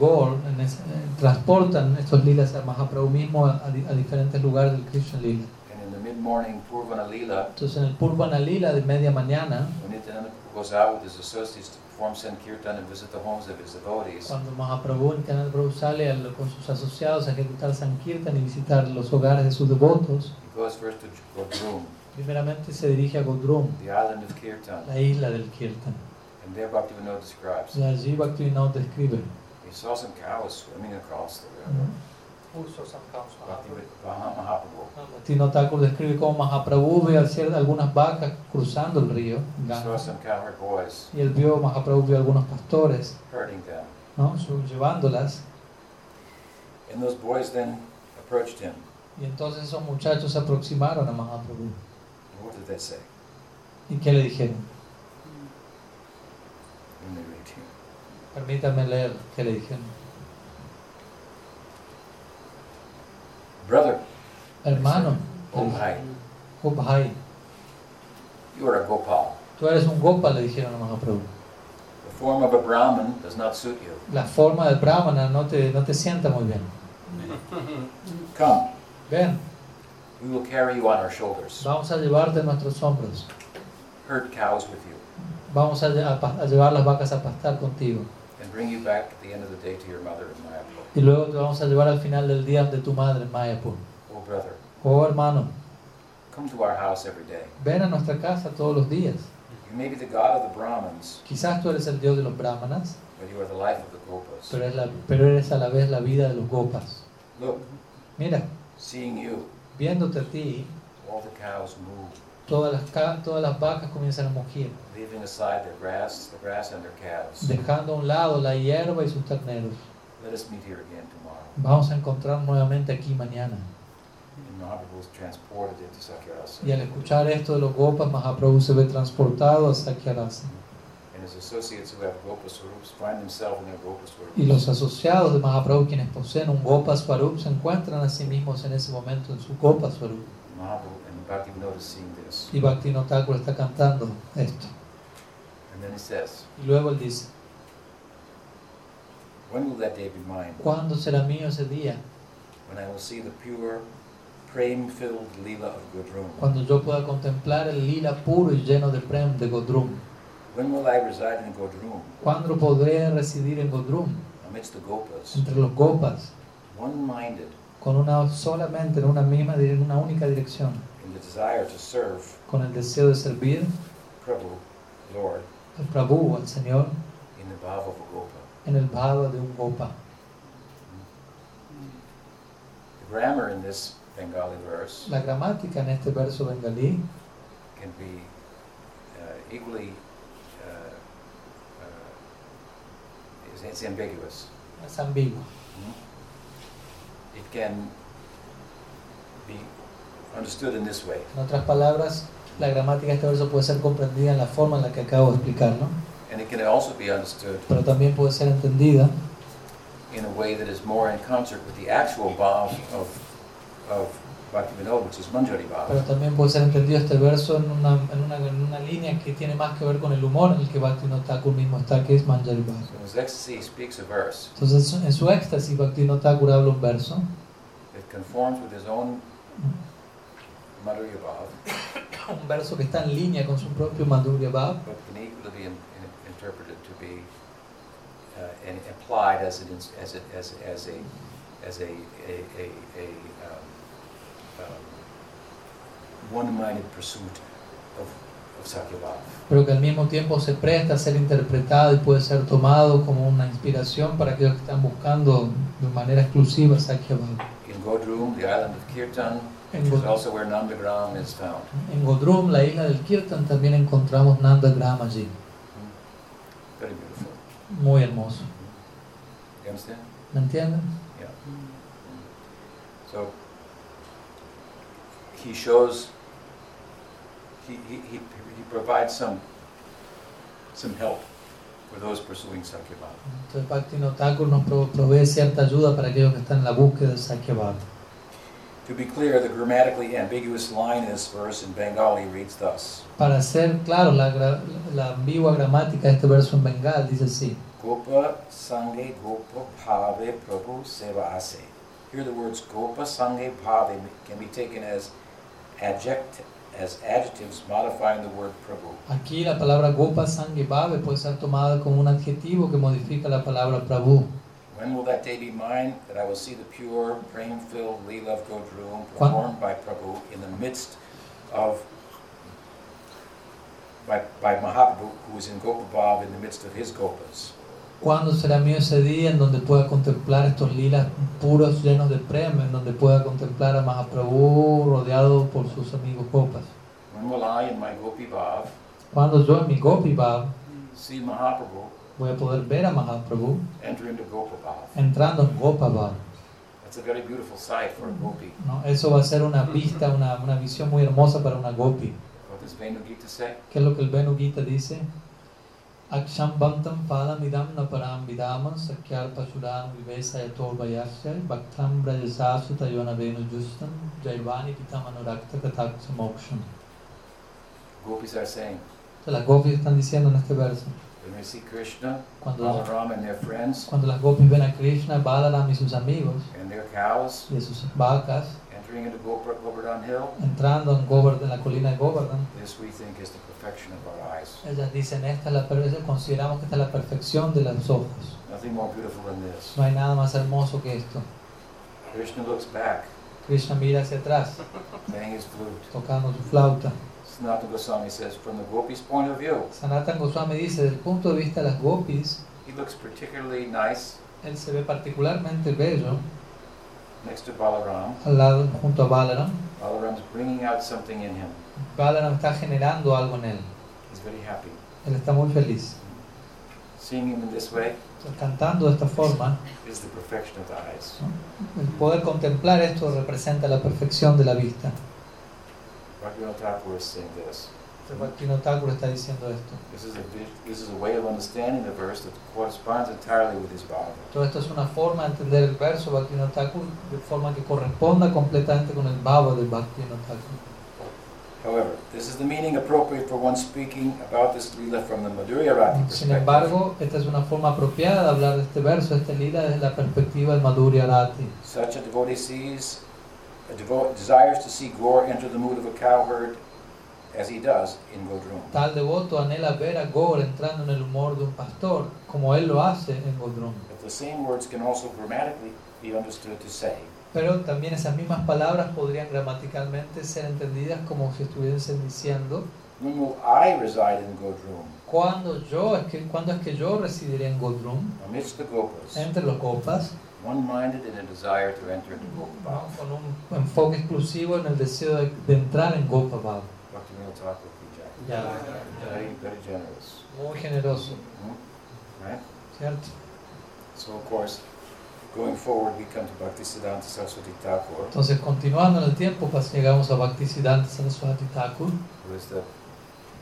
ese- eh, transportan estos lilas a Mahaprabhu mismo a, a di- a diferentes lugares del Krishna Lila. And in the mid mid-morning Purvana Lila, Entonces en el Purvana Lila de media mañana, when Nityananda Prabhu goes out with his associates to perform Sankirtan and visit the homes of his devotees, cuando Mahaprabhu, Nityananda Prabhu sale al- con sus asociados a ejecutar Sankirtan y visitar los hogares de sus devotos, he goes first to Godrum, primeramente se dirige a Godrum, the island of Kirtan, la isla del Kirtan. and there Bhaktivinoda describes. Y allí Bhaktivinoda describe. He saw some cows swimming across the river. Thakur describe cómo Mahaprabhu ve algunas vacas cruzando el río, Ganga, y él vio, Mahaprabhu vio algunos pastores llevándolas, And those boys then approached him. y entonces esos muchachos se aproximaron a Mahaprabhu. What did they say? ¿Y qué le dijeron? Let me read you. Permítame leer qué le dijeron. Brother, Hermano, oh bhai, oh bhai, you are a Gopal. tú eres un gopa, le dijeron a Mahaprabhu. The form of a Brahmin does not suit you. La forma del brahmana no te, no te sienta muy bien. Come, Ven, we will carry you on our shoulders. vamos a llevarte en nuestros hombros. Herd cows with you Vamos a, llevar las vacas a pastar contigo. and bring you back at the end of the day to your mother in Mayapur. Y luego te vamos a llevar al final del día de tu madre en Mayapur. Oh brother, Oh hermano, come to our house every day. ven a nuestra casa todos los días. You may be the god of the Brahmins, Quizás tú eres el dios de los brahmanas, but you are the life of the Gopas. pero eres, la- pero eres a la vez la vida de los gopas. Look, Mira, seeing you, viéndote a ti, all the cows move, todas las, todas las vacas comienzan a mugir, leaving aside their grass, the grass and their calves. dejando a un lado la hierba y sus terneros. Let us meet here again tomorrow. Vamos a encontrar nuevamente aquí mañana. Y al escuchar esto de los gopas, Mahaprabhu se ve transportado a Sakyarasa. Y los asociados de Mahaprabhu, quienes poseen un Gopa Swarup, se encuentran a sí mismos en ese momento en su Gopa Swarup. Y Bhaktivinoda Thakur está cantando esto. Y luego él dice? ¿cuándo será mío ese día? Cuando yo pueda contemplar el lila puro y lleno de prem de Godrum. When will I reside in Godrum, ¿Cuándo podré residir en Godrum? amidst the Gopas, Entre los Gopas, one-minded con una solamente en una misma, en una única dirección, in the desire to serve con el deseo de servir Prabhu, Lord, al Prabhu, al Señor, in the bhava of a Gopa. en el bhava de un Gopa. The grammar in this Bengali verse La gramática en este verso bengalí can be uh, equally uh, uh, it's, it's ambiguous. es ambigua. It can be understood in this way. En otras palabras, la gramática de este verso puede ser comprendida en la forma en la que acabo de explicar, ¿no? And it can also be understood Pero también puede ser entendida in a way that is more in concert with the actual of Pero también puede ser entendido este verso en una, en una, en una línea que tiene más que ver con el humor en el que Bhaktivinoda Thakur mismo está, que es Manjari Entonces, en su éxtasis, Bhaktivinoda Thakur habla un verso. Un verso que está en línea con su propio Madhurya Bhav, uh, as as as, a as a a, a, a one-minded pursuit of, of Sakyabhav. pero que al mismo tiempo se presta a ser interpretado y puede ser tomado como una inspiración para aquellos que están buscando de manera exclusiva. In Godrum, the island of Kirtan, En, which is also where Nandagram is found. en Godrum, la isla del Kirtan, también encontramos allí. Very beautiful. Muy hermoso. You understand? ¿Me entienden? Yeah. So he shows, he, he, he, he provides some, some help for those pursuing Sakyabhav. Entonces Bhaktivinoda Thakur nos provee cierta ayuda para aquellos que están en la búsqueda del Sakya To be clear, the grammatically ambiguous line in this verse in Bengali reads thus Para ser claro, la, la ambigua gramática de este verso en Bengal dice así. Gopa Sange Gopa Bhave Prabhu Seva Ase. Here the words Gopa Sange Bhave can be taken as adject, as adjectives modifying the word Prabhu. Aquí la palabra Gopa sangebhave puede ser tomada como un adjetivo que modifica la palabra Prabhu. When will that day be mine that I will see the pure, praying-filled Leela of Godroom performed by Prabhu in the midst of by, by Mahaprabhu, who is in Gopabhav in the midst of his Gopas. ¿Cuándo será mío ese día en donde pueda contemplar estos lilas puros llenos de premio, en donde pueda contemplar a Mahaprabhu rodeado por sus amigos Bhav Cuando yo en mi Gopi Bhav voy a poder ver a Mahaprabhu entrando en Gopa Bhav. ¿no? Eso va a ser una vista, una, una visión muy hermosa para una Gopi. ¿Qué es lo que el Venu Gita dice? Aksham Bhantam Padamidam Naparam Vidam Sakyar Pasuran Vivesa Yator Vayasya Bhaktam Brajasasu Tayona Venu Justam Jaivani Pitamanurakta Kataksa Moksham. Gopis are saying, Las gopis están diciendo en este verso, when we see Krishna, cuando, Balaram and their friends, cuando las gopis ven a Krishna, Balaram y sus amigos and their cows y sus vacas entering into Govardhan Hill, entrando en, Govard- en la colina de Govardhan, this we think is the perfection of our eyes. ellas dicen, esta es la, per- consideramos que esta es la perfección de los ojos. Nothing more beautiful than this. No hay nada más hermoso que esto. Krishna looks back, Krishna mira hacia atrás, playing his flute. tocando su flauta. Sanatana Goswami says, from the Gopi's point of view, Sanatan Goswami dice, desde el punto de vista de las gopis, he looks particularly nice él se ve particularmente bello next to Balaram. al lado, junto a Balaram. Balaram's bringing out something in him. Balaram está generando algo en él. He's very happy. Él está muy feliz. Seeing him in this way Cantando de esta forma, is the perfection of the eyes. el poder contemplar esto representa la perfección de la vista. Bhaktivinoda Thakur is saying this. Bhaktivinoda Thakur está diciendo esto. This is, a, vi- this is a way of understanding the verse that corresponds entirely with his Bhava. Todo esto es una forma de entender el verso Bhaktivinoda Thakur de forma que corresponda completamente con el bhava del Bhaktivinoda Thakur. However, this is the meaning appropriate for one speaking about this lila from the Madhurya Rati Sin embargo, esta es una forma apropiada de hablar de este verso, este lila, desde la perspectiva del Madhurya Rati. Such a devotee sees, a devo- desires to see Gaur enter the mood of a cowherd as he does in Godrum. Tal devoto anhela ver a Gaur entrando en el humor de un pastor, como él lo hace en Godrum. But the same words can also grammatically be understood to say, Pero también esas mismas palabras podrían gramaticalmente ser entendidas como si estuviesen diciendo, When will I reside in Godrum, ¿cuándo, yo, es que, ¿cuándo es que yo residiré en Godrum? amidst the Gopas, Entre los copas, one-minded in a desire to enter into. Gopabhav? con un enfoque exclusivo en el deseo de, de entrar en Very, very generous. Muy generoso, Hmm? Right? ¿cierto? So of course, going forward, we come to Bhaktisiddhanta Saraswati Thakur, Entonces, continuando en el tiempo, pues, llegamos a Bhaktisiddhanta Saraswati Thakur, who is the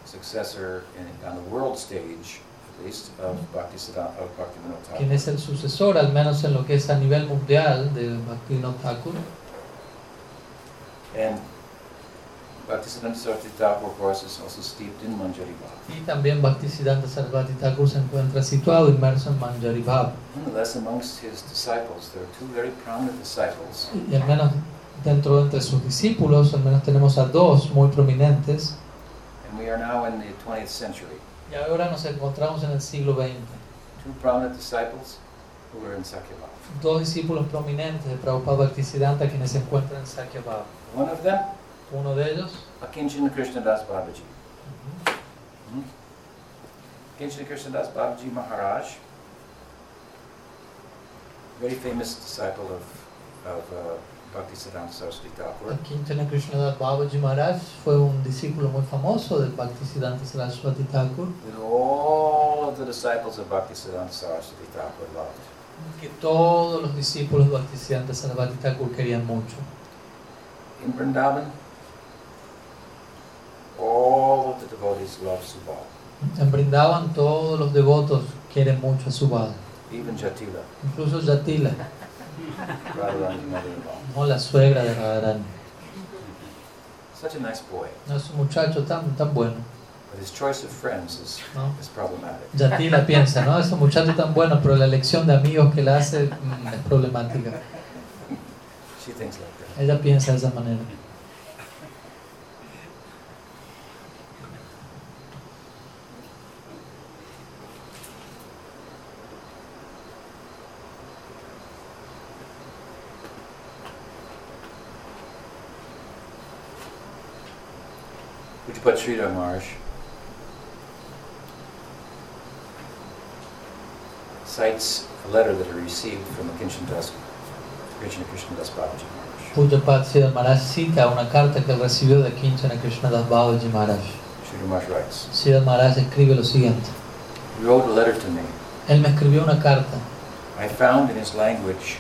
successor in, on the world stage, at least, of Bhaktisiddhanta, of Bhaktivinoda quien es el sucesor, al menos en lo que es a nivel mundial, de Bhaktivinoda Thakur. And Bhaktisiddhanta Saraswati Thakur, of course, is also steeped in Manjari Bhav. Y también Bhaktisiddhanta Saraswati Thakur se encuentra situado inmerso en Manjari Bhav. Nonetheless, amongst his disciples, there are two very prominent disciples, Y al menos dentro de entre sus discípulos, al menos tenemos a dos muy prominentes. and we are now in the 20th century. Y ahora nos encontramos en el siglo XX. Two prominent disciples who are in Sakyabhav. Dos discípulos prominentes de Prabhupada Bhaktisiddhanta quienes se encuentran en. One of them, Uno de ellos, Akinchana Krishnadas Babaji. Hmm? Akinchana Krishnadas Babaji Maharaj, very famous disciple of, of uh, Bhaktisiddhanta Saraswati Thakur. Kinchana Krishnadas Babaji Maharaj fue un discípulo muy famoso del Bhaktisiddhanta Saraswati Thakur, that all of the disciples of Bhaktisiddhanta Saraswati Thakur loved. que todos los discípulos de Bhaktisiddhanta Saraswati Thakur querían mucho. In Vrindavan, all of the devotees Subal, En Brindavan todos los devotos quieren mucho a Subal, even Jatila, incluso mother-in-law. no la suegra de Radharani. Such a nice boy, No es un muchacho tan, tan bueno, but his choice of friends is, ¿no? is problematic. Yatila piensa, ¿no? Es un muchacho tan bueno, pero la elección de amigos que le hace mm, es problemática. She thinks like that. Ella piensa de esa manera. Pujapad Sridhar Maharaj cites a letter that he received from Akinchan Das, Krishna Krishna Das Babaji Maharaj. Pujapad Sridhar Maharaj cita una carta que recibió de Kinchana Krishnadas Babaji Maharaj. Sridhar Maharaj writes, Sridhar Maharaj escribe lo siguiente. He wrote a letter to me. Él me escribió una carta. I found in his language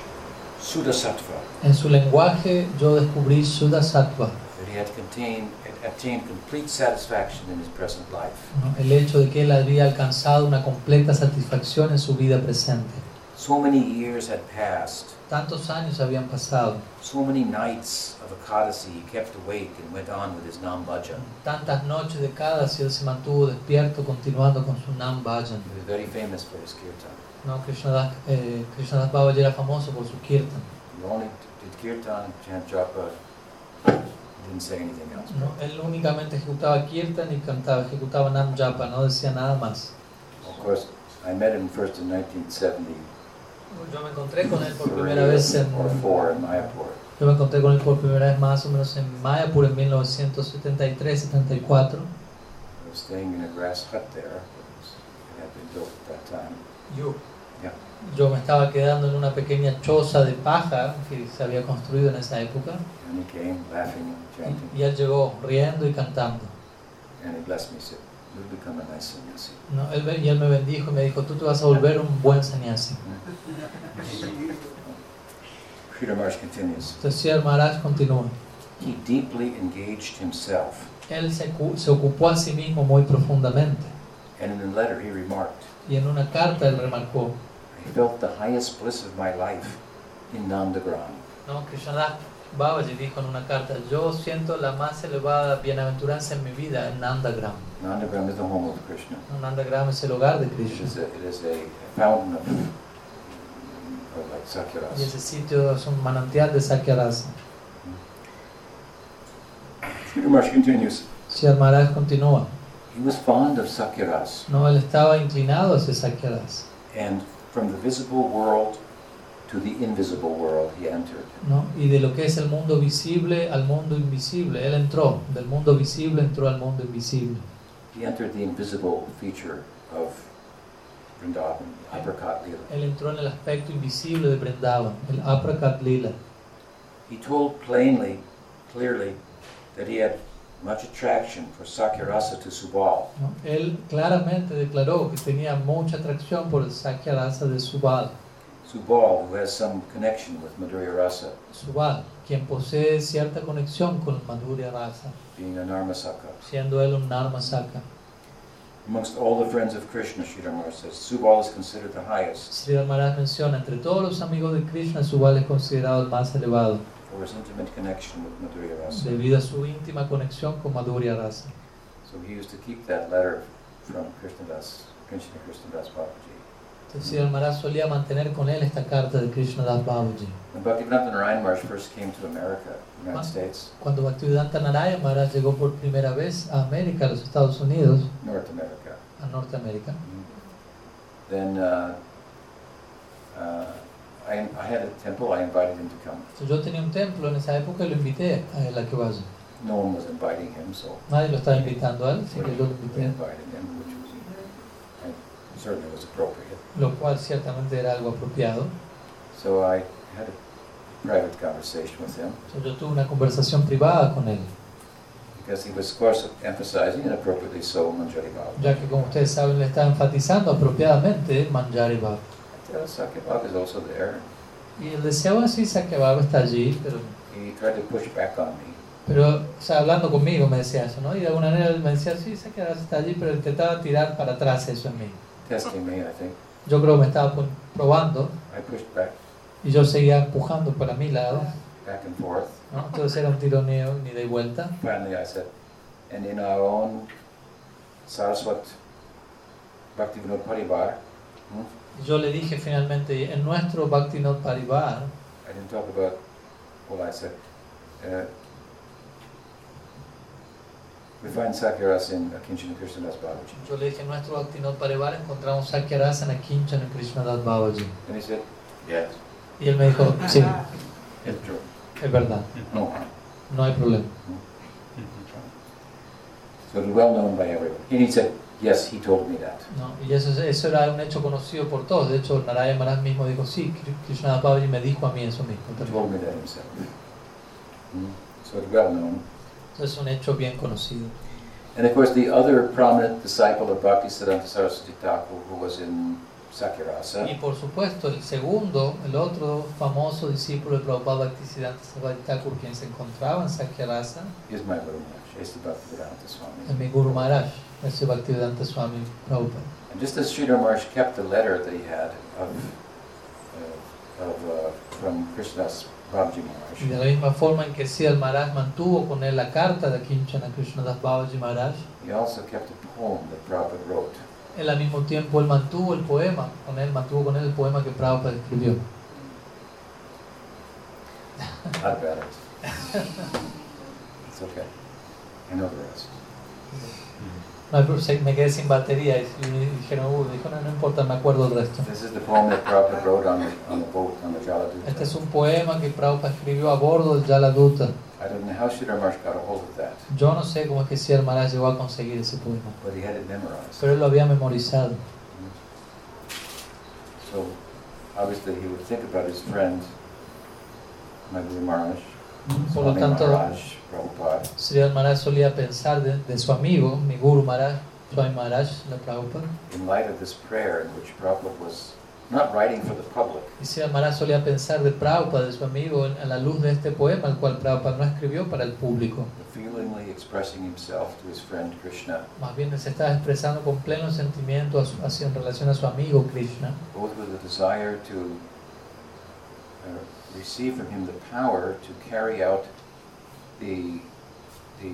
Sudasattva, En su lenguaje yo descubrí Shuddha Sattva, that he had contained, had attained complete satisfaction in his present life. ¿no? el hecho de que él había alcanzado una completa satisfacción en su vida presente. So many years had passed, Tantos años habían pasado, so many nights of Ekadasi he kept awake and went on with his Nam Bhajan. tantas noches de cada si él se mantuvo despierto continuando con su Nam Bhajan. He was very famous for his kirtan. ¿no? Krishnadas, eh, Krishnadas Babaji era famoso por su kirtan. He only did kirtan, chant japa, didn't say anything else. ¿no? Él únicamente ejecutaba kirtan y cantaba, ejecutaba Nam Japa, no decía nada más. Of course, I met him first in 1970. Yo me encontré con él por primera vez en... or in Mayapur. Yo me encontré con él por primera vez más o menos en Mayapur en 1973-74. I was staying in a grass hut there. It, had been built at that time. Yo. Yeah. Yo me estaba quedando en una pequeña choza de paja que se había construido en esa época And he came laughing and chanting. y, y él llegó riendo y cantando. And he blessed me. Said, You'll become a nice sannyasi. ¿no? Él, ve- y él me bendijo y me dijo, tú te vas a volver un buen sannyasi. Sridhar Maharaj continues. Entonces Sri Maharaj continúa. He deeply engaged himself. Él se, cu- se ocupó a sí mismo muy profundamente And in a letter he remarked, y en una carta él remarcó, I felt the highest bliss of my life in Nandagram. ¿no? Krishnadas Babaji dijo en una carta, yo siento la más elevada bienaventuranza en mi vida en Nandagram. Nandagram is the home of Krishna. Nandagram es el hogar de It Krishna. is a, it is a fountain of, of like Y Sakyaras. ese sitio es un manantial de Sakyarasa. Sridhar Maharaj continues. Sri Maharaj continúa. He was fond of Sakyaras, No, él estaba inclinado hacia Sakyarasa. and from the visible world to the invisible world he entered. ¿no? Y de lo que es el mundo visible al mundo invisible. Él entró, del mundo visible entró al mundo invisible. He entered the invisible feature of Vrindavan, Apricot Lila. Él entró en el aspecto invisible de Vrindavan, el Aprakat Lila. He told plainly, clearly, that he had much attraction for Sakyarasa to Subal. ¿no? Él claramente declaró que tenía mucha atracción por el Sakyarasa de Subal. Subal, who has some connection with Madhurya Rasa, Subal, quien posee cierta conexión con Madhurya Rasa, being a Narmasaka. siendo él un Narmasaka. Amongst all the friends of Krishna, Sridhar Maharaj says, Subal is considered the highest Sri Maharaj menciona, entre todos los amigos de Krishna, Subal es considerado el más elevado, for his intimate connection with Madhurya Rasa. debido a su íntima conexión con Madhurya Rasa. So he used to keep that letter from Krishnadas, Krishna Krishnadas Babaji. Sri Maharaj solía mantener con él esta carta de Krishna Das Babaji. When Bhaktivedanta Narayan Maharaj first came to America, United. States, Cuando Bhaktivedanta Narayana Maharaj llegó por primera vez a América, a los Estados Unidos, North America, a Norteamérica, then uh, uh, I, I had a temple, I invited him to come. Entonces, yo tenía un templo en esa época y lo invité a él a que vaya. No one was inviting him, so Nadie lo estaba invitando a él, así que yo lo invité, invited him, which was and certainly was appropriate. Lo cual ciertamente era algo apropiado. So I had a private conversation with him Entonces, yo tuve una conversación privada con él, because he was, of course, emphasizing, and appropriately so, Manjari Bhava. ya que como ustedes saben le estaba enfatizando apropiadamente Manjari Bhav. Sakyabhava is also there. Y el deseo así Sakyabhava está allí, pero, He tried to push back on me. pero o sea, hablando conmigo me decía eso, ¿no? Y de alguna manera él me decía, sí, Sakyabhava está allí, pero intentaba tirar para atrás eso en mí. testing me, I think. Yo creo que me estaba probando y yo seguía empujando para mi lado, back and forth. ¿no? Entonces era un tironeo ni de vuelta. Finally, I said, and in our own Saraswat Bhaktivinoda Parivar, hmm, Yo le dije finalmente, en nuestro Bhaktivinoda Parivar, I didn't talk about, well, I said, uh, we find Sakyaras in Akinchana Krishnadas Babaji. yo le dije, nuestro Parivar encontramos en Krishnadas Babaji. And he said, yes, Y él me dijo, sí, true. es verdad, No no hay problema. So it was well known by everyone. And he said, yes, he told me that. ¿no? Y eso, eso era un hecho conocido por todos. De hecho, Narayana Maharaj mismo dijo, sí, Babaji me dijo a mí eso mismo. He también". told me that himself. Mm. So it's well known. Es un hecho bien conocido. And of course, the other prominent disciple of Bhaktisiddhanta Saraswati Thakur, who was in Sakyarasa, Y por supuesto, el segundo, el otro famoso discípulo de Prabhupada Bhaktisiddhanta Saraswati Thakur, quien se encontraba en Sakyarasa, is my Guru Maharaj, is the Bhaktivedanta Swami. es mi Guru Maharaj, ese Bhaktivedanta Swami Prabhupada. And just as Sridhar Maharaj kept the letter that he had of, uh, of uh, from Krishnadas Babaji de la misma forma en que Maharaj mantuvo con él la carta de Kinchana Krishnadas Babaji Maharaj, he also kept a poem that Prabhupada wrote. él al mismo tiempo él mantuvo el poema, con él mantuvo con él el poema que Prabhupada escribió. It's okay. I know the rest. No, hay pro- se- me quedé sin batería y, y dijeron, "Uy", dijo, no, no importa, me acuerdo el resto. Este es un poema que Prabhupada escribió a bordo del Jaladuta. I don't know how Sridhar Maharaj got a hold of that, Yo no sé cómo es que Siddhar Maharaj llegó a conseguir ese poema, pero él lo había memorizado. So obviously he would think about his friend, Maharaj, Por lo tanto, Siddhar Maharaj solía pensar de, de su amigo, mi Guru Maharaj, Swami Maharaj, la Prabhupada. in light of this prayer in which Prabhupada was not writing for the public, Y Siddhar Maharaj solía pensar de Prabhupada, de su amigo, a la luz de este poema, el cual Prabhupada no escribió para el público. feelingly expressing himself to his friend Krishna, Más bien se estaba expresando con pleno sentimiento a su- hacia, en relación a su amigo Krishna, both with a desire to uh, receive from him the power to carry out the, the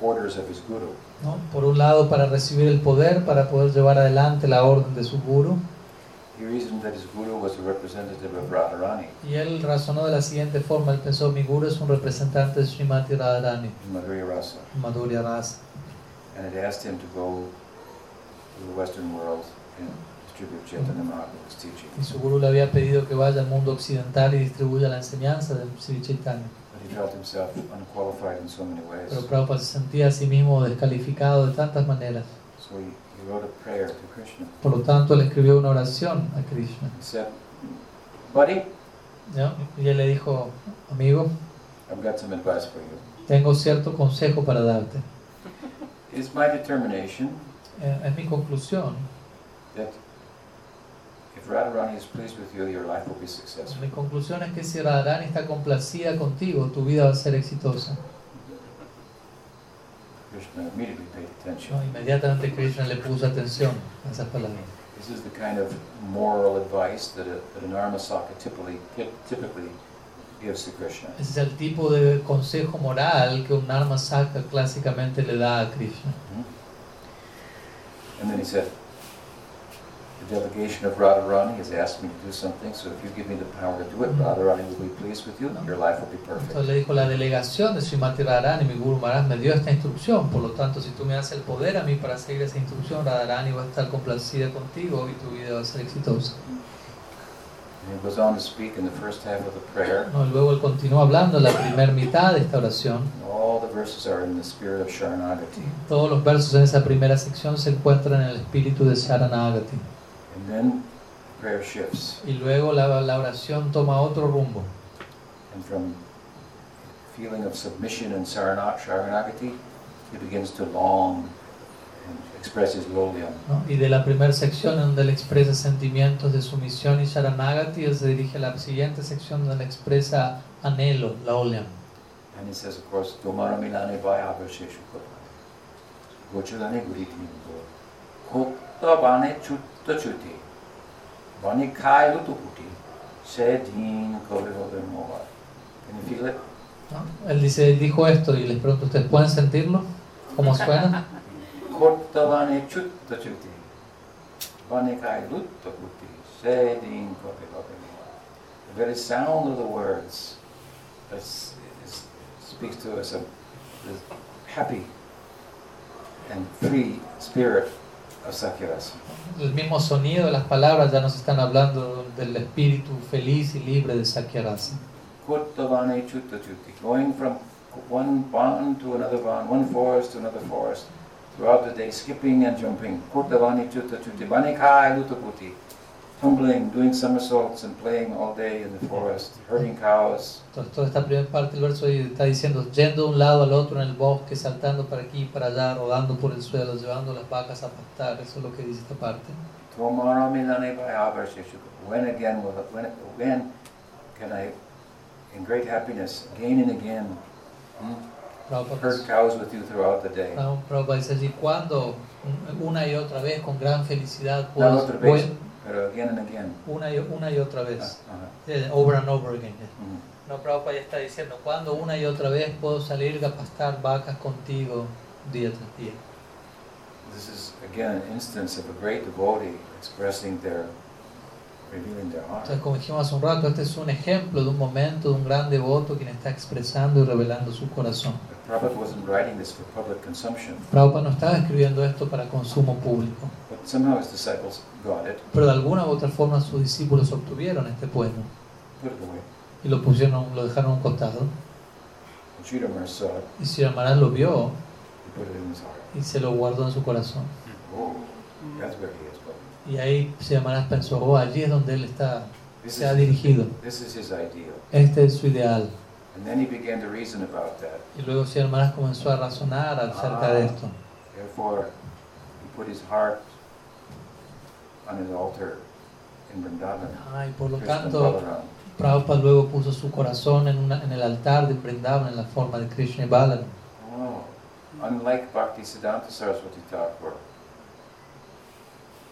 orders of his guru, ¿no? Por un lado, para recibir el poder, para poder llevar adelante la orden de su Guru, He reasoned that his guru was a representative of Radharani. Y él razonó de la siguiente forma, él pensó, mi Guru es un representante de Srimati Radharani, Madhurya Rasa, Madhurya Rasa. and it asked him to go to the Western world and Y su Guru le había pedido que vaya al mundo occidental y distribuya la enseñanza de Sri Chaitanya. But he felt himself unqualified in so many ways. Pero Prabhupada se sentía a sí mismo descalificado de tantas maneras. So he, he wrote a prayer to Krishna. Por lo tanto, él escribió una oración a Krishna. ¿no? Y él le dijo, amigo, I've got some advice for you. tengo cierto consejo para darte. It's my determination Eh, Es mi conclusión. Mi conclusión es que si Radharani está complacida contigo, tu vida va a ser exitosa. Krishna immediately paid attention. ¿no? Inmediatamente Krishna le puso atención a esas palabras. This is the kind of moral advice that, a, that an Armasaka typically, typically gives to Krishna. Es el tipo de consejo moral que un arma saca clásicamente le da a Krishna. Mhm. And then he said, the delegation of Radharani has asked me to do something, so if you give me the power to do it, Mhm. Radharani will be pleased with you, your life will be Entonces perfect. le dijo la delegación de Srimati Radharani, mi Guru Maharaj me dio esta instrucción, por lo tanto si tú me das el poder a mí para seguir esa instrucción, Radharani va a estar complacida contigo y tu vida va a ser exitosa. And he goes on to speak in the first half of the prayer. No, luego él continúa hablando en la primera mitad de esta oración. And all the verses are in the spirit of Sharanagati. Todos los versos en esa primera sección se encuentran en el espíritu de Sharanagati. And then the prayer shifts, Y luego la, la oración toma otro rumbo. and from feeling of submission and Sharanagati, he begins to long and express his lolyam. ¿no? Y de la primera sección donde él expresa sentimientos de sumisión y Sharanagati, él se dirige a la siguiente sección donde él expresa anhelo, la Olyam. And he says, of course, Domara Milane Chutta Chuti. Vani Kai Lutuputi. Sedin Kovihoder Mova. Can you feel it? ¿no? Él dice, dijo esto y les pregunto, ¿ustedes pueden sentirlo? ¿Cómo suena? Kotabane Chutta Chuti. Vani Kai Lutuputi. Sedin Kovihoder Mova. The very sound of the words is, is, speaks to us of happy and free spirit. El mismo sonido de las palabras ya nos están hablando del espíritu feliz y libre de Sakyarasa. Chutta Chutti, going from one barn to another barn, one forest to another forest, throughout the day, skipping and jumping. Kurtavani Tuta Tuti Banikai Lutaputi. Tumbling, doing somersaults and playing all day in the forest, herding cows. Entonces, toda esta primera parte del verso está diciendo, yendo de un lado al otro en el bosque, saltando para aquí y para allá, rodando por el suelo, llevando las vacas a pastar. Eso es lo que dice esta parte. When again will when, when can I, in great happiness, again and again, hmm, herd cows with you throughout the day? Prabhu- Prabhupada dice allí, cuando una y otra vez, con gran felicidad, puedo, pero again and again. una, y, una y otra Uh, vez, uh-huh. Eh, over and over again. Mhm. No, Prabhupada ya está diciendo, cuando una y otra vez puedo salir a pastar vacas contigo día tras día. This is again an instance of a great devotee expressing their, revealing their heart. Entonces, como dijimos hace un rato, este es un ejemplo de un momento de un gran devoto quien está expresando y revelando su corazón. Prabhupada wasn't writing this for public consumption, Prabhupada no estaba escribiendo esto para consumo público, somehow his disciples got it, pero de alguna u otra forma sus discípulos obtuvieron este poema put it away. y lo pusieron, lo dejaron a un costado. Maharaj saw it, Y lo vio he put it in his heart. y se lo guardó en su corazón. Oh, that's where he is. But Y ahí Sri Maharaj pensó, oh, allí es donde él está, this se ha is, dirigido. this is his ideal. Este es su ideal. And then he began to reason about that. Y luego Sri Maharaj comenzó a razonar acerca de esto. Therefore, he put his heart on his altar in Vrindavan. Ah, y por lo Krishna tanto. Prabhupada luego puso su corazón en, una- en el altar de Vrindavan en la forma de Krishna y Balaram. Oh, unlike Bhakti Siddhanta Saraswati Thakur,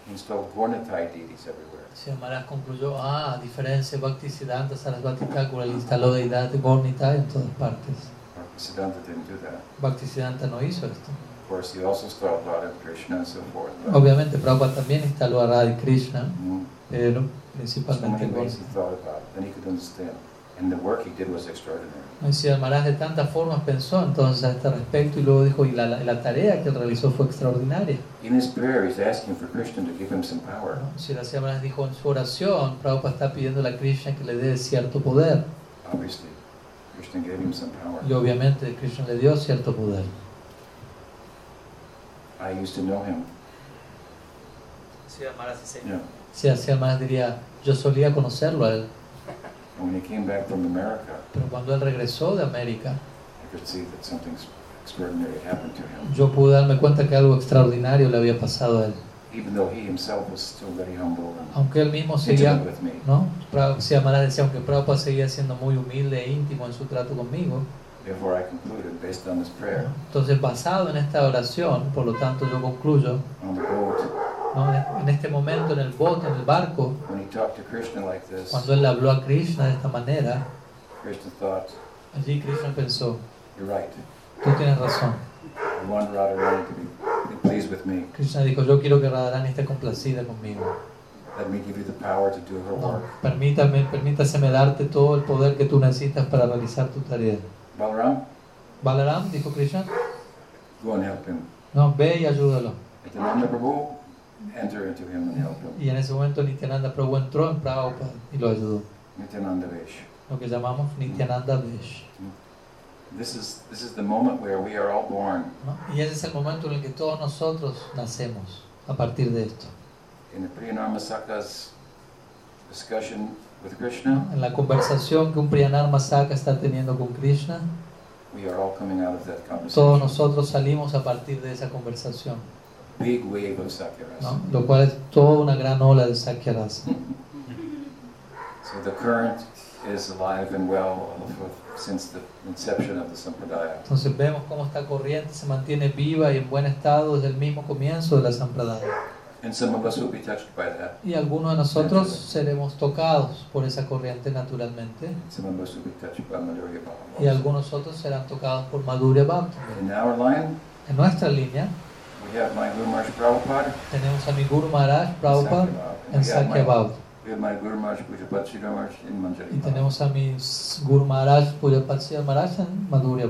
he installed Gornatai deities everywhere. Sri Maharaj concluyó, ah, a diferencia de Bhaktisiddhanta Sarasvati Thakur, él instaló deidad de Gornita en todas partes. Bhakti Siddhanta didn't do that. Bhaktisiddhanta no hizo esto. Course, he also Radha Krishna and so forth. Obviamente Prabhupada también instaló a Radha Krishna, mm, pero so principalmente many ways Gornita. he thought about it, then he could understand. And the work he did was extraordinary. Maharaj de tantas formas pensó entonces a este respecto y luego dijo, y la, tarea que él realizó fue extraordinaria. In his prayer, he's asking for Krishna to give him some power. Maharaj dijo en su oración, Prabhupada está pidiendo a Krishna que le dé cierto poder. Obviously, Krishna gave him some power. Y obviamente Krishna le dio cierto poder. I used to know him. Yeah. Sí, así además diría, yo solía conocerlo a él, And when he came back from America, pero cuando él regresó de América, I could see that something extraordinary happened to him. yo pude darme cuenta que algo extraordinario le había pasado a él. Even though he himself was still very humble and Aunque él mismo seguía, intimate with me. ¿no? Maharaj decía, aunque Prabhupada seguía siendo muy humilde e íntimo en su trato conmigo, Therefore, I concluded, based on this prayer, entonces basado en esta oración, por lo tanto yo concluyo, on the boat, ¿no? en este momento en el bote, en el barco, when he talked to Krishna like this, cuando él habló a Krishna de esta manera, Krishna thought, allí Krishna pensó, You're right. tú tienes razón. I want Radharani to be, be pleased with me. Krishna dijo, yo quiero que Radharani esté complacida conmigo. Let me give you the power to do her No, work. permítame, permítaseme darte todo el poder que tú necesitas para realizar tu tarea. Balaram, Balaram, dijo Krishna, go and help him. no, ve y ayúdalo. Nityananda Prabhu, enter into him and help him. Y en ese momento Nityananda Prabhu entró en Prabhupada y lo ayudó. Nityananda Vesh. Lo que llamamos Nityananda Vesh. This is, this is the moment where we are all born ¿no? Y ese es el momento en el que todos nosotros nacemos a partir de esto. in the Priyanarmasaka's discussion with Krishna. En la conversación que un Priyanar Masaka está teniendo con Krishna, We are all coming out of that todos conversation. nosotros salimos a partir de esa conversación, Big wave of lo cual es toda una gran ola de Sakyarasa. So the current is alive and well since the inception of the Sampradaya. Entonces vemos cómo esta corriente se mantiene viva y en buen estado desde el mismo comienzo de la Sampradaya. Y algunos de nosotros seremos tocados por esa corriente naturalmente. Y algunos otros serán tocados por Madhurya line, En nuestra línea tenemos a mi Guru Maharaj Prabhupada en we have my- Sakya Bhav. We have my Guru Maharaj Pujapat Sridhar Maharaj in Manjari Y tenemos a mi Guru Maharaj Pujapatsya Maharaj en Madhurya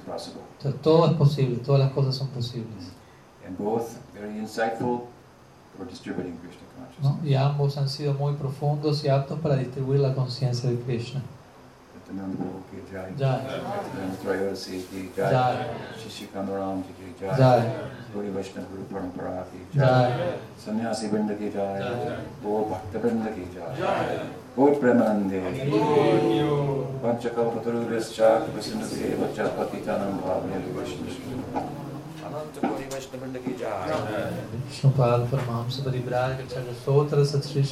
possible. Entonces todo es posible, todas las cosas son posibles. Very insightful for distributing Krishna ¿no? consciousness. Y ambos han sido muy profundos y aptos para distribuir la conciencia de Krishna. The Nityananda Prabhu ki jai. Jai. Nityananda Trayodasi ki jai. Jai. Shishikanda Ji ki jai. Jai. Gauri Vaishnava Guru Parampara ki jai. Jai. Sannyasi Vrinda ki jai. Jai. Gaur Bhakta Vrinda ki jai. Gaur Premanande. Panchakalpatarubhyascha Krishna Vacha Patitanam Bhavya Vaishnava. Ananta Gauri Vaishnava Vrinda ki jai. Shupal Paramahamsa Paribraj Acharya Sotra Sat Shri